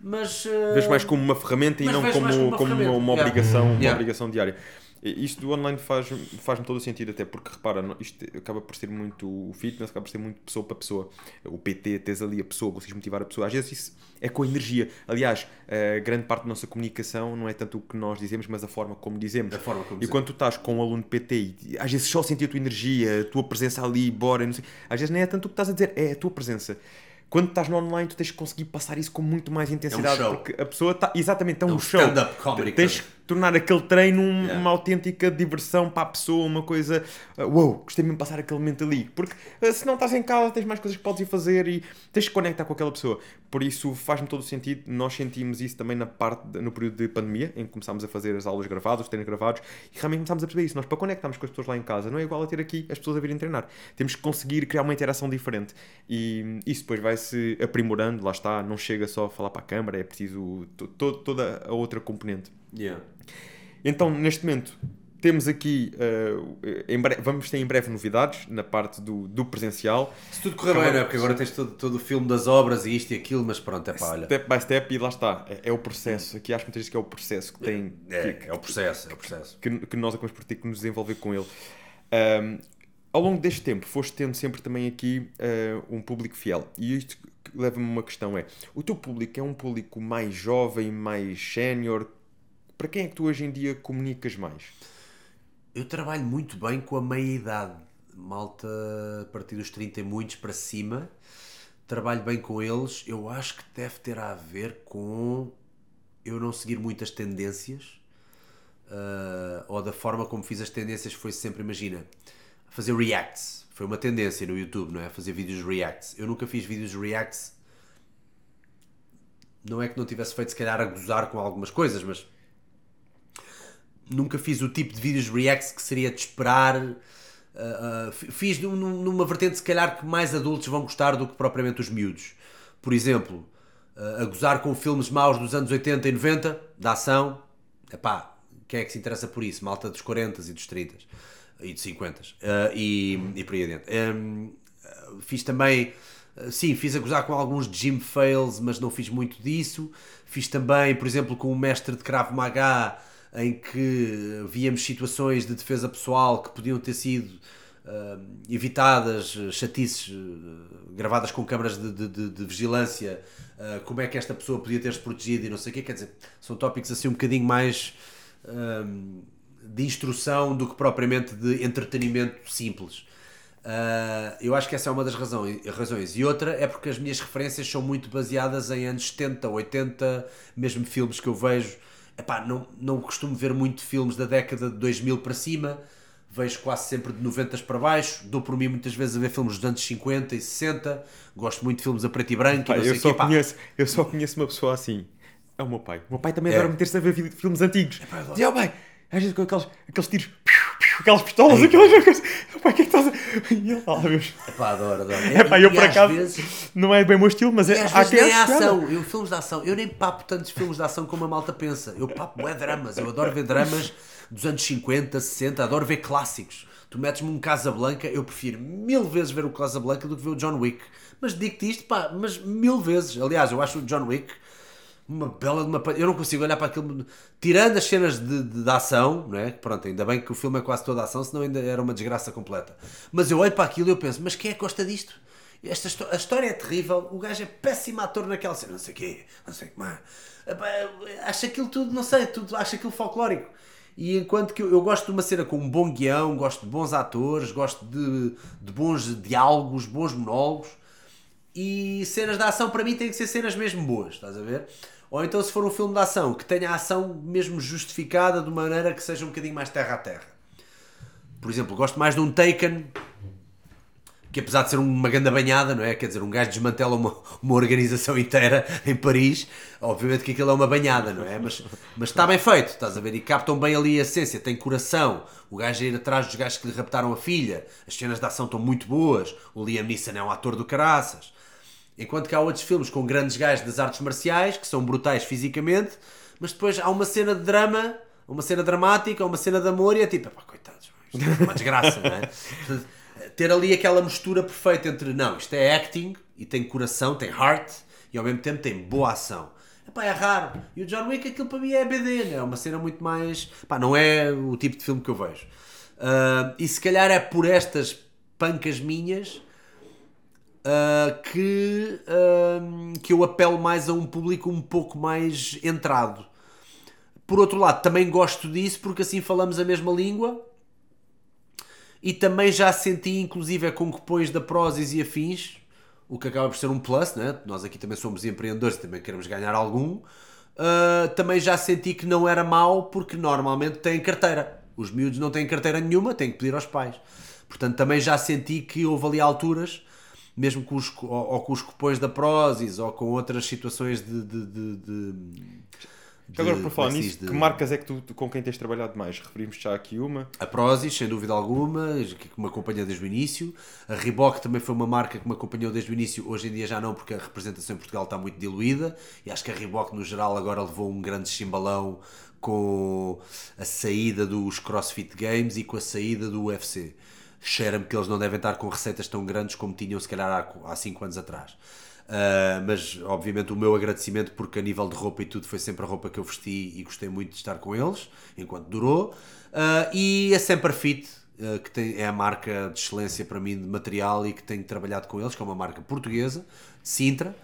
mas uh... Vês mais como uma ferramenta e não como, como, uma, como uma, uma, obrigação, yeah. uma yeah. obrigação diária. Isto do online faz-me faz todo o sentido, até porque repara, isto acaba por ser muito o fitness, acaba por ser muito pessoa para pessoa. O PT, tens ali a pessoa, consegues motivar a pessoa. Às vezes isso é com a energia. Aliás, a grande parte da nossa comunicação não é tanto o que nós dizemos, mas a forma como dizemos. A forma como e quando tu estás com um aluno PT e às vezes só sentir a tua energia, a tua presença ali, bora, não sei, às vezes nem é tanto o que estás a dizer, é a tua presença quando estás no online, tu tens que conseguir passar isso com muito mais intensidade. É um porque a pessoa está. Exatamente, é um, é um show. Stand-up comedy. Tens tornar aquele treino um, yeah. uma autêntica diversão para a pessoa, uma coisa. Uh, wow, gostei mesmo de passar aquele momento ali. Porque uh, se não estás em casa, tens mais coisas que podes ir fazer e tens que conectar com aquela pessoa. Por isso faz-me todo o sentido. Nós sentimos isso também na parte, de, no período de pandemia, em que começámos a fazer as aulas gravadas, os treinos gravados, e realmente começámos a perceber isso. Nós, para conectarmos com as pessoas lá em casa, não é igual a ter aqui as pessoas a virem treinar. Temos que conseguir criar uma interação diferente. E isso depois vai se aprimorando, lá está. Não chega só a falar para a câmara, é preciso toda a outra componente. Yeah. Então, neste momento, temos aqui, uh, breve, vamos ter em breve novidades na parte do, do presencial. Se tudo correr bem, não é? Porque agora tens todo, todo o filme das obras e isto e aquilo, mas pronto, é para olha. Step by step e lá está. É, é o processo. Aqui acho muitas vezes que é o processo que tem. É, que, é o processo, é o processo. Que, que nós acabamos por ter que nos desenvolver com ele. Um, ao longo deste tempo, foste tendo sempre também aqui uh, um público fiel. E isto leva-me a uma questão: é o teu público é um público mais jovem, mais sénior? Para quem é que tu hoje em dia comunicas mais? Eu trabalho muito bem com a meia-idade. Malta a partir dos 30 e muitos para cima. Trabalho bem com eles. Eu acho que deve ter a ver com eu não seguir muitas tendências. Uh, ou da forma como fiz as tendências foi sempre, imagina, fazer reacts. Foi uma tendência no YouTube, não é? Fazer vídeos reacts. Eu nunca fiz vídeos reacts. Não é que não tivesse feito, se calhar, a gozar com algumas coisas, mas nunca fiz o tipo de vídeos reacts que seria de esperar. Uh, uh, fiz num, numa vertente, se calhar, que mais adultos vão gostar do que propriamente os miúdos. Por exemplo, uh, a gozar com filmes maus dos anos 80 e 90, da ação. Epá, quem é que se interessa por isso? Malta dos 40 e dos 30 e dos 50 e, e por aí adiante. Um, fiz também. Sim, fiz a gozar com alguns gym fails, mas não fiz muito disso. Fiz também, por exemplo, com um mestre de Krav Maga em que víamos situações de defesa pessoal que podiam ter sido uh, evitadas, chatices uh, gravadas com câmaras de, de, de vigilância, uh, como é que esta pessoa podia ter-se protegido e não sei o quê, quer dizer, são tópicos assim um bocadinho mais de instrução do que propriamente de entretenimento simples. Eu acho que essa é uma das razões. E outra é porque as minhas referências são muito baseadas em anos 70, 80, mesmo filmes que eu vejo Epá, não, não costumo ver muito filmes da década de 2000 para cima, vejo quase sempre de 90 para baixo, dou por mim muitas vezes a ver filmes dos anos 50 e 60, gosto muito de filmes a preto e branco. Pá, e eu, só conheço, eu só conheço uma pessoa assim, é o meu pai. O meu pai também é. adora meter-se a ver filmes antigos. Epá, Diz, oh, pai, às vezes com aqueles, aqueles tiros aquelas pistolas, aquelas coisas. Pá, o que é que estás a. E ele, oh, Deus. Epá, adoro, adoro. É pá, eu E por acaso. vezes- Não é bem o meu estilo, mas é. às há vezes nem é ação. Eu, filmes de ação, eu nem papo tantos filmes de ação como a malta pensa. Eu papo é dramas. Eu adoro ver dramas dos anos 50, 60. Adoro ver clássicos. Tu metes-me um Casablanca, eu prefiro mil vezes ver o Casablanca do que ver o John Wick. Mas digo-te isto, pá, mas mil vezes. Aliás, eu acho o John Wick uma bela de uma. Eu não consigo olhar para aquilo. Tirando as cenas de, de, de ação, não é? Pronto, ainda bem que o filme é quase toda ação, senão ainda era uma desgraça completa. Mas eu olho para aquilo e eu penso, mas quem é que gosta disto? Esta a história é terrível, o gajo é péssimo ator naquela cena, não sei o quê, não sei o que mais. Epá, Acho aquilo tudo, não sei, tudo, acho aquilo folclórico. E enquanto que eu, eu gosto de uma cena com um bom guião, gosto de bons atores, gosto de, de bons diálogos, bons monólogos, e cenas de ação para mim têm que ser cenas mesmo boas, estás a ver? Ou então se for um filme de ação que tenha a ação mesmo justificada de uma maneira que seja um bocadinho mais terra a terra. Por exemplo, gosto mais de um Taken que apesar de ser uma grande banhada, não é? Quer dizer, um gajo desmantela uma, uma organização inteira em Paris, obviamente que aquilo é uma banhada, não é? Mas, mas está bem feito, estás a ver? E captam bem ali a essência, tem coração, o gajo a ir atrás dos gajos que lhe raptaram a filha, as cenas de ação estão muito boas, o Liam Neeson é um ator do caraças. Enquanto que há outros filmes com grandes gajos das artes marciais, que são brutais fisicamente, mas depois há uma cena de drama, uma cena dramática, uma cena de amor e é tipo, pá, coitados, isto é uma desgraça, não é? Ter ali aquela mistura perfeita entre, não, isto é acting e tem coração, tem heart e ao mesmo tempo tem boa ação. Epá, é raro. E o John Wick, aquilo para mim é BD, né? é uma cena muito mais. Pá, não é o tipo de filme que eu vejo. Ah, e se calhar é por estas pancas minhas Uh, que, um, que eu apelo mais a um público um pouco mais entrado. Por outro lado, também gosto disso porque assim falamos a mesma língua e também já senti, inclusive, com que pões da Prozis e afins, o que acaba por ser um plus, né? nós aqui também somos empreendedores e também queremos ganhar algum. Uh, também já senti que não era mau porque normalmente têm carteira. Os miúdos não têm carteira nenhuma, têm que pedir aos pais. Portanto, também já senti que houve ali alturas mesmo com os, ou, ou com os cupões da Prozis ou com outras situações de. de, de, de, Já agora, de- por falar é nisso, que De- marcas é que tu, tu- com quem tens trabalhado mais? Referimos já aqui uma. A Prozis, sem dúvida alguma, que me acompanha desde o início. A Reebok também foi uma marca que me acompanhou desde o início. Hoje em dia já não, porque a representação em Portugal está muito diluída. E acho que a Reebok, no geral, agora levou um grande chimbalão com a saída dos CrossFit Games e com a saída do UFC. Cheira-me que eles não devem estar com receitas tão grandes como tinham, se calhar, há 5 anos atrás. Uh, mas obviamente o meu agradecimento porque a nível de roupa e tudo foi sempre a roupa que eu vesti e gostei muito de estar com eles enquanto durou Uh, e a Semper Fit uh, que tem, é a marca de excelência para mim de material e que tenho trabalhado com eles que é uma marca portuguesa Sintra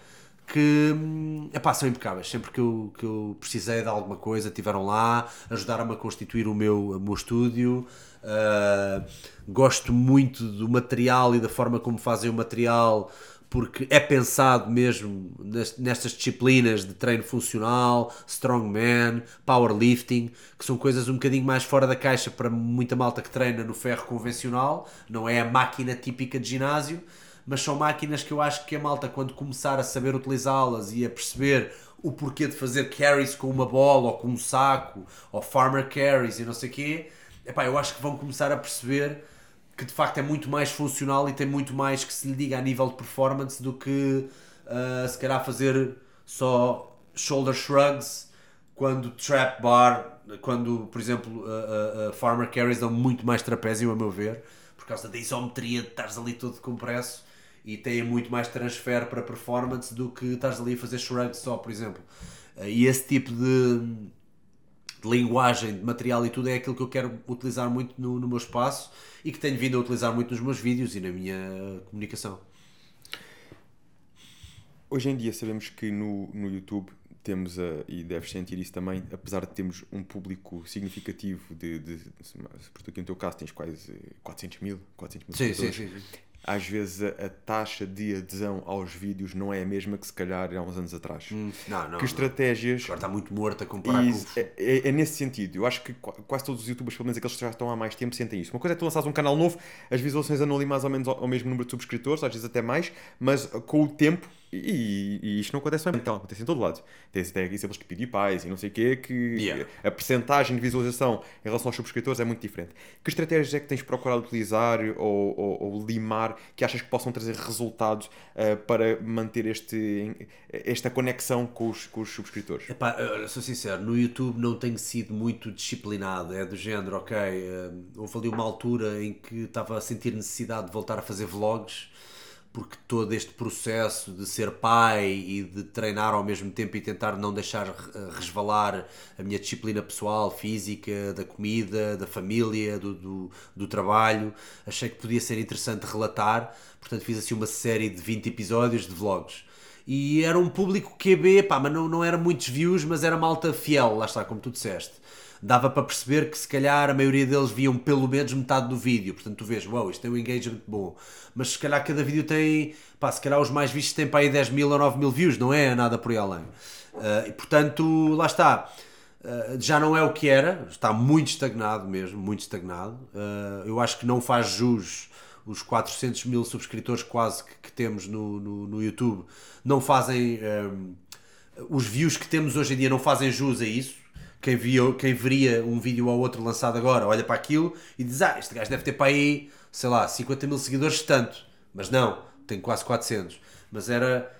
que hum, epá, são impecáveis sempre que eu, que eu precisei de alguma coisa tiveram lá, ajudaram-me a constituir o meu, o meu estúdio Uh, gosto muito do material e da forma como fazem o material porque é pensado mesmo nes- nestas disciplinas de treino funcional, strongman, powerlifting, que são coisas um bocadinho mais fora da caixa para muita malta que treina no ferro convencional, não é a máquina típica de ginásio, mas são máquinas que eu acho que a malta, quando começar a saber utilizá-las e a perceber o porquê de fazer carries com uma bola ou com um saco, ou farmer carries e não sei o quê, epá, eu acho que vão começar a perceber que de facto é muito mais funcional e tem muito mais que se lhe diga a nível de performance do que ah, se calhar fazer só shoulder shrugs quando trap bar, quando por exemplo a- a farmer carries dão muito mais trapézio a meu ver, por causa da isometria de estares ali todo compresso e têm muito mais transfer para performance do que estares ali a fazer shrugs só, por exemplo. E esse tipo de, de linguagem, de material e tudo é aquilo que eu quero utilizar muito no, no meu espaço e que tenho vindo a utilizar muito nos meus vídeos e na minha comunicação. Hoje em dia sabemos que no, no YouTube temos, a, e deves sentir isso também, apesar de termos um público significativo de, de, porque aqui no teu caso tens quase 400 mil, 400 mil Sim, sim, seguidores. sim. Às vezes a, a taxa de adesão aos vídeos não é a mesma que se calhar há uns anos atrás. Não, não. que estratégias Agora está muito morto a comparar e com é, é- é nesse sentido. Eu acho que qua- quase todos os youtubers, pelo menos aqueles que já estão há mais tempo, sentem isso. Uma coisa é tu lançares um canal novo, as visualizações andam ali mais ou menos ao, ao mesmo número de subscritores, às vezes até mais, mas com o tempo E, e, isto não acontece só em então, acontece em todo lado. Tens até exemplos de PewDiePie e não sei o quê, que yeah. a percentagem de visualização em relação aos subscritores é muito diferente. Que estratégias é que tens procurado utilizar ou, ou, ou limar que achas que possam trazer resultados uh, para manter este, esta conexão com os, com os subscritores? Epá, sou sincero, no YouTube não tenho sido muito disciplinado. É do género, ok, uh, houve ali uma altura em que estava a sentir necessidade de voltar a fazer vlogs porque todo este processo de ser pai e de treinar ao mesmo tempo e tentar não deixar resvalar a minha disciplina pessoal, física, da comida, da família, do, do, do, trabalho, achei que podia ser interessante relatar, portanto fiz assim uma série de 20 episódios de vlogs. E era um público QB, pá, mas não, não era muitos views, mas era malta fiel, lá está, como tu disseste dava para perceber que se calhar a maioria deles viam pelo menos metade do vídeo. Portanto, tu vês, wow, isto tem um engagement bom. Mas se calhar cada vídeo tem, pá, se calhar os mais vistos têm para aí 10 mil ou 9 mil views, não é nada por aí além. Uh, e portanto, lá está. Uh, já não é o que era, está muito estagnado mesmo, muito estagnado. Uh, eu acho que não faz jus os 400 mil subscritores quase que, que temos no, no, no, YouTube, não fazem. Um, os views que temos hoje em dia não fazem jus a isso quem, via, quem veria um vídeo ou outro lançado agora olha para aquilo e diz: Ah, este gajo deve ter para aí, sei lá, 50 mil seguidores, tanto. Mas não, tem quase 400. Mas era.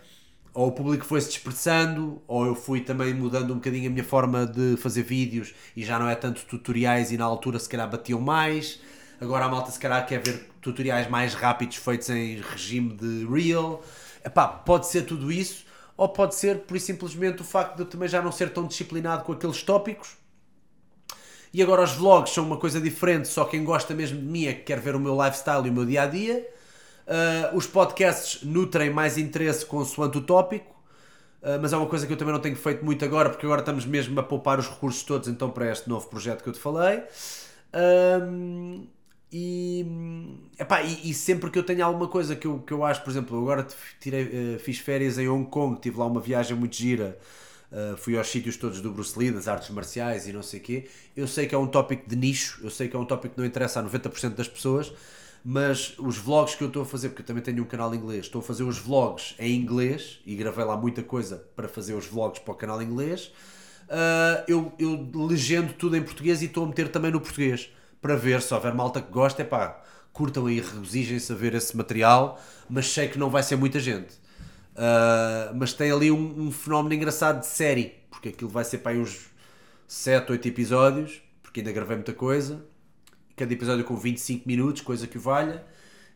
Ou o público foi-se dispersando, ou eu fui também mudando um bocadinho a minha forma de fazer vídeos e já não é tanto tutoriais e na altura se calhar batiam mais. Agora a malta se calhar quer ver tutoriais mais rápidos feitos em regime de real. Epá, pode ser tudo isso ou pode ser por simplesmente o facto de eu também já não ser tão disciplinado com aqueles tópicos. E agora os vlogs são uma coisa diferente, só quem gosta mesmo de mim é que quer ver o meu lifestyle e o meu dia a dia. Uh, os podcasts nutrem mais interesse consoante o tópico, uh, mas é uma coisa que eu também não tenho feito muito agora, porque agora estamos mesmo a poupar os recursos todos então para este novo projeto que eu te falei. Uh, e, epá, e, e, sempre que eu tenho alguma coisa que eu, que eu acho, por exemplo, agora tirei, uh, fiz férias em Hong Kong, tive lá uma viagem muito gira, uh, fui aos sítios todos do Bruce Lee, das artes marciais e não sei o quê. Eu sei que é um tópico de nicho, eu sei que é um tópico que não interessa a 90% das pessoas, mas os vlogs que eu estou a fazer, porque eu também tenho um canal inglês, estou a fazer os vlogs em inglês e gravei lá muita coisa para fazer os vlogs para o canal inglês. Uh, eu, eu legendo tudo em português e estou a meter também no português para ver se houver malta que gosta, é pá, curtam aí, regozijem-se a ver esse material, mas sei que não vai ser muita gente. Uh, mas tem ali um, um, fenómeno engraçado de série, porque aquilo vai ser para aí uns 7, 8 episódios, porque ainda gravei muita coisa. Cada episódio com 25 minutos, coisa que valha.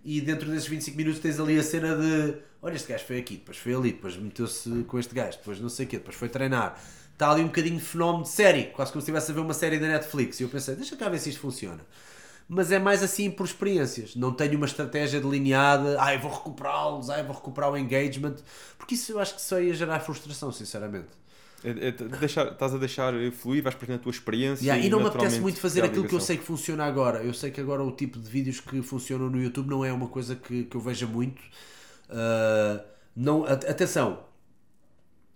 E dentro desses 25 minutos tens ali a cena de olha, este gajo foi aqui, depois foi ali, depois meteu-se com este gajo, depois não sei o quê, depois foi treinar está ali um bocadinho de fenómeno de série, quase como se estivesse a ver uma série da Netflix. E eu pensei, deixa cá ver se isto funciona. Mas é mais assim por experiências. Não tenho uma estratégia delineada, ah, eu vou recuperá-los, ah, eu vou recuperar o engagement, porque isso eu acho que só ia gerar frustração, sinceramente. É, é, deixar, estás a deixar fluir, vais perdendo a tua experiência. Yeah, e, e não me apetece muito fazer aquilo que eu sei que funciona agora. Eu sei que agora o tipo de vídeos que funcionam no YouTube não é uma coisa que, que eu veja muito. Uh, não, atenção,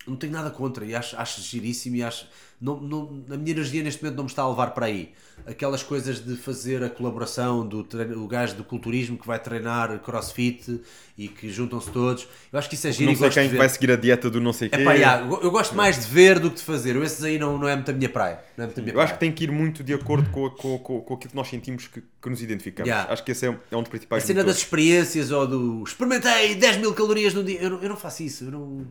não tenho nada contra e acho, acho giríssimo e acho. Não, não, a minha energia neste momento não me está a levar para aí. Aquelas coisas de fazer a colaboração do treino, o gajo do culturismo que vai treinar crossfit e que juntam-se todos. Eu acho que isso é giro. Não sei quem vai seguir a dieta do não sei quê. Epá, yeah, eu gosto mais de ver do que de fazer. Esses aí não, não é muito a minha praia. Não é muito a minha eu praia. acho que tem que ir muito de acordo com, com, com, com aquilo que nós sentimos que, que nos identificamos. Yeah. Acho que esse é, é um dos principais. A cena das experiências ou do experimentei 10 mil calorias no dia. Eu eu não faço isso. Eu não,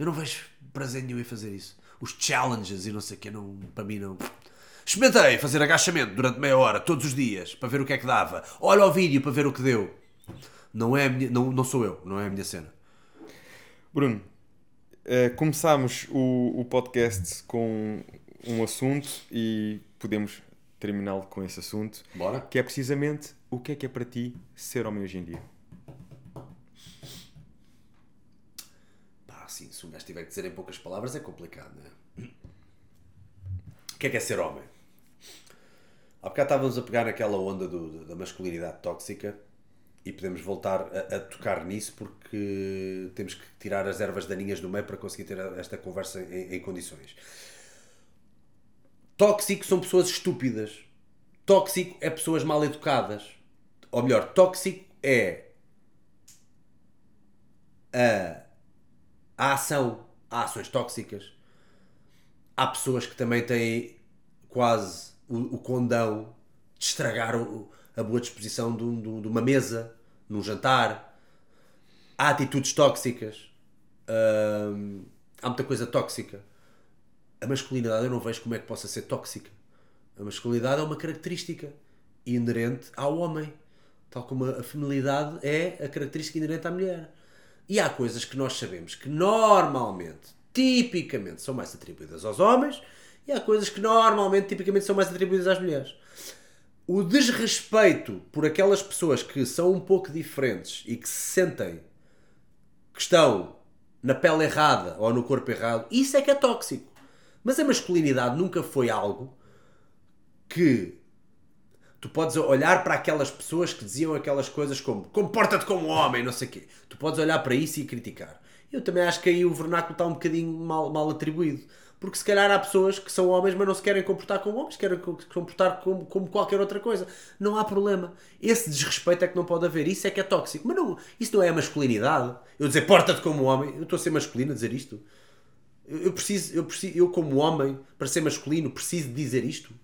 eu não vejo prazer nenhum em fazer isso. Os challenges e não sei o que, não, para mim não. Experimentei fazer agachamento durante meia hora, todos os dias, para ver o que é que dava. Olha o vídeo para ver o que deu. Não, é minha, não, não sou eu, não é a minha cena. Bruno, uh, começámos o, o podcast com um assunto e podemos terminá-lo com esse assunto. Bora. Que é precisamente o que é que é para ti ser homem hoje em dia. Assim, se um gajo tiver que dizer em poucas palavras é complicado, não é? O que é que é ser homem? Há bocado estávamos a pegar naquela onda do, da masculinidade tóxica e podemos voltar a, a, tocar nisso porque temos que tirar as ervas daninhas do meio para conseguir ter esta conversa em, em condições. Tóxico são pessoas estúpidas. Tóxico é pessoas mal educadas. Ou melhor, tóxico é a Há ação, há ações tóxicas. Há pessoas que também têm quase o, o condão de estragar o, a boa disposição de, um, de, uma mesa, num jantar. Há atitudes tóxicas. Hum, há muita coisa tóxica. A masculinidade eu não vejo como é que possa ser tóxica. A masculinidade é uma característica inerente ao homem. Tal como a feminilidade é a característica inerente à mulher. E há coisas que nós sabemos que normalmente, tipicamente, são mais atribuídas aos homens e há coisas que normalmente, tipicamente, são mais atribuídas às mulheres. O desrespeito por aquelas pessoas que são um pouco diferentes e que se sentem que estão na pele errada ou no corpo errado, isso é que é tóxico. Mas a masculinidade nunca foi algo que Tu podes olhar para aquelas pessoas que diziam aquelas coisas como comporta-te como homem, não sei o quê. Tu podes olhar para isso e criticar. Eu também acho que aí o vernáculo está um bocadinho mal, mal atribuído. Porque se calhar há pessoas que são homens, mas não se querem comportar como homens, querem comportar como, como qualquer outra coisa. Não há problema. Esse desrespeito é que não pode haver. Isso é que é tóxico. Mas não, isso não é a masculinidade. Eu dizer porta-te como homem. Eu estou a ser masculino a dizer isto. Eu, eu, preciso, eu preciso, eu como homem, para ser masculino, preciso dizer isto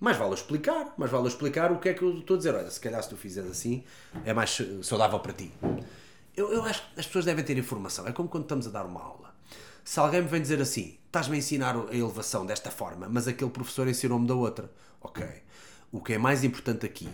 mais vale explicar, mais vale explicar o que é que eu estou a dizer. Olha, se calhar se tu fizeres assim, é mais saudável para ti. Eu, eu acho que as pessoas devem ter informação. É como quando estamos a dar uma aula. Se alguém me vem dizer assim, estás-me a ensinar a elevação desta forma, mas aquele professor ensinou-me da outra. Ok. O que é mais importante aqui,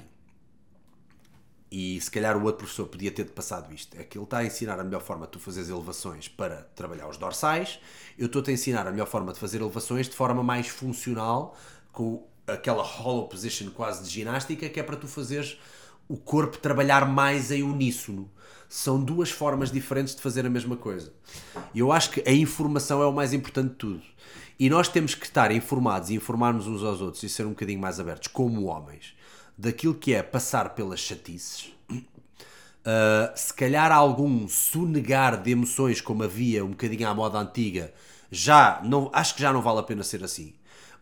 e se calhar o outro professor podia ter-te passado isto, é que ele está a ensinar a melhor forma de tu fazeres elevações para trabalhar os dorsais, eu estou-te a ensinar a melhor forma de fazer elevações de forma mais funcional, com aquela hollow position quase de ginástica, que é para tu fazeres o corpo trabalhar mais em uníssono. São duas formas diferentes de fazer a mesma coisa. E eu acho que a informação é o mais importante de tudo. E nós temos que estar informados e informarmos uns aos outros e ser um bocadinho mais abertos, como homens, daquilo que é passar pelas chatices. Uh, se calhar algum sonegar de emoções, como havia um bocadinho à moda antiga, já não, acho que já não vale a pena ser assim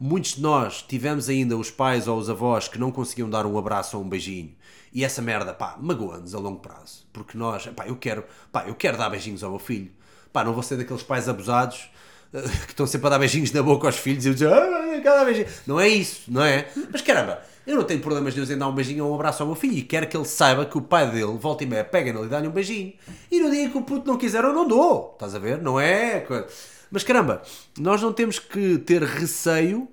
muitos de nós tivemos ainda os pais ou os avós que não conseguiam dar um abraço ou um beijinho. E essa merda, pá, magoa-nos a longo prazo. Porque nós, pá, eu quero, pá, eu quero dar beijinhos ao meu filho. Pá, não vou ser daqueles pais abusados eh, que estão sempre a dar beijinhos na boca aos filhos e eu dizer, ah, cada beijinho. Não é isso, não é? Mas caramba, eu não tenho problemas de em dar um beijinho ou um abraço ao meu filho e quero que ele saiba que o pai dele, volta e meia, pega nele e dá-lhe um beijinho. E no dia que o puto não quiser, eu não dou. Estás a ver? Não é? Mas caramba, nós não temos que ter receio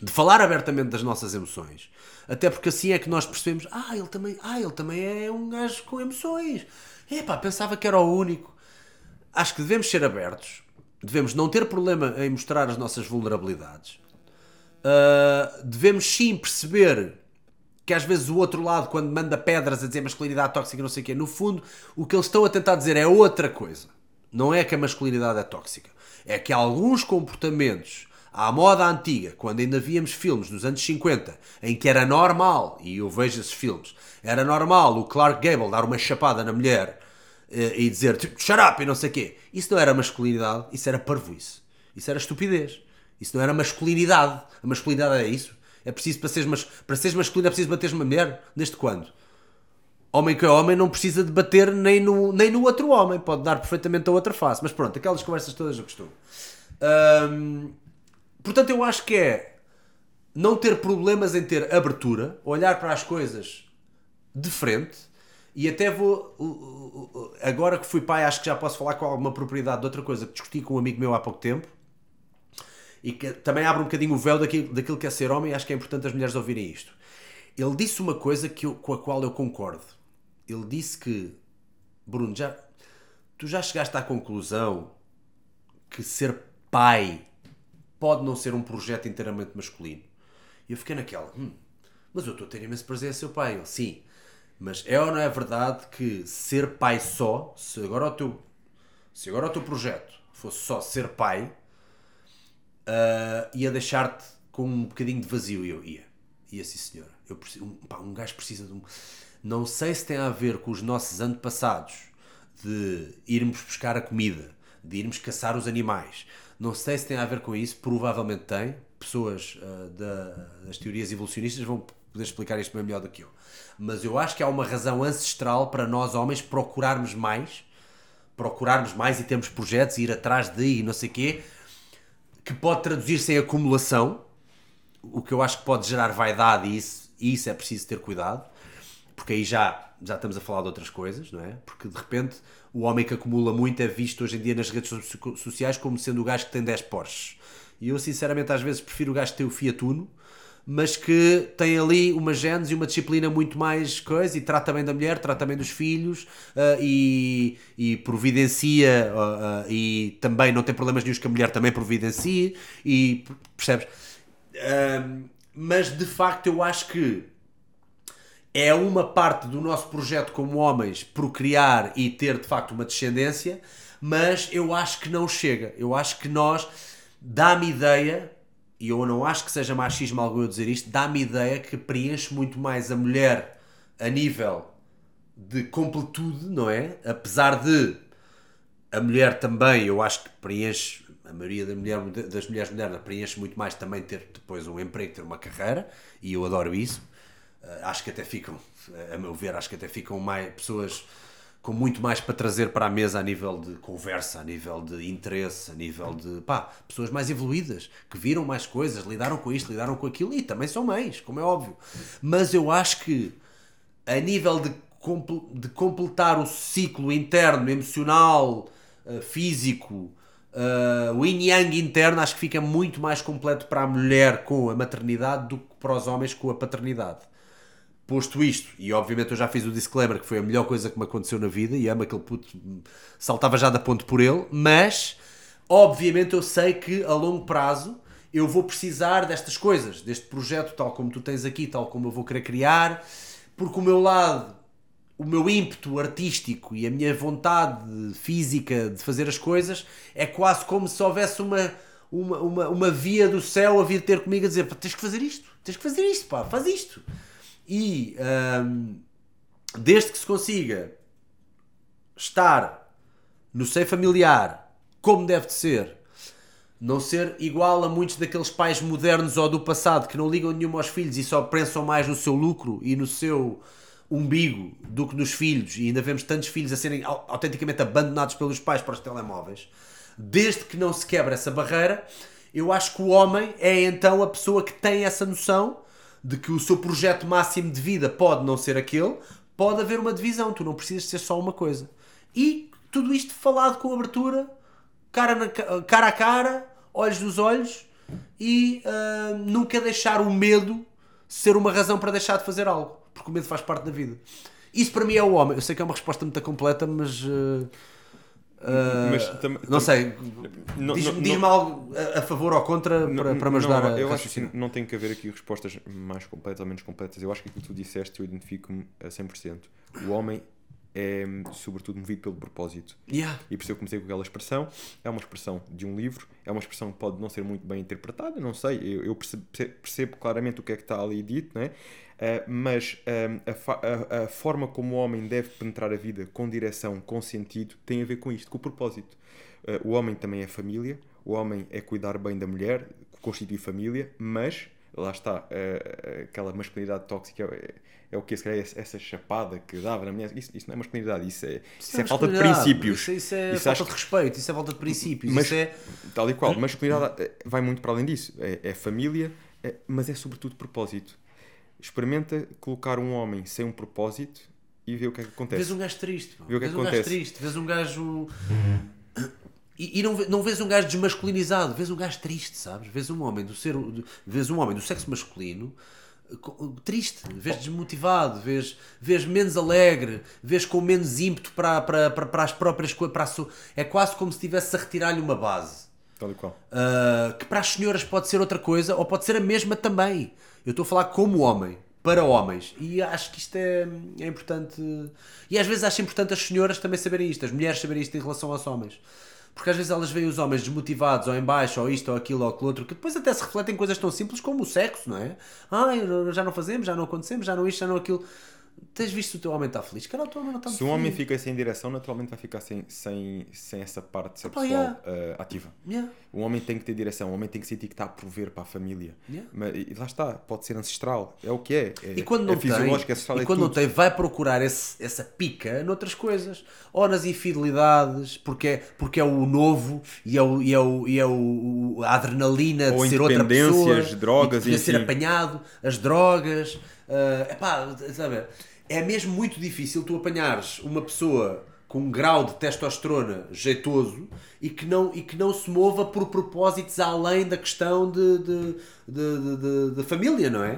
de falar abertamente das nossas emoções. Até porque assim é que nós percebemos, ah, ele também, ah, ele também é um gajo com emoções. Epá, pensava que era o único. Acho que devemos ser abertos, devemos não ter problema em mostrar as nossas vulnerabilidades. Uh, devemos sim perceber que às vezes o outro lado, quando manda pedras a dizer masculinidade tóxica, não sei o quê, no fundo, o que eles estão a tentar dizer é outra coisa. Não é que a masculinidade é tóxica. É que alguns comportamentos à moda antiga, quando ainda víamos filmes nos anos 50, em que era normal, e eu vejo esses filmes, era normal o Clark Gable dar uma chapada na mulher eh, e dizer tipo, shut up e não sei o quê. Isso não era masculinidade, isso era parvoíce. Isso era estupidez. Isso não era masculinidade. A masculinidade é isso. É preciso, para seres, mas, para seres masculino, é preciso bater uma mulher? Desde quando? Homem que é homem não precisa de bater nem no, nem no outro homem. Pode dar perfeitamente a outra face. Mas pronto, aquelas conversas todas eu costumo. Um, Portanto, eu acho que é não ter problemas em ter abertura, olhar para as coisas de frente e até vou. Agora que fui pai, acho que já posso falar com alguma propriedade de outra coisa que discuti com um amigo meu há pouco tempo e que também abre um bocadinho o véu daquilo, daquilo que é ser homem e acho que é importante as mulheres ouvirem isto. Ele disse uma coisa que eu, com a qual eu concordo. Ele disse que, Bruno, já, tu já chegaste à conclusão que ser pai pode não ser um projeto inteiramente masculino. E eu fiquei naquela, hum, mas eu estou a ter imenso prazer em ser pai. Sim, mas é ou não é verdade que ser pai só, se agora o teu, se agora o teu projeto fosse só ser pai, uh, ia deixar-te com um bocadinho de vazio. E eu ia, ia sim senhora. Eu um, pá, um gajo precisa de um. Não sei se tem a ver com os nossos antepassados de irmos buscar a comida, de irmos caçar os animais, não sei se tem a ver com isso, provavelmente tem. Pessoas uh, da, das teorias evolucionistas vão poder explicar isto bem melhor do que eu. Mas eu acho que há uma razão ancestral para nós homens procurarmos mais procurarmos mais e termos projetos e ir atrás de e não sei quê, que pode traduzir-se em acumulação, o que eu acho que pode gerar vaidade e isso, e isso é preciso ter cuidado, porque aí já, já estamos a falar de outras coisas, não é? Porque de repente o homem que acumula muito é visto hoje em dia nas redes sociais como sendo o gajo que tem 10 Porsches. E eu sinceramente às vezes prefiro o gajo que tem o Fiat Uno mas que tem ali uma genes e uma disciplina muito mais coisa e trata bem da mulher, trata bem dos filhos uh, e, e providencia uh, uh, e também não tem problemas nenhum que a mulher também providencie e percebes? mas de facto eu acho que é uma parte do nosso projeto como homens procriar e ter de facto uma descendência, mas eu acho que não chega. Eu acho que nós dá-me ideia e eu não acho que seja machismo algum eu dizer isto, dá-me ideia que preenche muito mais a mulher a nível de completude, não é? Apesar de a mulher também, eu acho que preenche, a maioria da mulher, das mulheres modernas preenche muito mais também ter depois um emprego, ter uma carreira, e eu adoro isso. Uh, acho que até ficam, a meu ver, acho que até ficam mais pessoas com muito mais para trazer para a mesa a nível de conversa, a nível de interesse, a nível de pá, pessoas mais evoluídas, que viram mais coisas, lidaram com isto, lidaram com aquilo e também são mães, como é óbvio. Mas eu acho que a nível de, de completar o ciclo interno, emocional, uh, físico, uh, o yin yang interno, acho que fica muito mais completo para a mulher com a maternidade do que para os homens com a paternidade. Posto isto, e obviamente eu já fiz o disclaimer que foi a melhor coisa que me aconteceu na vida e amo aquele puto, saltava já da ponte por ele, mas obviamente eu sei que a longo prazo eu vou precisar destas coisas, deste projeto tal como tu tens aqui, tal como eu vou querer criar, porque o meu lado, o meu ímpeto artístico e a minha vontade física de fazer as coisas é quase como se houvesse uma, uma, uma, uma via do céu a vir ter comigo a dizer tens que fazer isto, tens que fazer isto, pá, faz isto e um, desde que se consiga estar no seio familiar como deve de ser, não ser igual a muitos daqueles pais modernos ou do passado que não ligam nenhum aos filhos e só pensam mais no seu lucro e no seu umbigo do que nos filhos, e ainda vemos tantos filhos a serem autenticamente abandonados pelos pais para os telemóveis, desde que não se quebra essa barreira, eu acho que o homem é então a pessoa que tem essa noção de que o seu projeto máximo de vida pode não ser aquele, pode haver uma divisão, tu não precisas ser só uma coisa. E tudo isto falado com abertura, cara, na, cara a cara, olhos nos olhos e uh, nunca deixar o medo ser uma razão para deixar de fazer algo, porque o medo faz parte da vida. Isso para mim é o homem. Eu sei que é uma resposta muito completa, mas. Uh, Uh, mas tam, não sei, diz-me diz algo a, a, favor ou contra não, para, para me ajudar não, a Eu acho que não tem que haver aqui respostas mais completas ou menos completas. Eu acho que aquilo que tu disseste eu identifico-me a 100%. O homem é sobretudo movido pelo propósito. Yeah. E por isso eu comecei com aquela expressão. É uma expressão de um livro, é uma expressão que pode não ser muito bem interpretada, não sei. Eu, eu percebo, percebo, claramente o que é que está ali dito, não é? Uh, mas uh, a, a, a, forma como o homem deve penetrar a vida com direção, com sentido, tem a ver com isto, com o propósito. Uh, o homem também é família, o homem é cuidar bem da mulher, constituir família, mas lá está, aquela masculinidade tóxica é, é, o que se calhar essa chapada que dava na mulher. Isso, isso não é masculinidade, isso é, isso, isso é, é falta de princípios. Isso, isso é isso falta de respeito, isso é falta de princípios. Mas, é... Tal e qual, masculinidade vai muito para além disso. É, é família, é, mas é sobretudo propósito experimenta colocar um homem sem um propósito e vê o que é que acontece. Vês um gajo triste, vê o que é que um acontece. gajo triste, vês um gajo. E, e, não, não vês um gajo desmasculinizado, vês um gajo triste, sabes? Vês um homem do ser, vês um homem do sexo masculino triste, vês desmotivado, vês, vês menos alegre, vês com menos ímpeto para, para, para, para as próprias coisas. Para é quase como se estivesse a retirar-lhe uma base. Tal e qual. Uh, que para as senhoras pode ser outra coisa ou pode ser a mesma também. Eu estou a falar como homem, para homens. E acho que isto é, é importante. E às vezes acho importante as senhoras também saberem isto, as mulheres saberem isto em relação aos homens. Porque às vezes elas veem os homens desmotivados ou em baixo, ou isto, ou aquilo, ou aquilo outro, que depois até se refletem em coisas tão simples como o sexo, não é? Ah, já não fazemos, já não acontecemos, já não isto, já não aquilo. Tens visto o teu homem está feliz? Cara, o teu homem não está Se o homem fica sem direção, naturalmente vai ficar sem, sem, sem essa parte sexual yeah. uh, ativa. Yeah. O homem tem que ter direção, o homem tem que sentir que está a prover para a família. Yeah. Mas, e lá está, pode ser ancestral, é o que é. é E quando não é fisiológico, tem, é ancestral, e é quando tudo. não tem, vai procurar esse, essa pica noutras coisas. Ou nas infidelidades, porque é, porque é o novo e é, o, e é, o, e é o, a adrenalina Ou de ser outra pessoa. drogas, e de ser apanhado, as drogas. Uh, epá, sabe, é mesmo muito difícil tu apanhares uma pessoa com um grau de testosterona jeitoso e que não, e que não se mova por propósitos além da questão de, de, de, de, de- família, não é?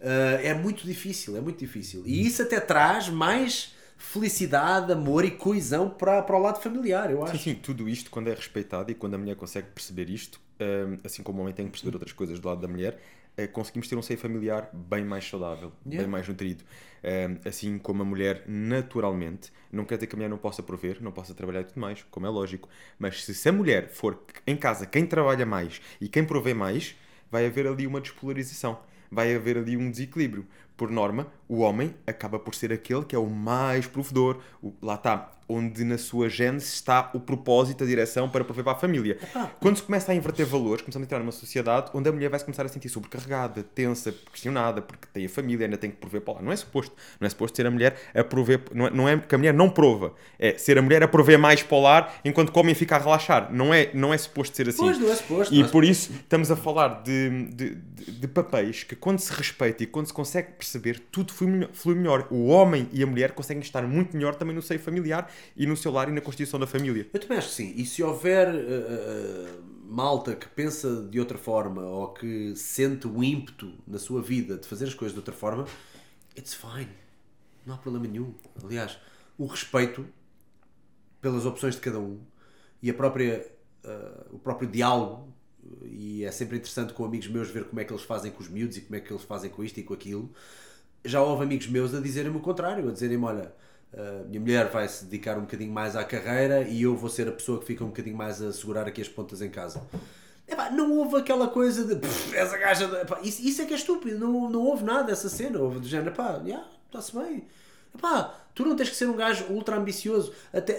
Uh, é muito difícil, é muito difícil. E isso até traz mais felicidade, amor e coesão para, para o lado familiar, eu acho. Sim, sim, tudo isto quando é respeitado e quando a mulher consegue perceber isto, hum, assim como o homem tem que perceber outras coisas do lado da mulher, conseguimos ter um seio familiar bem mais saudável, Yeah. bem mais nutrido. Hum, Assim como a mulher naturalmente, não quer dizer que a mulher não possa prover, não possa trabalhar e tudo mais, como é lógico, mas se, se a mulher for em casa quem trabalha mais e quem provê mais, vai haver ali uma despolarização, vai haver ali um desequilíbrio. Por norma, o homem acaba por ser aquele que é o mais provedor, o- lá está, onde na sua gênese está o propósito, a direção para prover para a família. Quando se começa a inverter valores, começamos a entrar numa sociedade onde a mulher vai se começar a sentir sobrecarregada, tensa, questionada, porque tem a família, ainda tem que prover para lá. Não é suposto. Não é suposto ser a mulher a prover. Não é, não é que a mulher não prova. É ser a mulher a prover mais para o lar enquanto homem fica a relaxar. Não é, não é suposto ser assim. Pois, não é suposto, E é por isso estamos a falar de, de, de- de papéis que quando se respeita e quando se consegue perceber, tudo flui melhor. O homem e a mulher conseguem estar muito melhor também no seio familiar e no seu lar e na constituição da família. Eu também acho que sim. E se houver uh, malta que pensa de outra forma ou que sente o ímpeto na sua vida de fazer as coisas de outra forma, it's fine. Não há problema nenhum. Aliás, o respeito pelas opções de cada um e a própria, uh, o próprio diálogo. E é sempre interessante com amigos meus ver como é que eles fazem com os miúdos e como é que eles fazem com isto e com aquilo. Já houve amigos meus a dizerem-me o contrário, a dizerem-me: olha, a minha mulher vai se dedicar um bocadinho mais à carreira e eu vou ser a pessoa que fica um bocadinho mais a segurar aqui as pontas em casa. Epá, não houve aquela coisa de "Pff, essa gaja. de-" Epá, isso, isso é que é estúpido, não, não houve nada dessa cena. Houve do género, pá, está-se bem. Epá, tu não tens que ser um gajo ultra ambicioso até,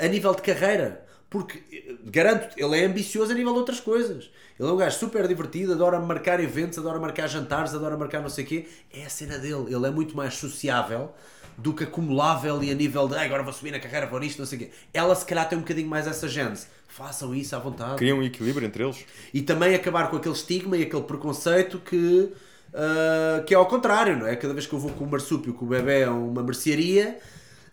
a, a- a nível de carreira. Porque, eh, garanto ele é ambicioso a nível de outras coisas. Ele é um gajo super divertido, adora marcar eventos, adora marcar jantares, adora marcar não sei o quê. É a cena dele. Ele é muito mais sociável do que acumulável e a nível de "Ah, agora vou subir na carreira, vou nisto, não sei o quê. Ela se calhar tem um bocadinho mais essa gênese. Façam isso à vontade Criam um equilíbrio entre eles. e também acabar com aquele estigma e aquele preconceito que, ah, que é ao contrário, não é? Cada vez que eu vou com o marsúpio, com o bebê a uma mercearia,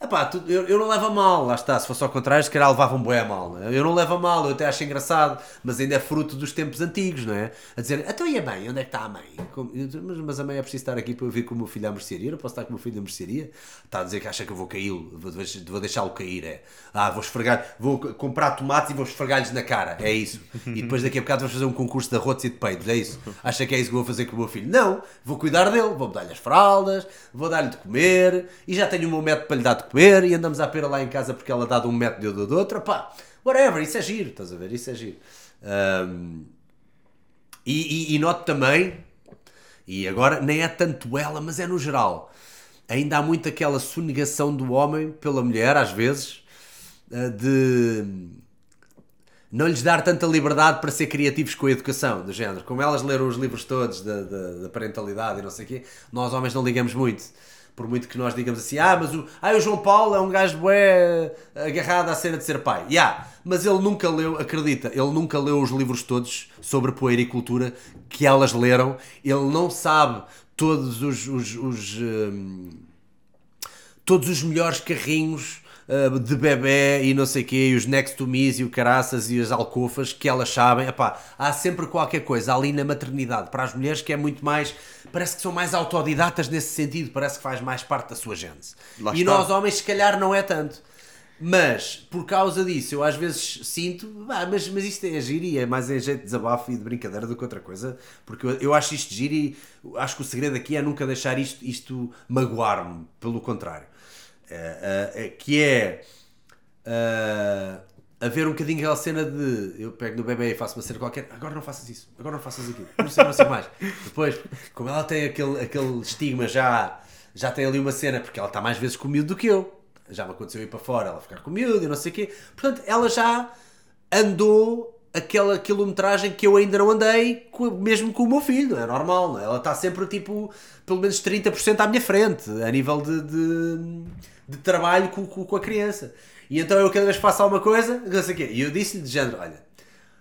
epá, tu- eu, eu não levo a mal, lá está, se fosse ao contrário, se calhar levava um boi a mal? Eu não levo a mal, eu até acho engraçado, mas ainda é fruto dos tempos antigos, não é? A dizer, então e a mãe? Onde é que está a mãe? Como- Mas, mas a mãe é preciso estar aqui para eu vir com o meu filho à mercearia, eu não posso estar com o meu filho à mercearia? Está a dizer que acha que eu vou caí-lo, vou, vou deixá-lo cair, é? Ah, vou esfregar, vou comprar tomates e vou esfregar-lhes na cara, é isso. E depois daqui a bocado vamos fazer um concurso de arrotos e de peidos, é isso. Acha que é isso que vou fazer com o meu filho? Não, vou cuidar dele, vou dar-lhe as fraldas, vou dar-lhe de comer, e já tenho o meu método para lhe dar de e andamos à pera lá em casa porque ela dá de um método e eu de outro, pá, whatever, isso é giro, estás a ver, isso é giro. Ahm, e, e, e noto também, e agora nem é tanto ela, mas é no geral, ainda há muito aquela sonegação do homem pela mulher, às vezes, eh, de não lhes dar tanta liberdade para ser criativos com a educação, do género. Como elas leram os livros todos da, da parentalidade e não sei o quê, nós homens não ligamos muito. Por muito que nós digamos assim, ah, mas o, ah, o João Paulo é um gajo bué agarrado à cena de ser pai. Yeah, mas ele nunca leu, acredita, ele nunca leu os livros todos sobre poericultura que elas leram. Ele não sabe todos os, os, os, hum, todos os melhores carrinhos uh, de bebê e não sei o quê, e os next to me's e o caraças e as alcofas que elas sabem. Epá, há sempre qualquer coisa ali na maternidade para as mulheres que é muito mais. Parece que são mais autodidatas nesse sentido, parece que faz mais parte da sua gênese. Lá E está. nós homens, se calhar, não é tanto. Mas, por causa disso, eu às vezes sinto, "Ah, mas, mas isto é giro e é mais em jeito de desabafo e de brincadeira do que outra coisa, porque eu, eu acho isto giro e acho que o segredo aqui é nunca deixar isto, isto magoar-me, pelo contrário. Eh, eh, eh, que é haver um bocadinho aquela cena de eu pego no bebê e faço uma cena qualquer, agora não faças isso, agora não faças aquilo, não sei, não sei mais. Depois, como ela tem aquele, aquele estigma já já tem ali uma cena, porque ela está mais vezes com o miúdo do que eu. Já me aconteceu ir para fora, ela ficar com o miúdo e não sei o quê. Portanto, ela já andou aquela quilometragem que eu ainda não andei, mesmo com o meu filho, é normal, não é? Ela está sempre, tipo, pelo menos 30% à minha frente, a nível de, de, de trabalho com, com, com, a criança. E então eu cada vez que faço alguma coisa, não sei o quê. E eu disse-lhe de género, olha,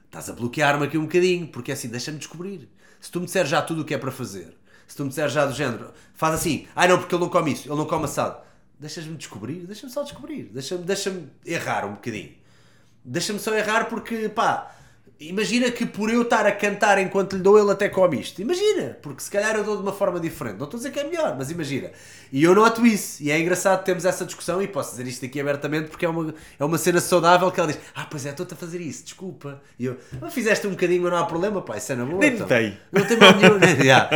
estás a bloquear-me aqui um bocadinho, porque é assim, deixa-me descobrir. Se tu me disseres já tudo o que é para fazer, se tu me disseres já do género, faz assim, ah não, porque ele não come isso, ele não come assado. Deixas-me descobrir, deixa-me só descobrir, deixa-me deixa errar um bocadinho. Deixa-me só errar porque, pá, Imagina que por eu estar a cantar enquanto lhe dou, ele até come isto. Imagina, porque se calhar eu dou de uma forma diferente. Não estou a dizer que é melhor, mas imagina. E eu noto isso. E é engraçado termos essa discussão. E posso dizer isto aqui abertamente porque é uma, é uma cena saudável que ela diz: Ah, pois é, estou-te a fazer isso, desculpa. E eu, não fizeste um bocadinho, mas não há problema, pá, isso é na boa. Nem então. tem. Não tem mal nenhum. Né? yeah.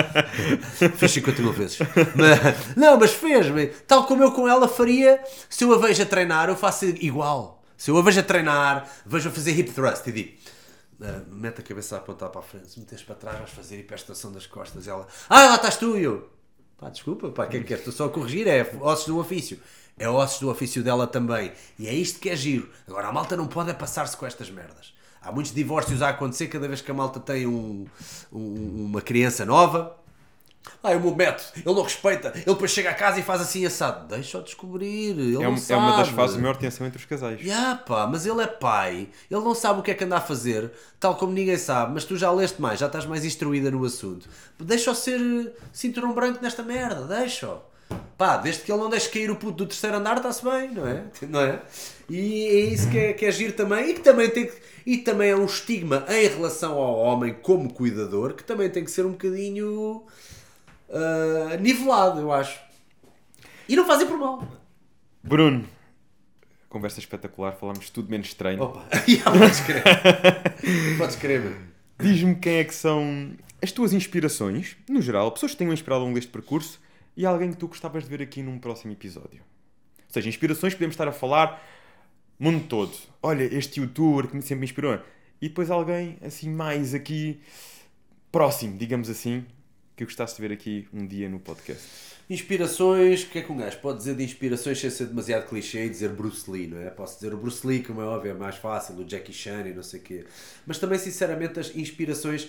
Fez 50 mil vezes. Mas, não, mas fez. Tal como eu com ela faria, se eu a vejo a treinar, eu faço igual. Se eu a vejo a treinar, vejo a fazer hip thrust e digo uh, mete a cabeça a apontar para a frente, se metes para trás vais fazer hiperestação das costas. E ela, ah, lá estás tu! E eu, pá, desculpa, pá, quem quer? Estou só a corrigir, é ossos do ofício. É ossos do ofício dela também. E é isto que é giro. Agora, a malta não pode é passar-se com estas merdas. Há muitos divórcios a acontecer cada vez que a malta tem um, um, uma criança nova ah, o meu método, ele não respeita, ele depois chega a casa e faz assim assado. Deixa-o descobrir, ele é, um, é uma das fases de maior tensão entre os casais. Yeah, pá, mas ele é pai, ele não sabe o que é que anda a fazer, tal como ninguém sabe, mas tu já leste mais, já estás mais instruída no assunto. Deixa-o ser cinturão branco nesta merda, deixa-o. Pá, desde que ele não deixe cair o puto do terceiro andar, está-se bem, não é? Não é? E é isso que é, que é giro também, e que também tem que, e também é um estigma em relação ao homem como cuidador, que também tem que ser um bocadinho uh, nivelado, eu acho. E não fazem por mal. Bruno, conversa espetacular, falámos tudo menos estranho. Opa, podes crer. podes crer. Diz-me quem é que são as tuas inspirações, no geral, pessoas que tenham inspirado ao longo deste percurso e alguém que tu gostavas de ver aqui num próximo episódio. Ou seja, inspirações podemos estar a falar mundo todo. Olha, este youtuber que sempre me inspirou. E depois alguém assim mais aqui próximo, digamos assim, que gostasse de ver aqui um dia no podcast? Inspirações, o que é que um gajo pode dizer de inspirações sem ser demasiado clichê e dizer Bruce Lee, não é? Posso dizer o Bruce Lee, como é óbvio, é mais fácil, o Jackie Chan e não sei o quê. Mas também, sinceramente, as inspirações.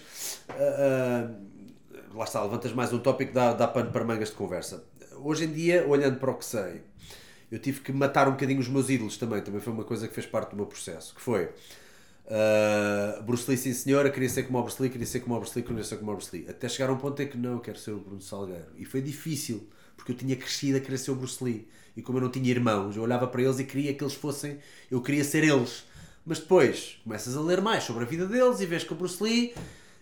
Uh, uh, lá está, levantas mais um tópico, dá, dá pano para mangas de conversa. Hoje em dia, olhando para o que sei, eu tive que matar um bocadinho os meus ídolos também. Também foi uma coisa que fez parte do meu processo. Que foi Uh, Bruce Lee, sim senhora, queria ser como o Bruce Lee, queria ser como o Bruce Lee, queria ser como o Bruce Lee. Até chegar a um ponto em que não, eu quero ser o Bruno Salgueiro. E foi difícil, porque eu tinha crescido a querer ser o Bruce Lee. E como eu não tinha irmãos, eu olhava para eles e queria que eles fossem, eu queria ser eles. Mas depois começas a ler mais sobre a vida deles e vês que o Bruce Lee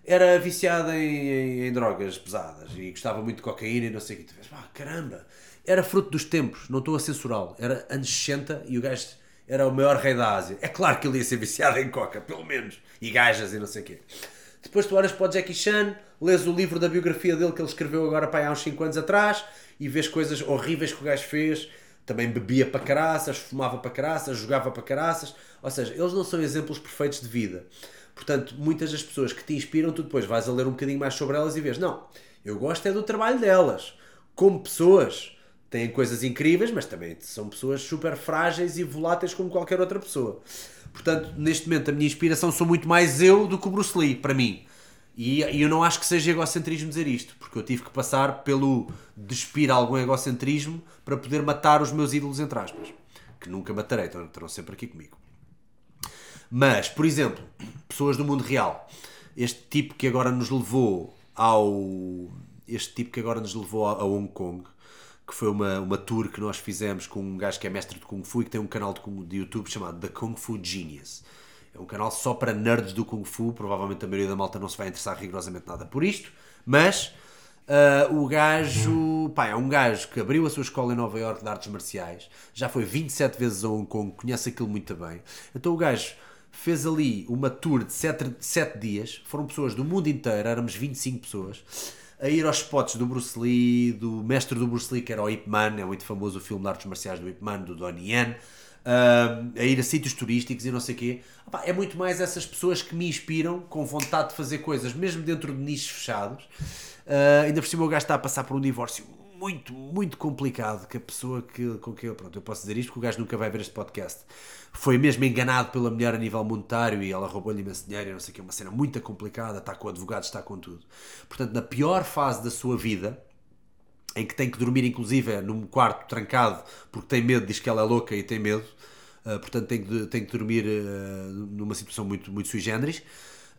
era viciado em, em, em drogas pesadas e gostava muito de cocaína e não sei o que. Tu vês, ah, caramba, era fruto dos tempos, não estou a censurá-lo. Era anos 60 e o gajo era o maior rei da Ásia. É claro que ele ia ser viciado em coca, pelo menos. E gajas e não sei o quê. Depois tu olhas para o Jackie Chan, lês o livro da biografia dele que ele escreveu agora para há uns 5 anos atrás e vês coisas horríveis que o gajo fez. Também bebia para caraças, fumava para caraças, jogava para caraças. Ou seja, eles não são exemplos perfeitos de vida. Portanto, muitas das pessoas que te inspiram, tu depois vais a ler um bocadinho mais sobre elas e vês, não, eu gosto é do trabalho delas. Como pessoas, têm coisas incríveis, mas também são pessoas super frágeis e voláteis como qualquer outra pessoa. Portanto, neste momento, a minha inspiração sou muito mais eu do que o Bruce Lee, para mim. E, e eu não acho que seja egocentrismo dizer isto, porque eu tive que passar pelo despir algum egocentrismo para poder matar os meus ídolos, entre aspas. Que nunca matarei, estão, sempre aqui comigo. Mas, por exemplo, pessoas do mundo real. Este tipo que agora nos levou ao. Este tipo que agora nos levou a Hong Kong que foi uma, uma tour que nós fizemos com um gajo que é mestre de Kung Fu e que tem um canal de, de YouTube chamado The Kung Fu Genius. É um canal só para nerds do Kung Fu, provavelmente a maioria da malta não se vai interessar rigorosamente nada por isto, mas uh, o gajo, pá, é um gajo que abriu a sua escola em Nova York de artes marciais, já foi 27 vezes a Hong Kong, conhece aquilo muito bem. Então o gajo fez ali uma tour de 7, 7 dias, foram pessoas do mundo inteiro, éramos 25 pessoas a ir aos spots do Bruce Lee, do mestre do Bruce Lee, que era o Ip Man, é muito famoso o filme de artes marciais do Ip Man, do Donnie Yen, uh, a ir a sítios turísticos e não sei o quê. Opa, é muito mais essas pessoas que me inspiram, com vontade de fazer coisas, mesmo dentro de nichos fechados. Uh, ainda por cima o gajo está a passar por um divórcio muito, muito complicado que a pessoa que, com quem eu, pronto, eu posso dizer isto porque o gajo nunca vai ver este podcast. Foi mesmo enganado pela mulher a nível monetário e ela roubou-lhe imenso dinheiro e não sei o que, uma cena muito complicada, está com o advogado, está com tudo. Portanto, na pior fase da sua vida, em que tem que dormir inclusive num quarto trancado porque tem medo, diz que ela é louca e tem medo, uh, portanto tem que, tem que dormir uh, numa situação muito, muito sui generis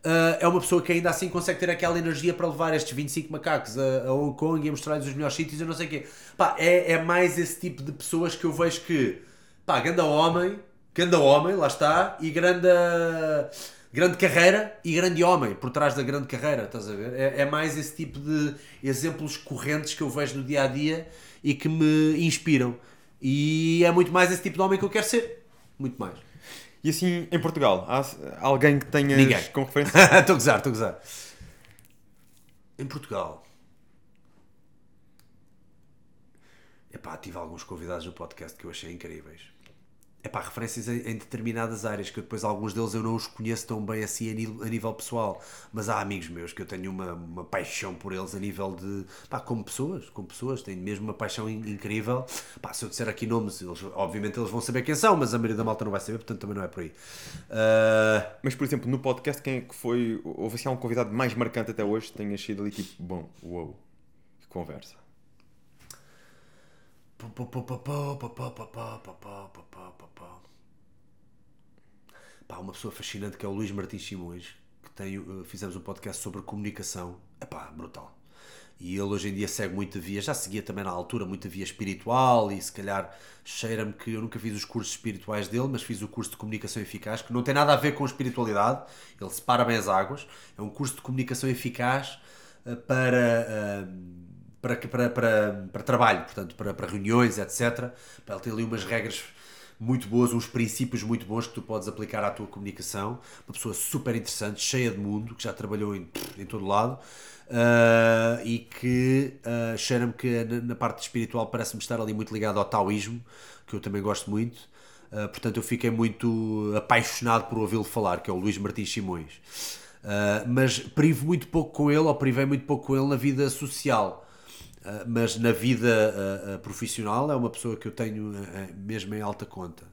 uh, é uma pessoa que ainda assim consegue ter aquela energia para levar estes 25 macacos a, a Hong Kong e a mostrar-lhes os melhores sítios e não sei o quê. Pá, é, é mais esse tipo de pessoas que eu vejo que, pá, ganda homem, ganda homem, lá está, e grande, grande carreira e grande homem por trás da grande carreira, estás a ver? É, é mais esse tipo de exemplos correntes que eu vejo no dia a dia e que me inspiram. E é muito mais esse tipo de homem que eu quero ser. Muito mais. E assim, em Portugal, há alguém que tenha com referência? estou a gozar, estou a gozar. Em Portugal. Epá, tive alguns convidados no podcast que eu achei incríveis é pá, referências em, em, determinadas áreas, que depois alguns deles eu não os conheço tão bem assim a nível, a nível pessoal, mas há amigos meus que eu tenho uma, uma paixão por eles a nível de, pá, como pessoas, como pessoas, tenho mesmo uma paixão in, incrível, pá, se eu disser aqui nomes, eles, obviamente eles vão saber quem são, mas a maioria da malta não vai saber, portanto também não é por aí. Uh... Mas, por exemplo, no podcast, quem é que foi, houve assim um convidado mais marcante até hoje, tenha sido ali tipo, bom, uou, que conversa. Pá, uma pessoa fascinante que é o Luís Martins Simões, que tem, uh, fizemos um podcast sobre comunicação. É pá, brutal. E ele hoje em dia segue muita via, já seguia também na altura muita via espiritual e se calhar cheira-me que eu nunca fiz os cursos espirituais dele, mas fiz o curso de comunicação eficaz, que não tem nada a ver com espiritualidade, ele separa bem as águas. É um curso de comunicação eficaz uh, para. Uh, para, para, para, para trabalho, portanto, para, para reuniões, etc. Para ele ter ali umas regras muito boas, uns princípios muito bons que tu podes aplicar à tua comunicação. Uma pessoa super interessante, cheia de mundo, que já trabalhou em, em todo lado uh, e que uh, cheira-me que na, na, parte espiritual parece-me estar ali muito ligado ao taoísmo, que eu também gosto muito. Uh, portanto, eu fiquei muito apaixonado por ouvi-lo falar, que é o Luís Martins Simões. Uh, mas privo muito pouco com ele, ou privei muito pouco com ele na vida social. Ah, mas na vida uh, uh, profissional é uma pessoa que eu tenho mesmo em alta conta.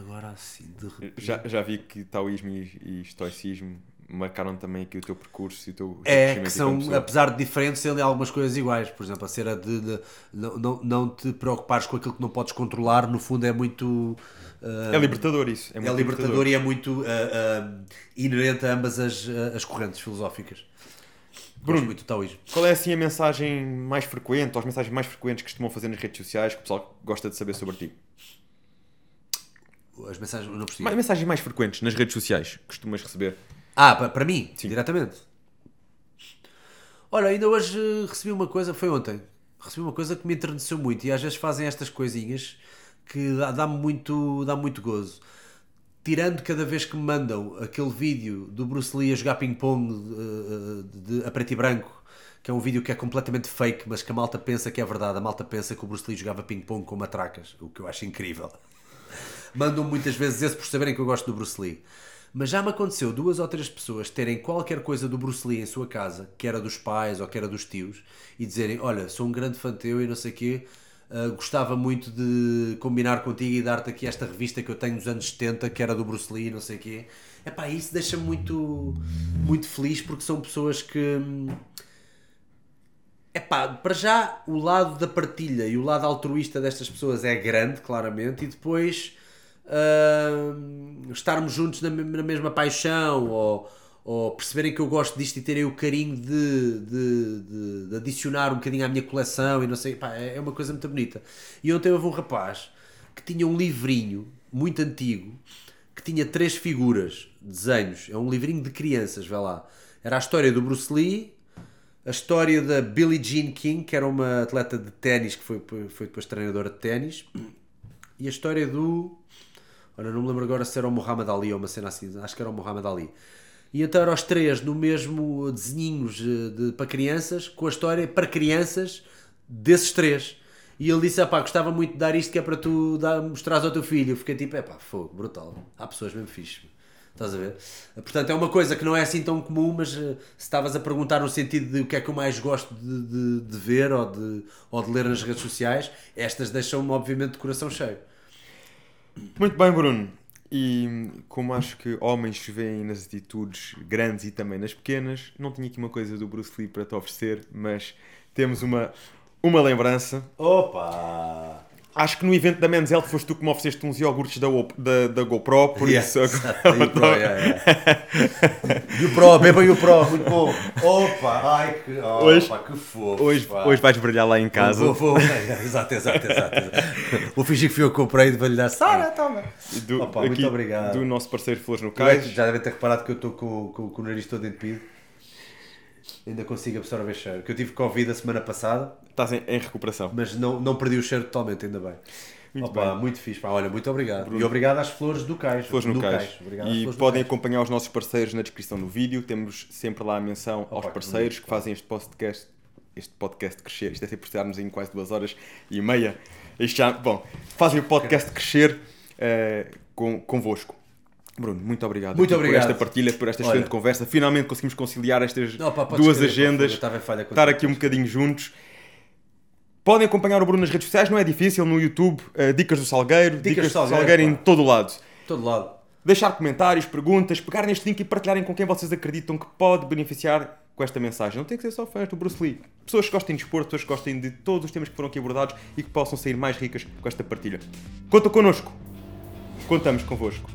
Agora assim, de repente... já, já vi que taoísmo e, e estoicismo marcaram também aqui o teu percurso e o teu, É, que são, apesar de diferentes, serem algumas coisas iguais. Por exemplo, a cera de, de, de não, não, não te preocupares com aquilo que não podes controlar, no fundo é muito. Uh, é libertador isso. É, é libertador, libertador, e é muito uh, uh, inerente a ambas as, as correntes filosóficas. Bruno, muito taoísmo. Qual é assim a mensagem mais frequente, ou as mensagens mais frequentes que costumam fazer nas redes sociais que o pessoal gosta de saber sobre ti? As mensagens, não percebi. As mensagens mais frequentes nas redes sociais que costumas receber? Ah, para, para mim? Sim. Diretamente? Olha, ainda hoje recebi uma coisa, foi ontem, recebi uma coisa que me enterneceu muito e às vezes fazem estas coisinhas que dá-me dá muito, dá muito gozo tirando cada vez que me mandam aquele vídeo do Bruce Lee a jogar ping-pong uh, a preto e branco, que é um vídeo que é completamente fake, mas que a malta pensa que é verdade. A malta pensa que o Bruce Lee jogava ping-pong com matracas, o que eu acho incrível. Mandam muitas vezes esse por saberem que eu gosto do Bruce Lee. Mas já me aconteceu duas ou três pessoas terem qualquer coisa do Bruce Lee em sua casa, que era dos pais ou que era dos tios, e dizerem: Olha, sou um grande fã teu e não sei o quê, Uh, gostava muito de combinar contigo e dar-te aqui esta revista que eu tenho dos anos 70, que era do Bruce Lee, não sei o quê. Epá, isso deixa-me muito, muito feliz porque são pessoas que. Epá, para já o lado da partilha e o lado altruísta destas pessoas é grande, claramente, e depois uh, estarmos juntos na, na mesma paixão ou ou perceberem que eu gosto disto e terem o carinho de, de, de, de adicionar um bocadinho à minha coleção e não sei, pá, é, é uma coisa muito bonita. E ontem houve um rapaz que tinha um livrinho muito antigo que tinha três figuras, desenhos, é um livrinho de crianças, vai lá. Era a história do Bruce Lee, a história da Billie Jean King, que era uma atleta de ténis que foi, foi depois treinadora de ténis, e a história do. Olha, não me lembro agora se era o Muhammad Ali ou uma cena assim, acho que era o Muhammad Ali e então eram os três no mesmo desenhinhos eh, de, para crianças, com a história para crianças desses três. E ele disse: pá, gostava muito de dar isto que é para tu dar, mostrares ao teu filho. Eu fiquei tipo: é pá, fogo, brutal. Há pessoas mesmo fixe. Estás a ver? Portanto, é uma coisa que não é assim tão comum, mas uh, se estavas a perguntar no sentido de o que é que eu mais gosto de, de, de ver ou de, ou de ler nas redes sociais, estas deixam-me, obviamente, de coração cheio. Muito bem, Bruno. E como acho que homens veem nas atitudes grandes e também nas pequenas, não tinha aqui uma coisa do Bruce Lee para te oferecer, mas temos uma, uma lembrança. Opa! Acho que no evento da Men's Health foste tu que me ofereceste uns iogurtes da, da, da GoPro, por isso. e o Pro, yeah, yeah. E o Pro, bebem o Pro, muito bom. Opa, ai que, opa, Hoje- que fofo. Hoje, pá. hoje vais brilhar lá em casa. Vou, vou, exato, exato, exato, exato. Vou fingir que fui eu que comprei e vou-lhe dar. Sara, toma. Do, Opa, muito aqui, obrigado. Do nosso parceiro Flores no Cais. já devem ter reparado que eu estou com, com, com o nariz todo entupido. Ainda consigo absorver cheiro. Que eu tive Covid a semana passada, Estás em, em recuperação. mas não, não perdi o cheiro totalmente, ainda bem. Muito Opa, bem. muito fixe. Pá, olha, muito obrigado. E obrigado às flores do cais. Flores no do Cais. E podem acompanhar os nossos parceiros na descrição do vídeo. Temos sempre lá a menção aos que parceiros bonito, que fazem este podcast, este podcast crescer. Isto é sempre estarmos em quase duas horas e meia. Isto já, bom, fazem o podcast crescer eh, com, convosco. Bruno, muito obrigado Muito obrigado. por esta partilha, por esta Olha. excelente conversa. Finalmente conseguimos conciliar estas Não, pá, duas escrever, agendas, estar contigo. aqui um bocadinho juntos. Podem acompanhar o Bruno nas redes sociais, não é difícil, no YouTube, eh, Dicas do Salgueiro, Dicas, do do Salgueiro, Salgueiro, em todo o lado. Todo lado. Deixar comentários, perguntas, pegar neste link e partilharem com quem vocês acreditam que pode beneficiar com esta mensagem. Não tem que ser só fãs do Bruce Lee. Pessoas que gostem de esporte, pessoas que gostem de todos os temas que foram aqui abordados e que possam sair mais ricas com esta partilha. Conta connosco. Contamos convosco.